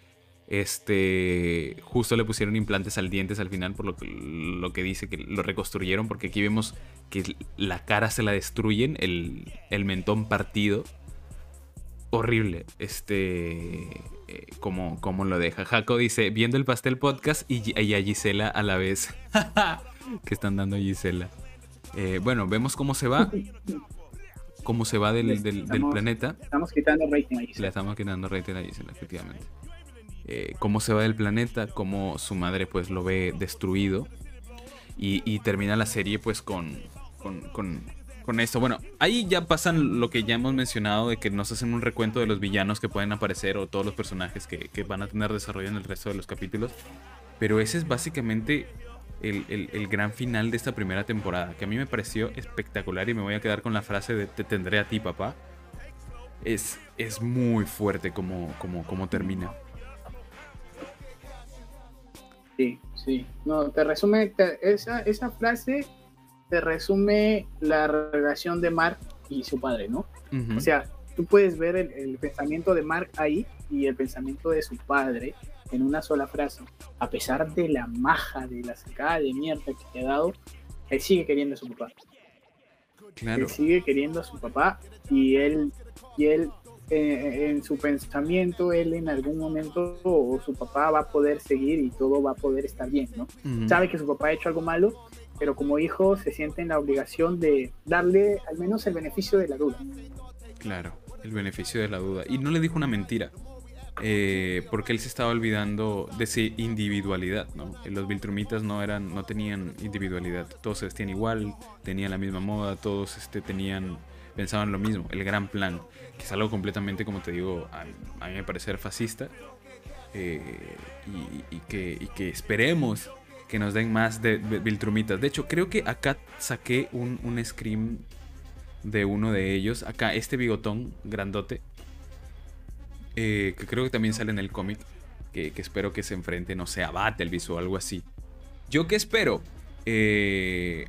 este, justo le pusieron implantes al dientes al final, por lo que, lo que dice que lo reconstruyeron, porque aquí vemos que la cara se la destruyen, el, el mentón partido. Horrible, este, eh, como, como lo deja. Jaco dice, viendo el pastel podcast y, y a Gisela a la vez. [laughs] que están dando a Gisela. Eh, bueno, vemos cómo se va. Cómo se va del, del- planeta. Estamos quitando rating ahí. Le estamos quitando rating a Gisela, efectivamente. Eh, cómo se va del planeta, cómo su madre pues lo ve destruido. Y, y termina la serie pues con, con, con, con esto. Bueno, ahí ya pasan lo que ya hemos mencionado de que nos hacen un recuento de los villanos que pueden aparecer o todos los personajes que, que van a tener desarrollo en el resto de los capítulos. Pero ese es básicamente el, el- gran final de esta primera temporada, que a mí me pareció espectacular y me voy a quedar con la frase de te tendré a ti, papá. Es, es muy fuerte como, termina. Sí, sí. No, te resume, esa, esa frase te resume la relación de Mark y su padre, ¿no? O sea, tú puedes ver el, el pensamiento de Mark ahí y el pensamiento de su padre en una sola frase. A pesar de la maja, de la sacada de mierda que te ha dado, él sigue queriendo a su papá. claro. Él sigue queriendo a su papá y él, y él eh, en su pensamiento, él en algún momento o su papá va a poder seguir y todo va a poder estar bien, ¿no? Sabe que su papá ha hecho algo malo, pero como hijo se siente en la obligación de darle al menos el beneficio de la duda. Claro, el beneficio de la duda. Y no le dijo una mentira. eh, porque él se estaba olvidando de su individualidad, ¿no? Los Viltrumitas no eran, no tenían individualidad. Todos se vestían igual, tenían la misma moda, todos este, tenían, pensaban lo mismo, el gran plan, que es algo completamente, como te digo, a, a mí me parece fascista. eh, y, que, y que esperemos que nos den más de, Viltrumitas. De hecho, creo que acá saqué un, un scream de uno de ellos. Acá, este bigotón grandote. eh, que creo que también sale en el cómic. Que, que espero que se enfrente, no sé, a Battlebeast o algo así. ¿Yo qué espero? Eh,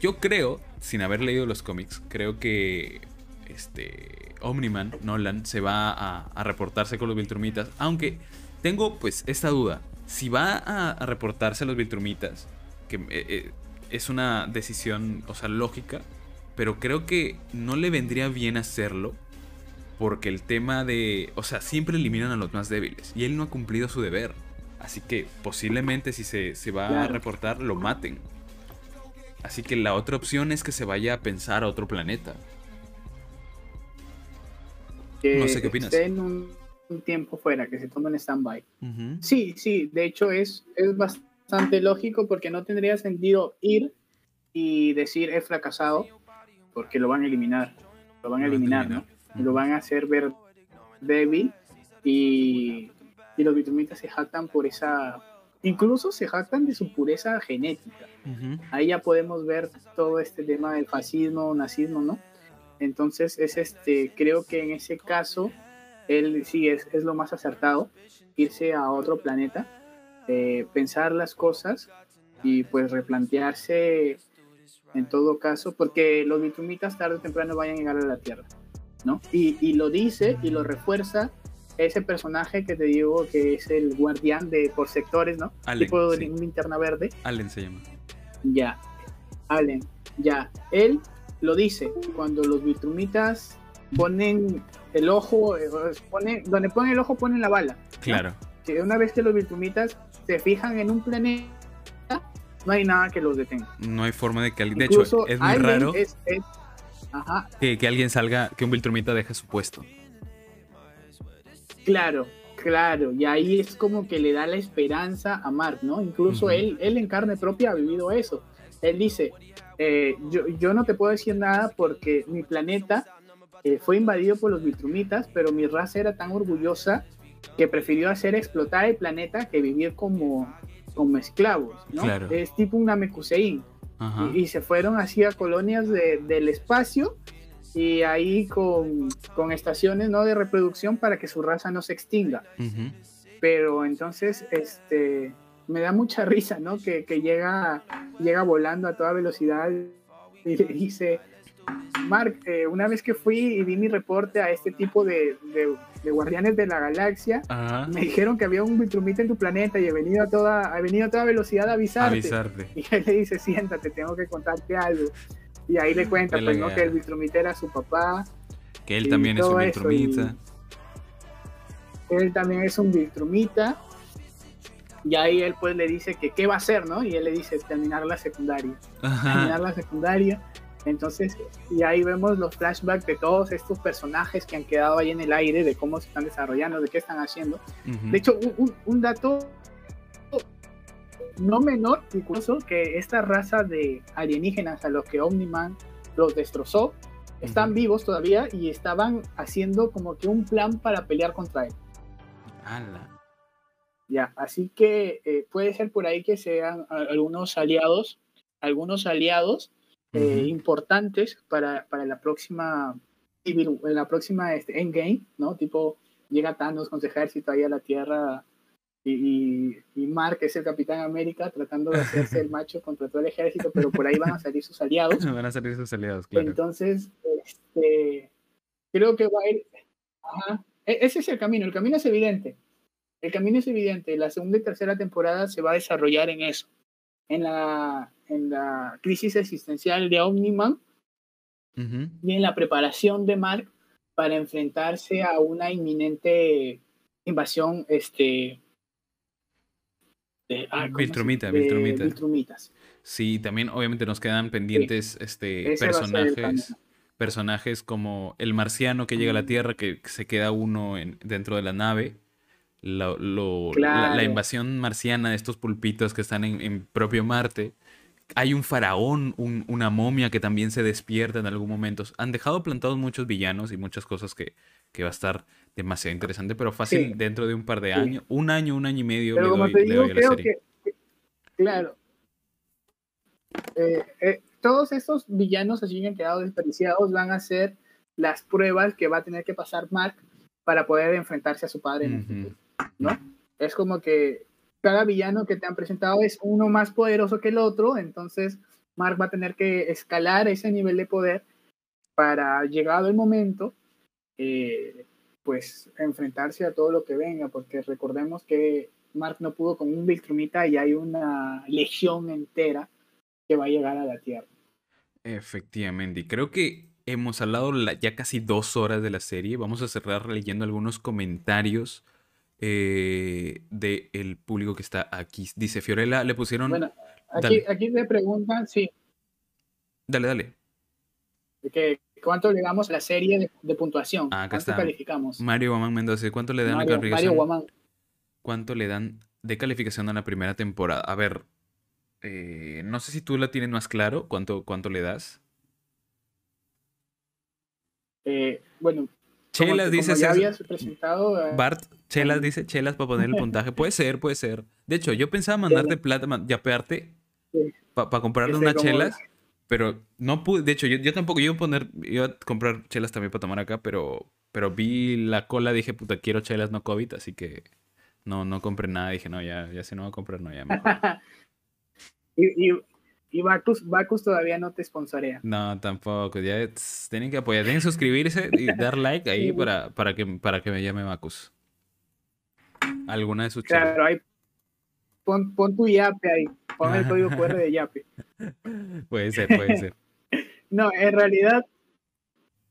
yo creo, sin haber leído los cómics, creo que este Omniman, Nolan, se va a, a reportarse con los Viltrumitas. Aunque tengo pues esta duda. Si va a, a reportarse a los Viltrumitas, que eh, eh, es una decisión, o sea, lógica, pero creo que no le vendría bien hacerlo porque el tema de, o sea, siempre eliminan a los más débiles y él no ha cumplido su deber. Así que posiblemente si se, se va a reportar, lo maten. Así que la otra opción es que se vaya a pensar a otro planeta. que No sé qué opinas. esté en un, un tiempo fuera, que se tome en stand-by. Ujú. Sí, sí, de hecho es, es bastante lógico porque no tendría sentido ir y decir he fracasado porque lo van a eliminar, lo van a eliminar, ¿no? Lo van a hacer ver débil y, y los vitrumitas se jactan por esa, incluso se jactan de su pureza genética. Ujú. Ahí ya podemos ver todo este tema del fascismo, nazismo, ¿no? Entonces es este, creo que en ese caso él sí es, es lo más acertado, irse a otro planeta, eh, pensar las cosas y pues replantearse en todo caso, porque los vitrumitas tarde o temprano vayan a llegar a la Tierra, ¿no? Y, y lo dice y lo refuerza ese personaje que te digo que es el guardián de por sectores, ¿no? Allen, tipo de sí. linterna verde. Allen se llama. Ya, Allen, ya. Él lo dice cuando los vitrumitas ponen el ojo, eh, pone, donde ponen el ojo ponen la bala. Claro. Que una vez que los vitrumitas se fijan en un planeta, no hay nada que los detenga. No hay forma de que alguien. De hecho, es muy raro es- es- ajá, que, que alguien salga, que un Viltrumita deje su puesto. Claro, claro, y ahí es como que le da la esperanza a Mark, ¿no? Incluso él, él en carne propia ha vivido eso. Él dice, eh, yo, yo no te puedo decir nada porque mi planeta eh, fue invadido por los vitrumitas, pero mi raza era tan orgullosa que prefirió hacer explotar el planeta que vivir como, como esclavos, ¿no? Claro. Es tipo un Namekusein. Y, y se fueron así a colonias de- del espacio y ahí con, con estaciones ¿no? de reproducción para que su raza no se extinga. Pero entonces este, me da mucha risa ¿no? que, que llega, llega volando a toda velocidad y le dice, Mark, eh, una vez que fui y di mi reporte a este tipo de, de- de guardianes de la galaxia, Ajá. me dijeron que había un vitrumita en tu planeta y he venido a toda, he venido a toda velocidad a avisarte. Avisarte. [laughs] Y él le dice, siéntate, tengo que contarte algo. Y ahí le cuenta, pues, ¿no? Que el Vitrumita era su papá, Que él Y también es un eso, Viltrumita. él también es un Vitrumita. Y ahí él pues le dice que qué va a hacer, ¿no? Y él le dice terminar la secundaria. Terminar la secundaria. Entonces, y ahí vemos los flashbacks de todos estos personajes que han quedado ahí en el aire, de cómo se están desarrollando, de qué están haciendo. Ujú. De hecho, un, un- dato no menor, incluso, que esta raza de alienígenas a los que Omniman los destrozó, están Ujú. vivos todavía y estaban haciendo como que un plan para pelear contra él. Ala. Ya, así que eh, puede ser por ahí que sean algunos aliados, algunos aliados eh, Ujú. importantes para, para la próxima la próxima este, Endgame, ¿no? Tipo, llega Thanos con su ejército ahí a la Tierra y, y, y Mark es el Capitán América tratando de hacerse el [laughs] macho contra todo el ejército, pero por ahí van a salir sus aliados. [laughs] Van a salir sus aliados, claro. Entonces, este, creo que va a ir. Ajá. E- Ese es el camino. El camino es evidente. El camino es evidente. La segunda y tercera temporada se va a desarrollar en eso. En la, en la crisis existencial de Omniman Ujú. y en la preparación de Mark para enfrentarse a una inminente invasión este, de, ah, ¿cómo se- Viltrumita, de Viltrumita. Viltrumitas. Sí, también obviamente nos quedan pendientes este, Ese personajes, personajes como el marciano que llega a la Tierra, que que se queda uno en- dentro de la nave, lo- lo- la, la invasión marciana de estos pulpitos que están en, en propio Marte. Hay un faraón, un- una momia que también se despierta en algún momento. Han dejado plantados muchos villanos y muchas cosas que, que va a estar demasiado interesante, pero fácil Sí. dentro de un par de Sí. años, un año, un año y medio Pero le como doy, te le digo, doy a la creo serie. que, que- claro, Eh, eh, todos estos villanos así que han quedado desperdiciados van a ser las pruebas que va a tener que pasar Mark para poder enfrentarse a su padre en el Ujú. futuro, ¿no? Es como que cada villano que te han presentado es uno más poderoso que el otro, entonces Mark va a tener que escalar ese nivel de poder para, llegado el momento, eh, pues enfrentarse a todo lo que venga, porque recordemos que Mark no pudo con un Viltrumita y hay una legión entera que va a llegar a la Tierra. Efectivamente, creo que hemos hablado la- ya casi dos horas de la serie. Vamos a cerrar leyendo algunos comentarios eh, del público que está aquí. Dice Fiorella, le pusieron... Bueno, aquí, te preguntan, sí, Dale, dale. que, ¿Cuánto le damos a la serie de, de puntuación? Ah, acá ¿Cuánto está. calificamos? Mario Guamán Mendoza, ¿cuánto le dan Mario, la Mario calificación? Guamán. ¿Cuánto le dan de calificación a la primera temporada? A ver, eh, no sé si tú la tienes más claro, ¿cuánto, cuánto le das? Eh, bueno, Chelas como dice ya César- habías presentado, eh, Bart, Chelas dice, Chelas para poner el puntaje. Puede [laughs] ser, puede ser. De hecho, yo pensaba mandarte plata, man- yapearte Sí. para comprarle Este, unas chelas, pero no pude. De hecho, yo, yo tampoco, iba a poner, iba a comprar chelas también para tomar acá, pero, pero vi la cola, dije, puta, quiero chelas no COVID, así que no, no compré nada. Dije, no, ya, ya si no voy a comprar, no, ya mejor. [laughs] y, y, y Bacus, Bacus todavía no te sponsorea. No, tampoco. Ya tss, tienen que apoyar, tienen que suscribirse y dar like ahí Sí. para, para, que, para que me llame Bacus. Alguna de sus chelas. Claro, ahí pon, pon tu yape ahí, pon el [laughs] código QR de yape. Puede ser, puede ser. [laughs] No, en realidad,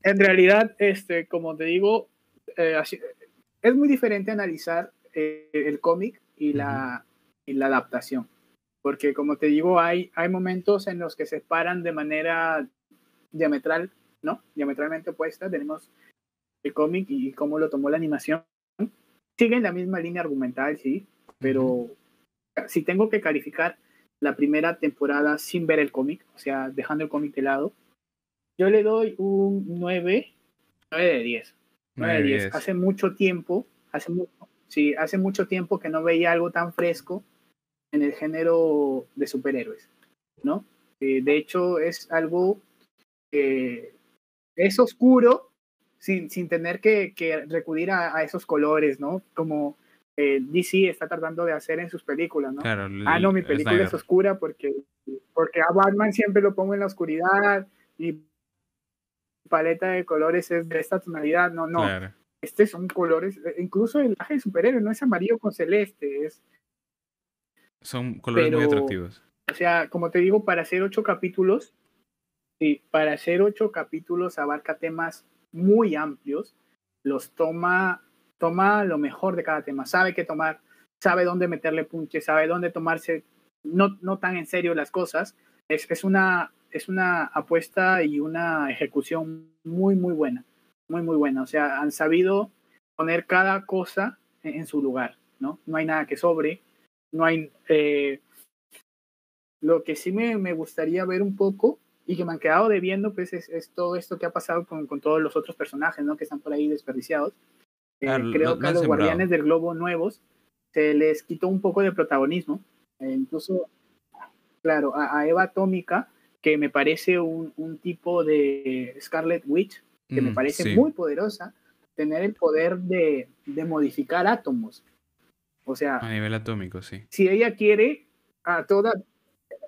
en realidad, este, como te digo, eh, es muy diferente analizar eh, el cómic y la, y la adaptación. Porque como te digo, hay, hay momentos en los que se paran de manera diametral, ¿no? Diametralmente opuesta. Tenemos el cómic y cómo lo tomó la animación. Siguen la misma línea argumental, sí, pero si tengo que calificar la primera temporada sin ver el cómic, o sea, dejando el cómic de lado, yo le doy un 9, 9 de 10. 9 de 10. Hace mucho tiempo, hace mucho, sí, hace mucho tiempo que no veía algo tan fresco en el género de superhéroes, ¿no? Eh, de hecho, es algo que es oscuro sin, sin tener que, que recurrir a, a esos colores, ¿no? Como eh, DC está tratando de hacer en sus películas, ¿no? Claro, Ah, no, mi el película es oscura porque, porque a Batman siempre lo pongo en la oscuridad y paleta de colores es de esta tonalidad. No, no. Claro. Estos son colores, eh, incluso el traje de superhéroe no es amarillo con celeste, es, Son colores muy Pero- atractivos. o sea, como te digo, para hacer ocho capítulos, sí, para hacer ocho capítulos abarca temas muy amplios, los toma, toma lo mejor de cada tema, sabe qué tomar, sabe dónde meterle punche, sabe dónde tomarse no, no tan en serio las cosas. Es, es, una, es una apuesta y una ejecución muy, muy buena, muy, muy buena. O sea, han sabido poner cada cosa en, en su lugar, ¿no? No hay nada que sobre, no hay... eh, lo que sí me, me gustaría ver un poco y que me han quedado debiendo, pues es, es todo esto que ha pasado con, con todos los otros personajes, ¿no? Que están por ahí desperdiciados. Eh, Ah, creo que a los. Guardianes del Globo nuevos se les quitó un poco de protagonismo. Eh, incluso, claro, a, a Eva Atómica, que me parece un, un tipo de Scarlet Witch, que me Mm, parece sí. muy poderosa, tener el poder de, de modificar átomos. O sea, A nivel atómico, sí. si ella quiere a toda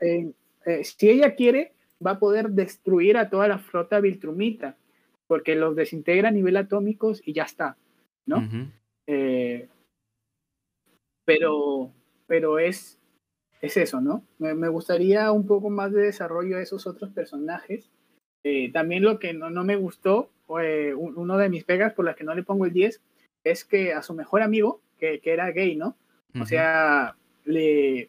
eh, eh, si ella quiere va a poder destruir a toda la flota Viltrumita porque los desintegra a nivel atómicos y ya está ¿no? Eh, pero pero es es eso no me, me gustaría un poco más de desarrollo de esos otros personajes Eh, también lo que no, no me gustó eh, un- uno de mis pegas por las que no le pongo el 10 es que a su mejor amigo que, que era gay no o Ujú. sea, le,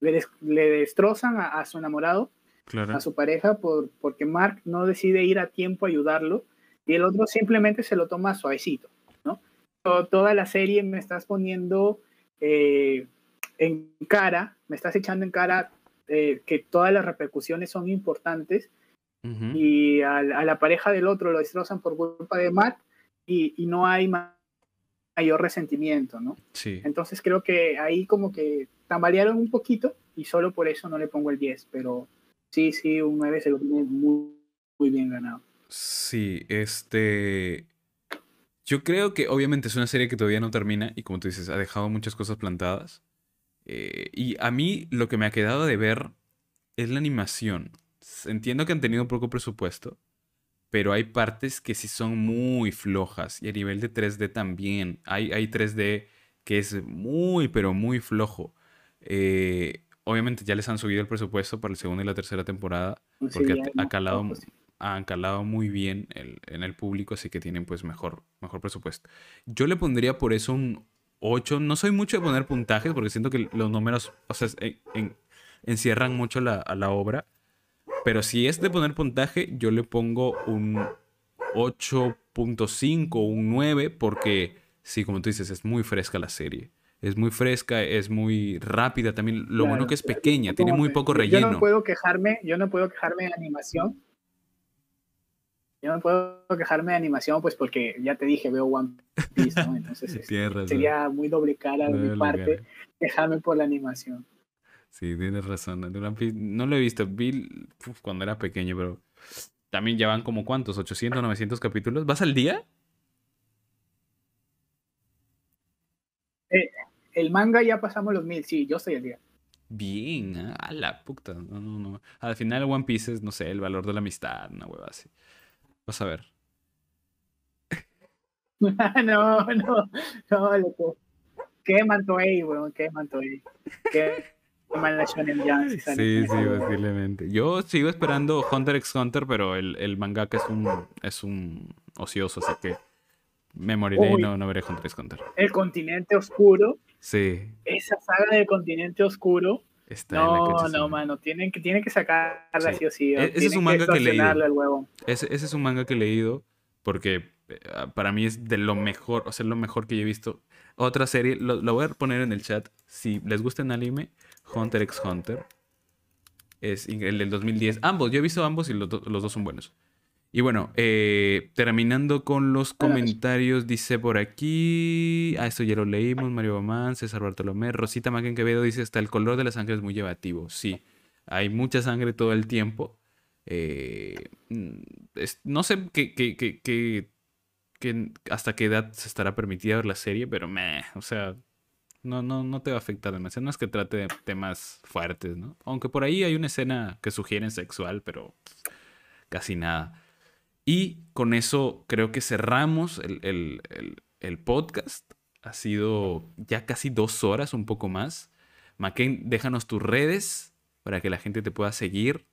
le, des- le destrozan a, a su enamorado, claro. a su pareja, por, porque Mark no decide ir a tiempo a ayudarlo y el otro simplemente se lo toma suavecito, ¿no? To- toda la serie me estás poniendo eh, en cara, me estás echando en cara eh, que todas las repercusiones son importantes Ujú. y a, la- a la pareja del otro lo destrozan por culpa de Mark y, y no hay ma- mayor resentimiento, ¿no? Sí. Entonces creo que ahí como que tambalearon un poquito y solo por eso no le pongo el 10, pero sí, sí, un 9 se lo tiene muy, muy bien ganado. Sí, este. Yo creo que obviamente es una serie que todavía no termina y como tú dices, ha dejado muchas cosas plantadas. Eh, y a mí lo que me ha quedado de ver es la animación. Entiendo que han tenido poco presupuesto, pero hay partes que sí son muy flojas y a nivel de 3D también. Hay, hay 3D que es muy, pero muy flojo. Eh, obviamente ya les han subido el presupuesto para la segunda y la tercera temporada Sí, porque ha- ha calado, sí. han calado muy bien el- en el público, así que tienen pues mejor, mejor presupuesto. Yo le pondría por eso un 8. No soy mucho de poner puntajes porque siento que los números, o sea, en- en- encierran mucho la, a la obra. Pero si es de poner puntaje, yo le pongo un 8.5 o un 9 porque, sí, como tú dices, es muy fresca la serie. Es muy fresca, es muy rápida también. Lo bueno Claro, que es pequeña, tiene muy poco Yo relleno. no puedo quejarme, yo no puedo quejarme de animación. Yo no puedo quejarme de animación, pues porque ya te dije, veo One Piece, ¿no? Entonces [laughs] este, sería muy doble cara de mi parte quejarme por la animación. Sí, tienes razón. No lo he visto. Vi uf, cuando era pequeño, pero también ya van como cuántos, 800, 900 capítulos. ¿Vas al día? El manga ya pasamos los mil, sí, yo estoy al día. Bien, a la puta. No, no, no. Al final One Piece es, no sé, el valor de la amistad, una hueva así. Vas a ver. [laughs] no, no, no, loco. Qué Toei, weón, qué Toei. Qué la Shonen Jump, si sale Sí, sí, posiblemente. Yo sigo esperando Hunter x Hunter, pero el, el mangaka es un, es un ocioso, así que me moriré y Uy. no, no veré Hunter x Hunter. El continente oscuro, Sí, esa saga del continente oscuro. está No, no, mano, tienen que, tienen que sacarla Sí. sí o sí. E- ese es un manga que he leído. Ese, ese es un manga que he leído porque eh, para mí es de lo mejor, o sea, lo mejor que yo he visto. Otra serie, lo, lo voy a poner en el chat. Si les gusta el anime, Hunter x Hunter. Es el del 2010. Ambos, yo he visto ambos y los, do- los dos son buenos. Y bueno, eh, terminando con los comentarios, dice por aquí. Ah, esto ya lo leímos. Mario Bomán, César Bartolomé, Rosita Magen Quevedo dice: Hasta el color de la sangre es muy llevativo. Sí, hay mucha sangre todo el tiempo. Eh, es- no sé qué, qué- qué- qué- qué- hasta qué edad se estará permitida ver la serie, pero meh, o sea, no, no, no te va a afectar demasiado. No es que trate temas fuertes, ¿no? Aunque por ahí hay una escena que sugieren sexual, pero casi nada. Y con eso creo que cerramos el, el- el- podcast. Ha sido ya casi dos horas, un poco más. Macken, déjanos tus redes para que la gente te pueda seguir.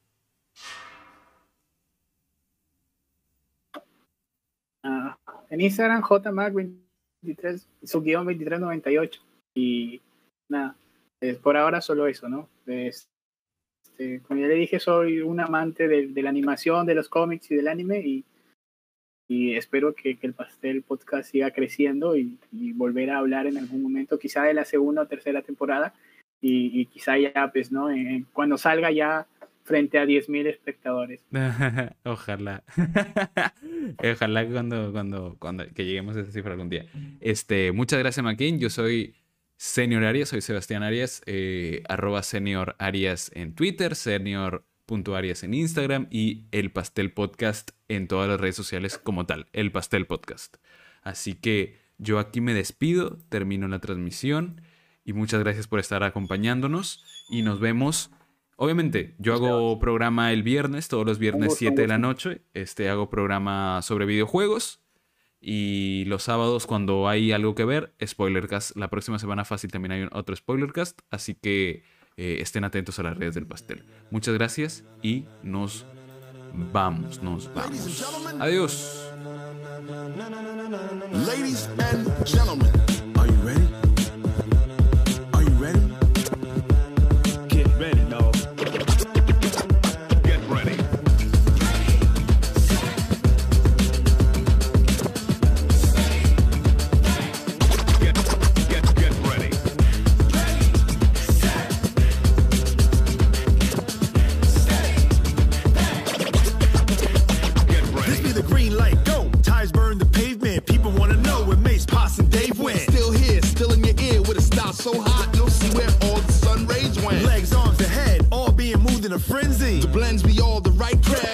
Ah, en Instagram, JMac23, su guion 2398. Y nada, es por ahora solo eso, ¿no? Es- este, como ya le dije, soy un amante de, de la animación, de los cómics y del anime. Y, y espero que, que el Pastel Podcast siga creciendo y, y volver a hablar en algún momento, quizá de la segunda o tercera temporada. Y, y quizá ya, pues, ¿no? En- cuando salga ya frente a 10.000 espectadores. [laughs] Ojalá. [laughs] Ojalá cuando, cuando, cuando que lleguemos a esa cifra algún día. Este, muchas gracias, Maquin. Yo soy Senior Arias, soy Sebastián Arias, eh, arroba Senior Arias en Twitter, Senior.arias en Instagram y El Pastel Podcast en todas las redes sociales como tal, El Pastel Podcast. Así que yo aquí me despido, termino la transmisión y muchas gracias por estar acompañándonos y nos vemos. Obviamente, yo hago programa el viernes, todos los viernes gusto, 7 de la noche. Este, hago programa sobre videojuegos. Y los sábados, cuando hay algo que ver, Spoilercast. La próxima semana fácil también hay otro Spoilercast. Así que eh, estén atentos a las redes del pastel. Muchas gracias y nos vamos, nos vamos. Adiós. Ladies and gentlemen, The blends be all the right crowd.